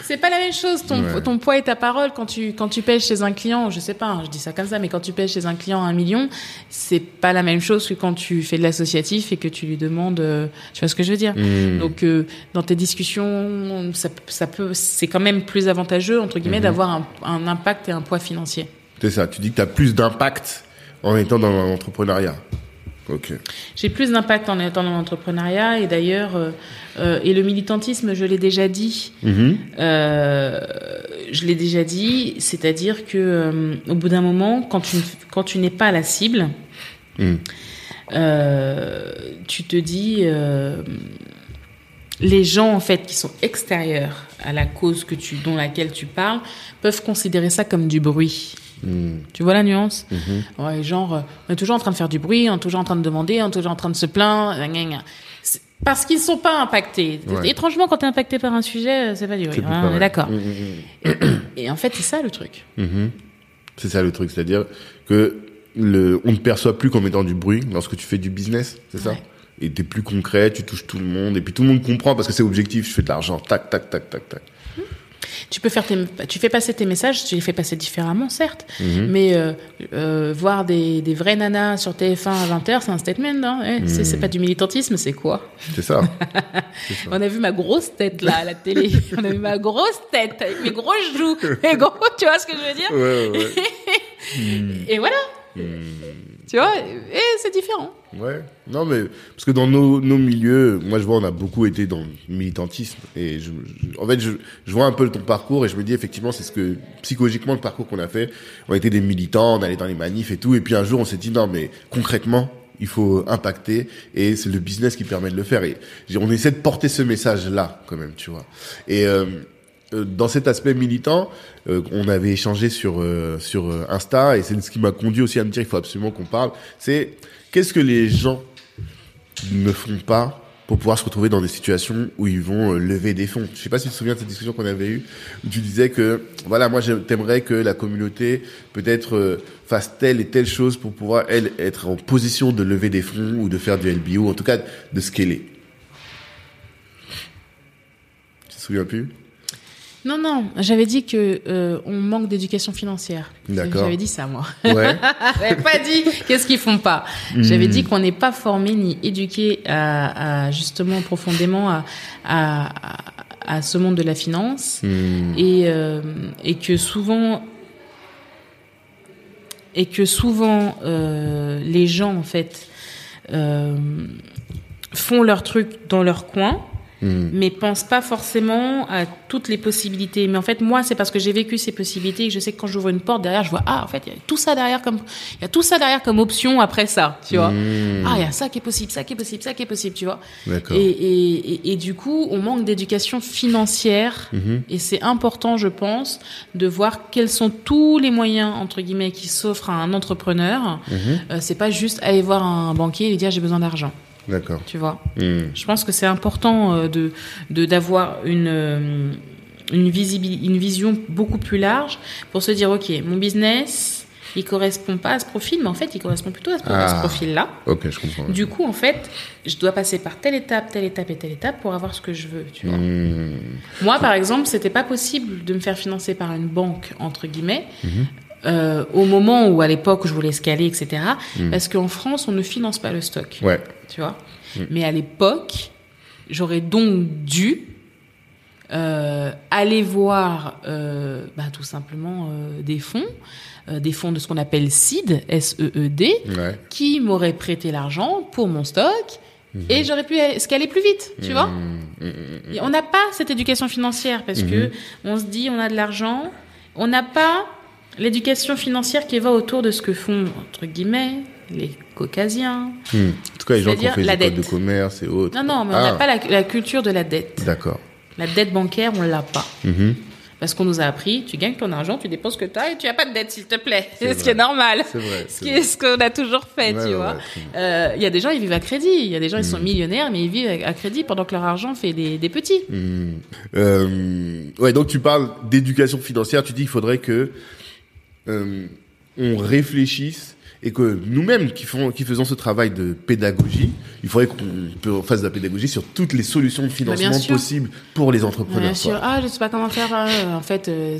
c'est pas la même chose. Ton, Ouais. ton poids et ta parole quand tu quand tu payes chez un client, je sais pas, hein, je dis ça comme ça, mais quand tu payes chez un client un million, c'est pas la même chose que quand tu fais de l'associatif et que tu lui demandes, euh, tu vois ce que je veux dire? Hmm. Donc euh, dans tes discussions, ça, ça peut, c'est quand même plus avantageux entre guillemets d'avoir un, un impact et un poids financier. C'est ça. Tu dis que tu as plus d'impact en étant dans l'entrepreneuriat. Ok. J'ai plus d'impact en étant dans l'entrepreneuriat et d'ailleurs, euh, euh, et le militantisme, je l'ai déjà dit. Mhm. Euh, je l'ai déjà dit, c'est-à-dire que euh, au bout d'un moment, quand tu quand tu n'es pas la cible, Mm. euh, tu te dis les gens en fait qui sont extérieurs à la cause que tu dont laquelle tu parles peuvent considérer ça comme du bruit. Mm. Tu vois la nuance Mhm. Ouais, genre, euh, on est toujours en train de faire du bruit, on est toujours en train de demander, on est toujours en train de se plaindre. Parce qu'ils sont pas impactés. Ouais. Étrangement, quand tu es impacté par un sujet, euh, c'est pas du bruit. Hein, on est d'accord. Mm, mm, Et en fait, c'est ça le truc. Mhm. C'est ça le truc, c'est-à-dire que le, on ne perçoit plus comme étant du bruit lorsque tu fais du business, c'est ça Ouais. Et t'es plus concret, tu touches tout le monde, et puis tout le monde comprend parce que c'est objectif, je fais de l'argent, tac, tac, tac, tac, tac. Tu peux faire tes, tu fais passer tes messages, tu les fais passer différemment, certes, Mhm. mais euh, euh, voir des, des vrais nanas sur TF1 à 20h, c'est un statement. Hein Eh, c'est, c'est pas du militantisme, c'est quoi? C'est ça. On a vu ma grosse tête là à la télé. On a vu ma grosse tête avec mes grosses joues, mes gros, tu vois ce que je veux dire? Ouais, ouais, ouais. Et voilà, Hmm. Tu vois, et c'est différent. Ouais. Non, mais parce que dans nos, nos milieux, moi je vois, on a beaucoup été dans le militantisme et je, en fait, je, je vois un peu ton parcours et je me dis effectivement, c'est ce que psychologiquement le parcours qu'on a fait. On a été des militants, on allait dans les manifs et tout, et puis un jour on s'est dit non, mais concrètement. Il faut impacter et c'est le business qui permet de le faire. Et on essaie de porter ce message-là quand même, tu vois. Et euh, dans cet aspect militant, euh, on avait échangé sur euh, sur euh, Insta et c'est ce qui m'a conduit aussi à me dire il faut absolument qu'on parle. C'est qu'est-ce que les gens ne font pas pour pouvoir se retrouver dans des situations où ils vont euh, lever des fonds? Je sais pas si tu te souviens de cette discussion qu'on avait eue où tu disais que voilà moi j'aimerais que la communauté peut-être euh, fasse telle et telle chose pour pouvoir elle être en position de lever des fonds ou de faire du LBO en tout cas de scaler. Tu te souviens plus? Non, non, j'avais dit que euh, on manque d'éducation financière. D'accord. J'avais dit ça, moi. Ouais. J'avais pas dit qu'est-ce qu'ils font pas. J'avais dit qu'on n'est pas formé ni éduqué à, à, justement profondément à, à, à- à ce monde de la finance Hmm. et, euh, et que souvent et que souvent euh, les gens en fait font leur truc dans leur coin Hmm. mais pensent pas forcément à toutes les possibilités. Mais en fait, moi, c'est parce que j'ai vécu ces possibilités et que je sais que quand j'ouvre une porte derrière, je vois ah en fait il y a tout ça derrière comme il y a tout ça derrière comme option après ça, tu vois. Hmm. Ah il y a ça qui est possible, ça qui est possible, ça qui est possible, tu vois. D'accord. Et, et, et, et du coup, on manque d'éducation financière Mhm. et c'est important, je pense, de voir quels sont tous les moyens entre guillemets qui s'offrent à un entrepreneur. Mhm. Euh, c'est pas juste aller voir un banquier et lui dire j'ai besoin d'argent, D'accord. tu vois. Hmm. Je pense que c'est important euh, de de d'avoir une euh, une visibilité, une vision beaucoup plus large pour se dire ok mon business il correspond pas à ce profil mais en fait il correspond plutôt à ce, Ah. profil là. Ok, je comprends. Du coup en fait je dois passer par telle étape, telle étape et telle étape pour avoir ce que je veux. Tu vois. Hmm. Moi par exemple c'était pas possible de me faire financer par une banque entre guillemets. Mhm. Euh, au moment où à l'époque je voulais scaler etc parce qu'en France on ne finance pas le stock Ouais. tu vois. Mais à l'époque, j'aurais donc dû euh, aller voir euh, bah, tout simplement euh, des fonds, des fonds de ce qu'on appelle SEED, S-E-E-D, Ouais. qui m'auraient prêté l'argent pour mon stock et j'aurais pu scaler plus vite, tu vois. Hmm, hmm, hmm, Et on n'a pas cette éducation financière parce que on se dit on a de l'argent, on n'a pas l'éducation financière qui va autour de ce que font entre guillemets les caucasiens. hmm. En tout cas, les gens qui ont fait la des codes de commerce et autres. Non non, mais on Ah. n'a pas la, la culture de la dette. D'accord. La dette bancaire, on l'a pas. Mhm. Parce qu'on nous a appris, tu gagnes ton argent, tu dépenses ce que tu as et tu n'as pas de dette, s'il te plaît. C'est ce qui est normal. C'est vrai. Ce qui est ce qu'on a toujours fait, Ouais, tu ouais, vois. Euh, Il y a des gens, ils vivent à crédit. Il y a des gens, ils sont millionnaires, mais ils vivent à crédit pendant que leur argent fait des, des petits. Hmm. Euh, ouais, donc tu parles d'éducation financière. Tu dis qu'il faudrait que on réfléchisse et que nous-mêmes qui, font, qui faisons ce travail de pédagogie, il faudrait qu'on fasse de la pédagogie sur toutes les solutions de Bah, financement possibles pour les entrepreneurs. Bien sûr. Ah, je sais pas comment faire. euh, en fait, euh,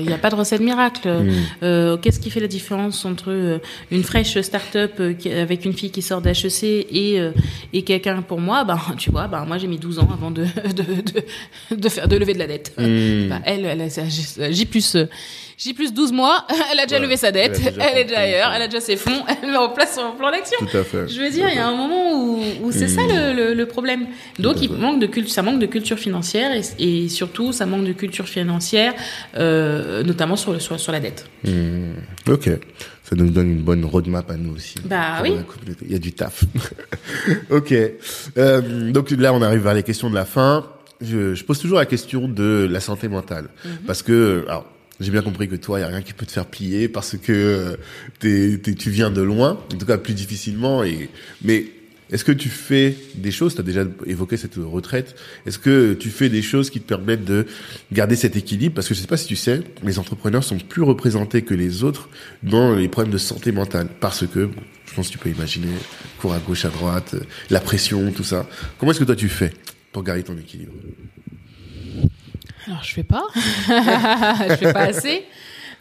il n'y a pas de recette miracle. Mm. Euh, Qu'est-ce qui fait la différence entre euh, une fraîche start-up euh, avec une fille qui sort d'HEC et euh, et quelqu'un pour moi? Ben, tu vois, ben moi j'ai mis 12 ans avant de de, de de faire de lever de la dette. Mm. Bah, elle, elle a J plus euh, J plus 12 mois, elle a déjà levé sa dette, elle est déjà ailleurs, elle a déjà ses fonds, elle met en place son plan d'action. Tout à fait. Je veux dire, il y a un moment où, où c'est ça le, le, le problème. Donc, il manque de culture, ça manque de culture financière et, et surtout, ça manque de culture financière, euh, notamment sur, le- sur, sur la dette. Hmm. Ok, ça nous donne une bonne roadmap à nous aussi. Bah oui. Il y a du taf. ok, Euh, donc là on arrive vers les questions de la fin. Je, je pose toujours la question de la santé mentale Mhm. parce que alors j'ai bien compris que toi il y a rien qui peut te faire plier parce que euh, t'es, t'es- tu viens de loin, en tout cas plus difficilement. Et mais est-ce que tu fais des choses Tu as déjà évoqué cette retraite. Est-ce que tu fais des choses qui te permettent de garder cet équilibre? Parce que je sais pas si tu sais, les entrepreneurs sont plus représentés que les autres dans les problèmes de santé mentale. Parce que, je pense que tu peux imaginer, cours à gauche, à droite, euh, la pression, tout ça. Comment est-ce que toi tu fais pour garder ton équilibre? Alors, je fais pas. je fais pas assez.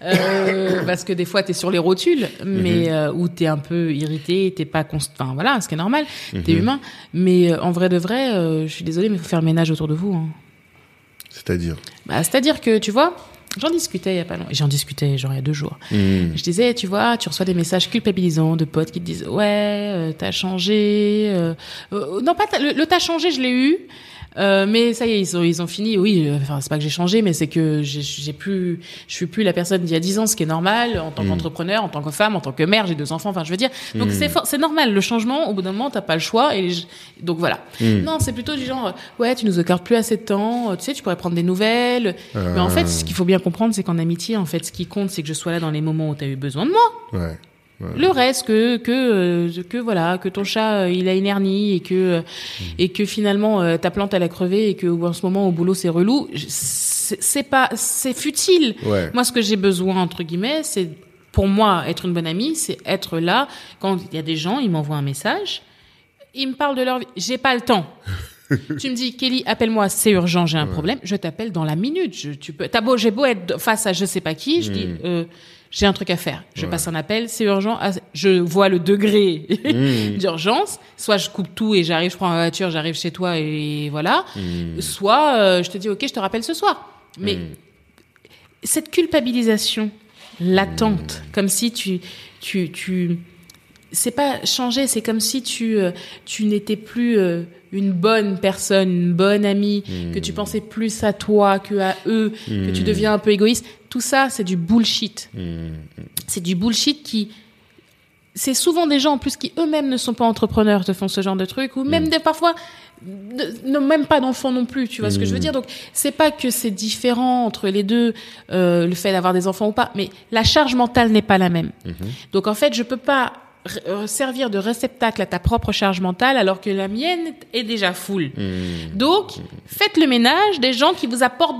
Euh, parce que des fois t'es sur les rotules, mais euh, où t'es un peu irrité, t'es pas enfin voilà, ce qui est normal, t'es humain. Mais euh, en vrai de vrai, je suis désolée, mais il faut faire le ménage autour de vous. hein. C'est-à-dire Bah, c'est-à-dire que tu vois, j'en discutais il y a pas longtemps, j'en discutais genre il y a deux jours. Hmm. Je disais, tu vois, tu reçois des messages culpabilisants de potes qui te disent, ouais, t'as changé. non, pas le, le t'as changé, je l'ai eu. Euh, mais ça y est, ils ont, ils ont fini. Oui, euh, enfin c'est pas que j'ai changé, mais c'est que j'ai- plus, je suis plus la personne d'il y a dix ans, ce qui est normal en tant qu'entrepreneur, en tant que femme, en tant que mère. J'ai deux enfants. Enfin, je veux dire, donc c'est for- c'est normal. Le changement, au bout d'un moment, t'as pas le choix. Et je- donc voilà. Non, c'est plutôt du genre, euh, ouais, tu nous accordes plus assez de temps. Tu sais, tu pourrais prendre des nouvelles. Mais en fait, ce qu'il faut bien comprendre, c'est qu'en amitié, en fait, ce qui compte, c'est que je sois là dans les moments où t'as eu besoin de moi. Ouais. Le reste, que que euh, que voilà, que ton chat euh, il a une hernie et que euh, et que finalement ta plante elle a crevé et que en ce moment au boulot c'est relou, c'est pas c'est futile. Ouais. Moi, ce que j'ai besoin entre guillemets, c'est pour moi être une bonne amie, c'est être là quand il y a des gens, ils m'envoient un message, ils me parlent de leur vie, j'ai pas le temps. tu me dis Kelly, appelle-moi, c'est urgent, j'ai un problème, je t'appelle dans la minute. Je, tu peux, t'as beau, j'ai beau être face à je sais pas qui, je dis, euh, j'ai un truc à faire. Je Ouais. passe un appel, c'est urgent. Ah, je vois le degré Hmm. d'urgence. Soit je coupe tout et j'arrive, je prends ma voiture, j'arrive chez toi et voilà. Hmm. Soit euh, je te dis ok, je te rappelle ce soir. Mais cette culpabilisation latente, comme si tu, tu, tu, c'est pas changer, c'est comme si tu, euh, tu n'étais plus euh, une bonne personne, une bonne amie, que tu pensais plus à toi que à eux, que tu deviens un peu égoïste. Tout ça, c'est du bullshit. C'est du bullshit qui, c'est souvent des gens en plus qui eux-mêmes ne sont pas entrepreneurs te font ce genre de truc ou même des parfois ne- même pas d'enfants non plus tu vois ce que je veux dire. Donc c'est pas que c'est différent entre les deux euh, le fait d'avoir des enfants ou pas mais la charge mentale n'est pas la même. Donc en fait je peux pas servir de réceptacle à ta propre charge mentale alors que la mienne est déjà full donc faites le ménage des gens qui vous apportent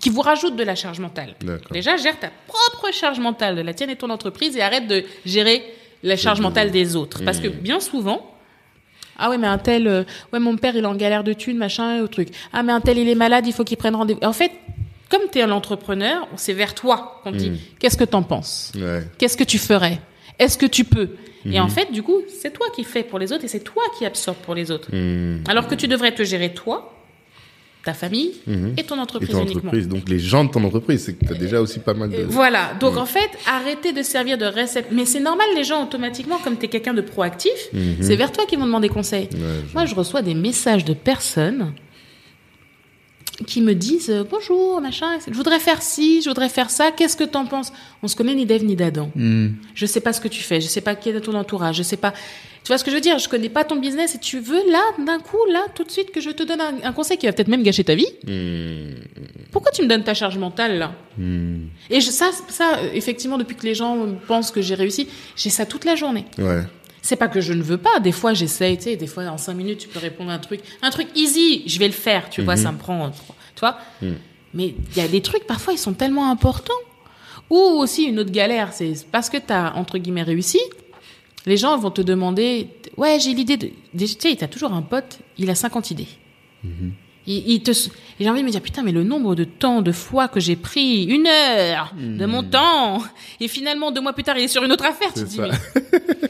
qui vous rajoutent de la charge mentale D'accord. Déjà, gère ta propre charge mentale de la tienne et ton entreprise et arrête de gérer la charge mentale des autres. Parce que bien souvent, ah ouais, mais un tel, euh, ouais, mon père, il est en galère de thunes, machin, au truc. Ah, mais un tel, il est malade, il faut qu'il prenne rendez-vous. En fait, comme tu es un entrepreneur, c'est vers toi qu'on dit, qu'est-ce que t'en penses? Ouais. Qu'est-ce que tu ferais? Est-ce que tu peux? Et en fait, du coup, c'est toi qui fais pour les autres et c'est toi qui absorbe pour les autres. Hmm. Alors que tu devrais te gérer toi, ta famille et ton Et entreprise ton uniquement. entreprise, donc les gens de ton entreprise, c'est que tu as déjà aussi pas mal de... Euh, Voilà. Donc en fait, arrêtez de servir de recette. Mais c'est normal, les gens automatiquement, comme tu es quelqu'un de proactif, c'est vers toi qu'ils vont demander conseil. Ouais, je- Moi, je reçois des messages de personnes qui me disent euh, bonjour, machin, je voudrais faire ci, je voudrais faire ça, qu'est-ce que t'en penses? On se connaît ni d'Ève ni d'Adam. Je sais pas ce que tu fais, je sais pas qui est ton entourage, je sais pas. Tu vois ce que je veux dire? Je connais pas ton business et tu veux là, d'un coup, là, tout de suite, que je te donne un, un conseil qui va peut-être même gâcher ta vie? Hmm. Pourquoi tu me donnes ta charge mentale là? Hmm. et je, ça, ça, euh, effectivement, depuis que les gens pensent que j'ai réussi, j'ai ça toute la journée. Ouais. C'est pas que je ne veux pas. Des fois, j'essaye, tu sais, des fois, en cinq minutes, tu peux répondre à un truc. Un truc easy, je vais le faire, tu vois, ça me prend, tu vois. Mais il y a des trucs, parfois, ils sont tellement importants. Ou aussi, une autre galère, c'est parce que tu as, entre guillemets, réussi, Les gens vont te demander, ouais, j'ai l'idée de, tu sais, t'as toujours un pote, il a 50 idées. Mhm. Il, il te, et j'ai envie de me dire, putain, mais le nombre de temps, de fois que j'ai pris, une heure de mon temps, et finalement, deux mois plus tard, il est sur une autre affaire, tu te dis, mais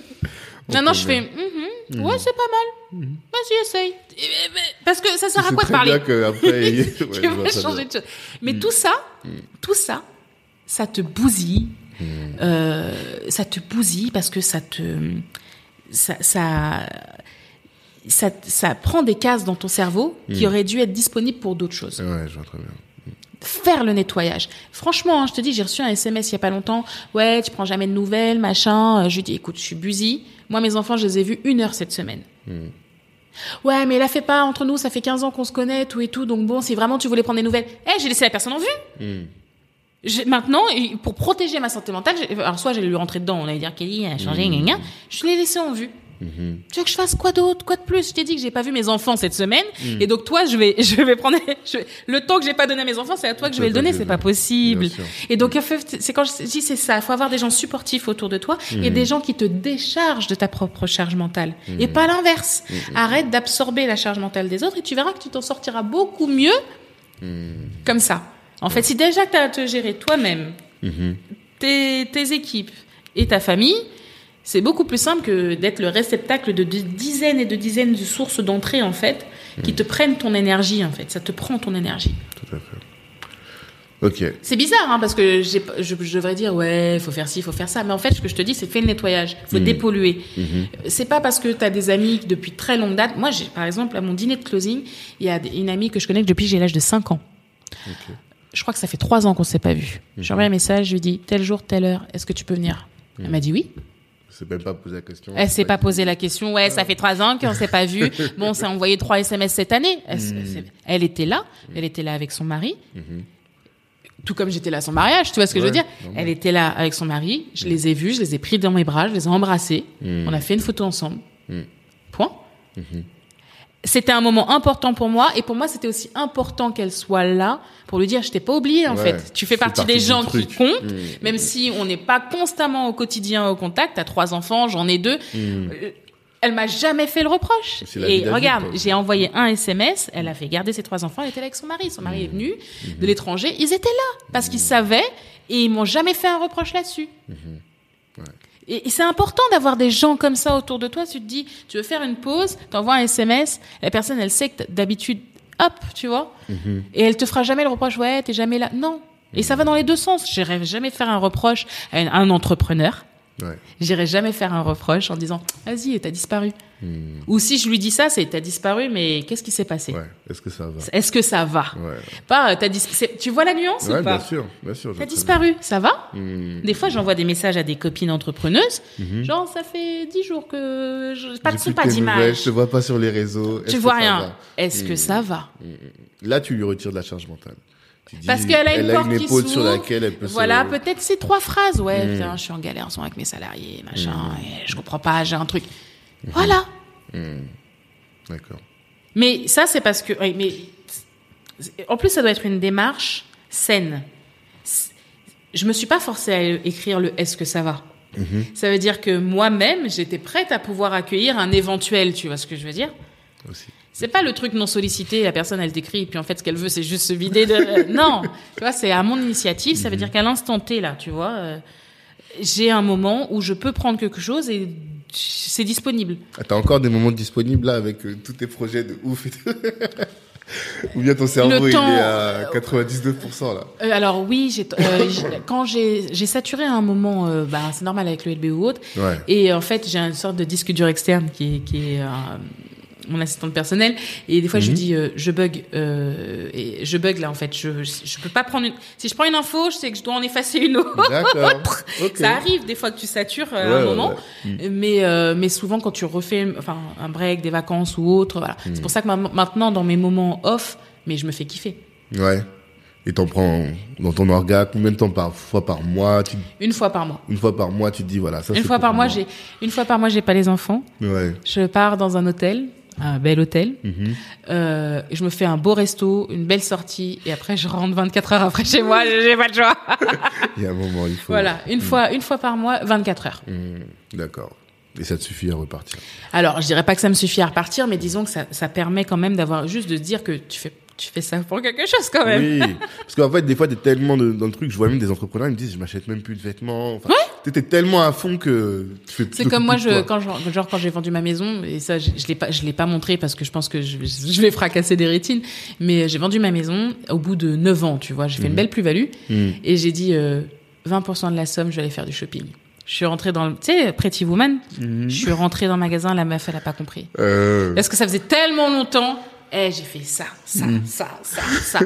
Maintenant, je fais, Mhm, ouais, c'est pas mal. Vas-y, essaye. Et- et- mais- Parce que ça sert à quoi de parler? il- Tu ouais, je vas changer de chose. Mais tout ça, tout ça, ça te bousille. Euh, ça te bousille parce que ça te, ça, ça, ça, ça prend des cases dans ton cerveau qui auraient dû être disponibles pour d'autres choses Ouais, je vois très bien. Faire le nettoyage. Franchement, hein, je te dis, j'ai reçu un SMS il y a pas longtemps. Ouais, tu prends jamais de nouvelles, machin. Euh, Je lui dis, écoute, je suis busy. Moi, mes enfants, je les ai vus une heure cette semaine. Ouais, mais la fait pas entre nous, ça fait 15 ans qu'on se connaît, tout et tout. Donc bon, si vraiment tu voulais prendre des nouvelles, eh, j'ai laissé la personne en vue. Hmm. Maintenant, pour protéger ma santé mentale, alors soit j'allais lui rentrer dedans, on allait dire Kelly a changé, gna, gna. je l'ai laissé en vue. Tu veux que je fasse quoi d'autre, quoi de plus? Je t'ai dit que j'ai pas vu mes enfants cette semaine, et donc toi, je vais, je vais prendre je le temps que j'ai pas donné à mes enfants, c'est à toi que je vais le donner, c'est pas possible. Et donc, c'est quand je dis c'est ça, il faut avoir des gens supportifs autour de toi et des gens qui te déchargent de ta propre charge mentale, et pas l'inverse. Arrête d'absorber la charge mentale des autres et tu verras que tu t'en sortiras beaucoup mieux comme ça. En fait, si déjà tu as à te gérer toi-même, tes, tes équipes et ta famille, c'est beaucoup plus simple que d'être le réceptacle de, dizaines et de dizaines de sources d'entrée, en fait, qui te prennent ton énergie, en fait. Ça te prend ton énergie. Tout à fait. Ok. C'est bizarre, hein, parce que je, je devrais dire, ouais, faut faire ci, faut faire ça. Mais en fait, ce que je te dis, c'est fais le nettoyage. faut dépolluer. C'est pas parce que tu as des amis depuis très longue date. Moi, j'ai, par exemple, à mon dîner de closing, il y a une amie que je connais depuis que j'ai l'âge de 5 ans. Je crois que ça fait trois ans qu'on s'est pas vu. J'ai envoyé un message, je lui dis, tel jour, telle heure, est-ce que tu peux venir? Elle m'a dit oui. C'est même pas posé la question. Elle s'est pas posé la question. Ouais, ça fait trois ans qu'on s'est pas vu. Bon, on s'est envoyé trois SMS cette année. Elle, elle était là. Elle était là avec son mari. Tout comme j'étais là à son mariage. Tu vois ce que je veux dire? Elle était là avec son mari. Je les ai vus. Je les ai pris dans mes bras. Je les ai embrassés. On a fait une photo ensemble. Point. C'était un moment important pour moi et pour moi c'était aussi important qu'elle soit là pour lui dire je t'ai pas oublié en Ouais, fait. Tu fais partie partie des gens qui comptent Mmh. même si on n'est pas constamment au quotidien au contact. T'as trois enfants j'en ai deux. Euh, elle m'a jamais fait le reproche. Et regarde j'ai envoyé un SMS elle a fait garder ses trois enfants. Elle était là avec son mari. Son mari est venu de l'étranger. Ils étaient là parce qu'ils savaient et ils m'ont jamais fait un reproche là-dessus et, et c'est important d'avoir des gens comme ça autour de toi. Tu te dis, tu veux faire une pause, t'envoies un SMS, la personne, elle sait que d'habitude, hop, tu vois, et elle te fera jamais le reproche, ouais, t'es jamais là. Non. Et ça va dans les deux sens. J'irai jamais faire un reproche à un, à un entrepreneur. Ouais. J'irai jamais faire un reproche en disant, vas-y, t'as disparu. Ou si je lui dis ça, c'est t'as disparu, mais qu'est-ce qui s'est passé? Ouais. Est-ce que ça va? Est-ce que ça va? Ouais. Pas, euh, t'as dis- Tu vois la nuance Ouais, ou pas? bien sûr, bien sûr. T'as disparu, ça va? Hmm. Des fois, j'envoie des messages à des copines entrepreneuses. Genre, ça fait dix jours que je... pas de son, pas d'image. Je te vois pas sur les réseaux. Tu vois rien. Est-ce que ça va? Là, tu lui retires de la charge mentale. Dis, Parce qu'elle a une elle porte qui épaule sur s'ouvre. laquelle elle peut se- Voilà, peut-être ces trois phrases. Ouais, Mm. putain, je suis en galère en ce moment avec mes salariés, machin, et je comprends pas, j'ai un truc. Voilà. D'accord. Mais ça, c'est parce que. oui, mais en plus, ça doit être une démarche saine. Je me suis pas forcée à écrire le est-ce que ça va. Ça veut dire que moi-même, j'étais prête à pouvoir accueillir un éventuel. Tu vois ce que je veux dire? Aussi. C'est pas le truc non sollicité, la personne elle t'écrit, et puis en fait ce qu'elle veut c'est juste se vider de. non, tu vois, c'est à mon initiative, ça veut dire qu'à l'instant T là, tu vois, euh, j'ai un moment où je peux prendre quelque chose et c'est disponible. Ah, T'as encore des moments disponibles là avec euh, tous tes projets de ouf et tout Ou bien ton cerveau il est à 99% là Euh, alors oui, j'ai, euh, quand j'ai, j'ai saturé à un moment, euh, bah, c'est normal avec le LB ou autre, Ouais. et en fait j'ai une sorte de disque dur externe qui est, qui est mon assistante personnelle, et des fois je lui dis euh, je bug, euh, et je bug là en fait, je, je peux pas prendre une, si je prends une info, je sais que je dois en effacer une autre. D'accord. Ok. Ça arrive des fois que tu satures euh, Ouais, un moment, ouais. mais euh, mais souvent quand tu refais enfin un break, des vacances ou autre, voilà. Mm. C'est pour ça que ma- maintenant dans mes moments off, mais je me fais kiffer. Ouais. Et t'en prends dans ton orga combien de temps par fois par mois tu, Une fois par mois. Une fois par mois, tu te dis voilà ça. Une fois par mois, moi. j'ai une fois par mois, j'ai pas les enfants. Ouais. Je pars dans un hôtel, un bel hôtel. Mhm. Euh, je me fais un beau resto, une belle sortie, et après je rentre 24 heures après chez moi. J'ai pas le choix. Il y a un moment il faut. voilà, une fois, une fois par mois, 24 heures. Mhm. D'accord. Et ça te suffit à repartir? Alors, je dirais pas que ça me suffit à repartir, mais disons que ça, ça permet quand même d'avoir juste de dire que tu fais tu fais ça pour quelque chose quand même. Oui, parce qu'en fait, des fois, t'es tellement de- dans le truc, je vois même des entrepreneurs, ils me disent, je m'achète même plus de vêtements. Enfin, T'étais tellement à fond que C'est comme moi, je, quand genre quand j'ai vendu ma maison, et ça, je, je l'ai pas, je l'ai pas montré parce que je pense que je, je vais fracasser des rétines. Mais j'ai vendu ma maison au bout de 9 ans, tu vois. J'ai fait une belle plus-value Mhm. et j'ai dit euh, 20% de la somme, je vais aller faire du shopping. Je suis rentrée dans le, tu sais, Pretty Woman. Je suis rentrée dans le magasin, la meuf, elle a pas compris. Euh, Parce que ça faisait tellement longtemps. Eh, j'ai fait ça, ça, ça, ça, ça.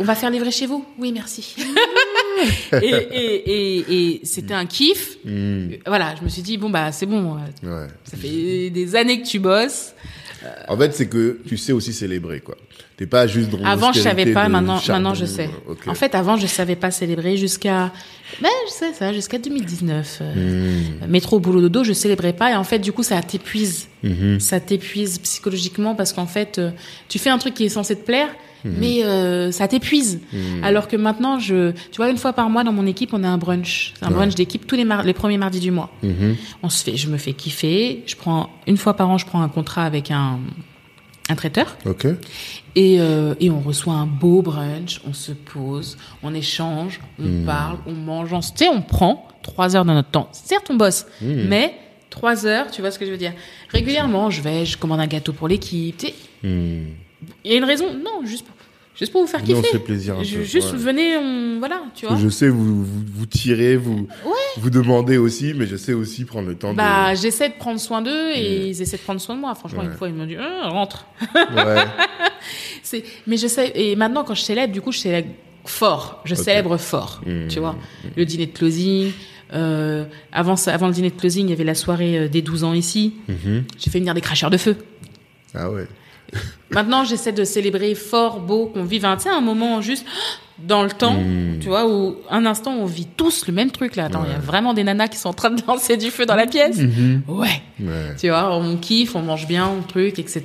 On va faire livrer chez vous Oui, merci. et et, et, et c'était un kiff. hmm, Voilà, je me suis dit, bon, bah, c'est bon. euh, ouais. Ça fait des années que tu bosses. En fait, c'est que tu sais aussi célébrer, quoi. T'es pas juste dans Avant, je savais pas, maintenant, charbon, maintenant, je sais. En fait, avant, je savais pas célébrer jusqu'à, ben, je sais ça, jusqu'à 2019. euh, Hmm, Métro, boulot, dodo, je célébrais pas. Et en fait, du coup, ça t'épuise. mhm. ça t'épuise psychologiquement parce qu'en fait, euh, tu fais un truc qui est censé te plaire, Mhm. mais euh, ça t'épuise. Alors que maintenant, je, tu vois, une fois par mois dans mon équipe, on a un brunch, un Ouais. brunch d'équipe tous les, mar- les premiers mardis du mois. Mhm. On se fait, je me fais kiffer. Je prends une fois par an, je prends un contrat avec un un traiteur Ok. et, euh, et on reçoit un beau brunch, on se pose, on échange, on parle, on mange, on, tu sais, on prend trois heures de notre temps. Certes, on bosse, mais trois heures, tu vois ce que je veux dire? Régulièrement, je vais, je commande un gâteau pour l'équipe. tu sais. Il y a une raison Non, juste pour, juste pour vous faire Non, kiffer. se fait plaisir un Je- peu, juste ouais. venez, on, voilà, tu vois. Je sais, vous, vous, vous tirez, vous, vous demandez aussi, mais je sais aussi prendre le temps Bah, j'essaie de prendre soin d'eux et ils essaient de prendre soin de moi. Franchement, une fois, ils m'ont dit, Ah, rentre. de. C'est, mais je sais, et maintenant, quand je célèbre, du coup, je célèbre fort. Je célèbre fort. Mmh. Tu vois. Le dîner de closing. Euh, avant avant le dîner de closing, il y avait la soirée euh, des 12 ans ici. Mhm. J'ai fait venir des cracheurs de feu. Ah ouais. Maintenant, j'essaie de célébrer fort, beau, qu'on vive un, un moment juste dans le temps, Mmh. tu vois, où un instant, on vit tous le même truc là. Attends, il y a vraiment des nanas qui sont en train de lancer du feu dans la pièce. Mhm. Ouais. Ouais. Tu vois, on kiffe, on mange bien, on truc, etc.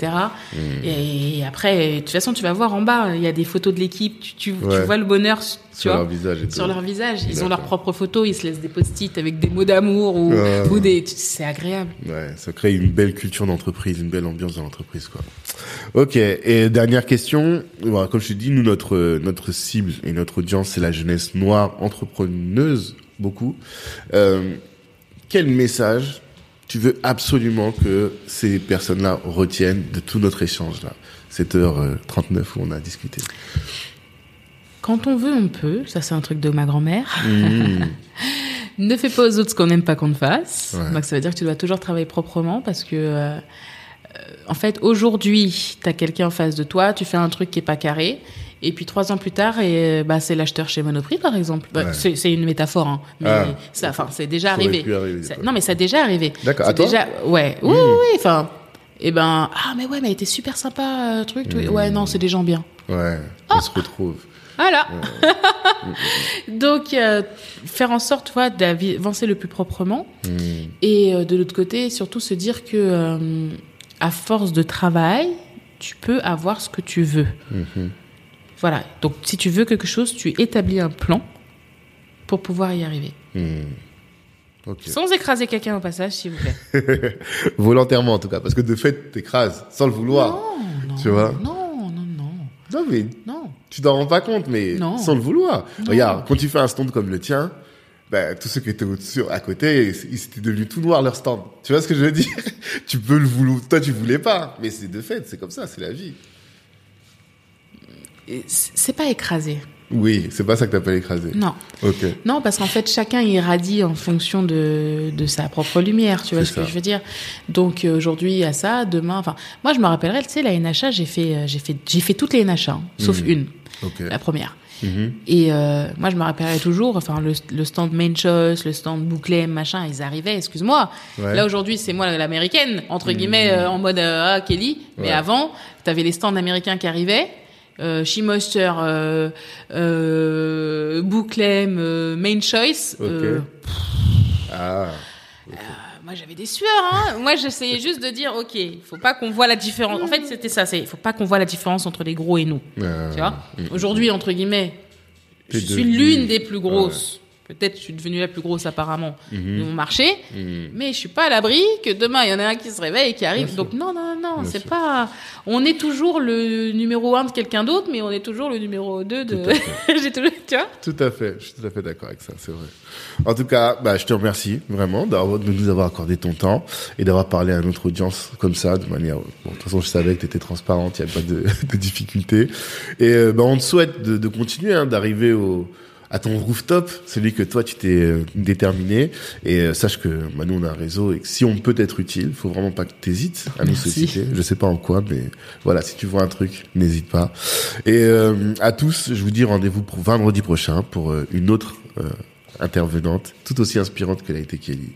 Mmh. Et après, de toute façon, tu vas voir en bas, il y a des photos de l'équipe, tu, tu, tu Ouais. vois le bonheur, tu Sur vois, leur visage et tout. sur leur visage. Ils ont leurs propres photos, ils se laissent des post-it avec des mots d'amour ou, des. C'est agréable. Ouais, ça crée une belle culture d'entreprise, une belle ambiance dans l'entreprise, quoi. Ok. Et dernière question. Comme je te dis, nous, notre, notre cible et notre audience, c'est la jeunesse noire entrepreneuse, beaucoup. Euh, quel message tu veux absolument que ces personnes-là retiennent de tout notre échange, là? Cette heure euh, 39 où on a discuté. Quand on veut, on peut. Ça, c'est un truc de ma grand-mère. Mmh. ne fais pas aux autres ce qu'on n'aime pas qu'on te fasse. Ouais. Donc, ça veut dire que tu dois toujours travailler proprement parce que, euh, euh, en fait, aujourd'hui, tu as quelqu'un en face de toi, tu fais un truc qui est pas carré. Et puis trois ans plus tard, et, bah, c'est l'acheteur chez Monoprix, par exemple. Bah, Ouais. c'est une métaphore, hein, mais Ah. ça, enfin, c'est déjà arrivé. arriver, Ça- non, mais ça a déjà arrivé. D'accord. À toi déjà, ouais, oui, oui, oui, enfin, et ben, ah, mais ouais, mais elle était super sympa, euh, truc. Ouais, non, c'est des gens bien. Ouais, Ah. on se retrouve. Voilà. Donc, euh, faire en sorte, tu vois, d'avancer le plus proprement. Mmh. Et euh, de l'autre côté, surtout se dire que, euh, à force de travail, tu peux avoir ce que tu veux. Voilà. Donc, si tu veux quelque chose, tu établis un plan pour pouvoir y arriver. Mmh. Ok. Sans écraser quelqu'un au passage, s'il vous plaît. Volontairement, en tout cas, parce que de fait, t'écrases, sans le vouloir. Non, non. Tu vois? Non, non, non. Non, mais Non. tu t'en rends pas compte, mais Non. sans le vouloir. Non. Regarde, quand tu fais un stand comme le tien, ben, tous ceux qui étaient au-dessus, à côté, ils étaient devenus tout noirs leur stand. Tu vois ce que je veux dire? Tu peux le vouloir. Toi, tu voulais pas, mais c'est de fait, c'est comme ça, c'est la vie. C'est pas écrasé. Oui, c'est pas ça que t'appelles écraser. Non. Ok. Non, parce qu'en fait, chacun irradie en fonction de, de sa propre lumière, tu vois ce que je veux dire. Donc euh, aujourd'hui, il y a ça, demain, enfin, moi je me rappellerai, tu sais, la NHA, j'ai fait, euh, j'ai fait, j'ai fait toutes les NHA, hein, sauf Mhm. une, la première. Mhm. Et euh, moi, je me rappellerai toujours, enfin, le, le stand Main Choice, le stand Bouclé, machin, ils arrivaient, excuse-moi. Ouais. Mhm. Là, aujourd'hui, c'est moi l'américaine, entre guillemets, euh, en mode, euh, ah, Kelly. Mais avant, t'avais les stands américains qui arrivaient. Euh, She Moisture, euh, euh, Bouclem, euh, Main Choice. Euh, Ah. moi, j'avais des sueurs. Hein. moi, j'essayais juste de dire, ok, il faut pas qu'on voit la différence. En fait, c'était ça. C'est, il faut pas qu'on voit la différence entre les gros et nous. Euh, Tu vois Aujourd'hui, entre guillemets, je suis l'une des plus grosses Peut-être je suis devenue la plus grosse apparemment Mhm. de mon marché, Mhm. mais je suis pas à l'abri que demain il y en a un qui se réveille et qui arrive. Bien Donc non, non, non, c'est pas. On est toujours le numéro un de quelqu'un d'autre, mais on est toujours le numéro deux de. J'ai toujours, tu vois. Tout à fait, je suis tout à fait d'accord avec ça, c'est vrai. En tout cas, bah, je te remercie vraiment de nous avoir accordé ton temps et d'avoir parlé à notre audience comme ça, de manière. Bon, de toute façon, je savais que tu étais transparente, il n'y a pas de, de difficulté. Et euh, bah, on te souhaite de, de continuer, hein, d'arriver au à ton rooftop, celui que toi tu t'es euh, déterminé. Et euh, sache que bah, nous on a un réseau et que si on peut être utile, faut vraiment pas que tu hésites à nous solliciter. Je sais pas en quoi, mais voilà, si tu vois un truc, n'hésite pas. Et euh, à tous, je vous dis rendez-vous pour vendredi prochain pour euh, une autre euh, intervenante, tout aussi inspirante que l'a été Kelly.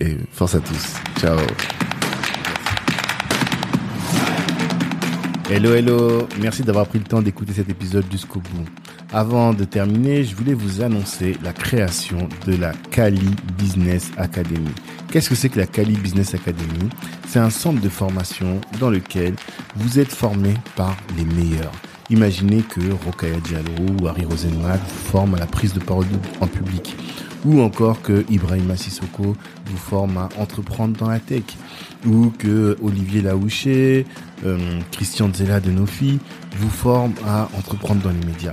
Et force à tous. Ciao. Hello, hello. Merci d'avoir pris le temps d'écouter cet épisode jusqu'au bout. Avant de terminer, je voulais vous annoncer la création de la Kali Business Academy. Qu'est-ce que c'est que la Kali Business Academy? C'est un centre de formation dans lequel vous êtes formé par les meilleurs. Imaginez que Rokaya Diallo ou Harry Rosenmack vous forment à la prise de parole en public. Ou encore que Ibrahima Sissoko vous forme à entreprendre dans la tech. Ou que Olivier Laouché, euh, Christian Zella de Nofi vous forme à entreprendre dans les médias.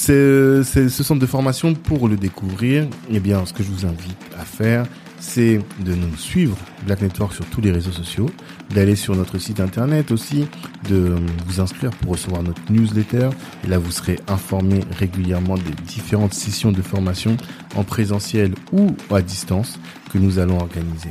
Ce centre de formation pour le découvrir. Eh bien, ce que je vous invite à faire, c'est de nous suivre Black Network sur tous les réseaux sociaux, d'aller sur notre site internet aussi, de vous inscrire pour recevoir notre newsletter. Et là, vous serez informé régulièrement des différentes sessions de formation en présentiel ou à distance que nous allons organiser.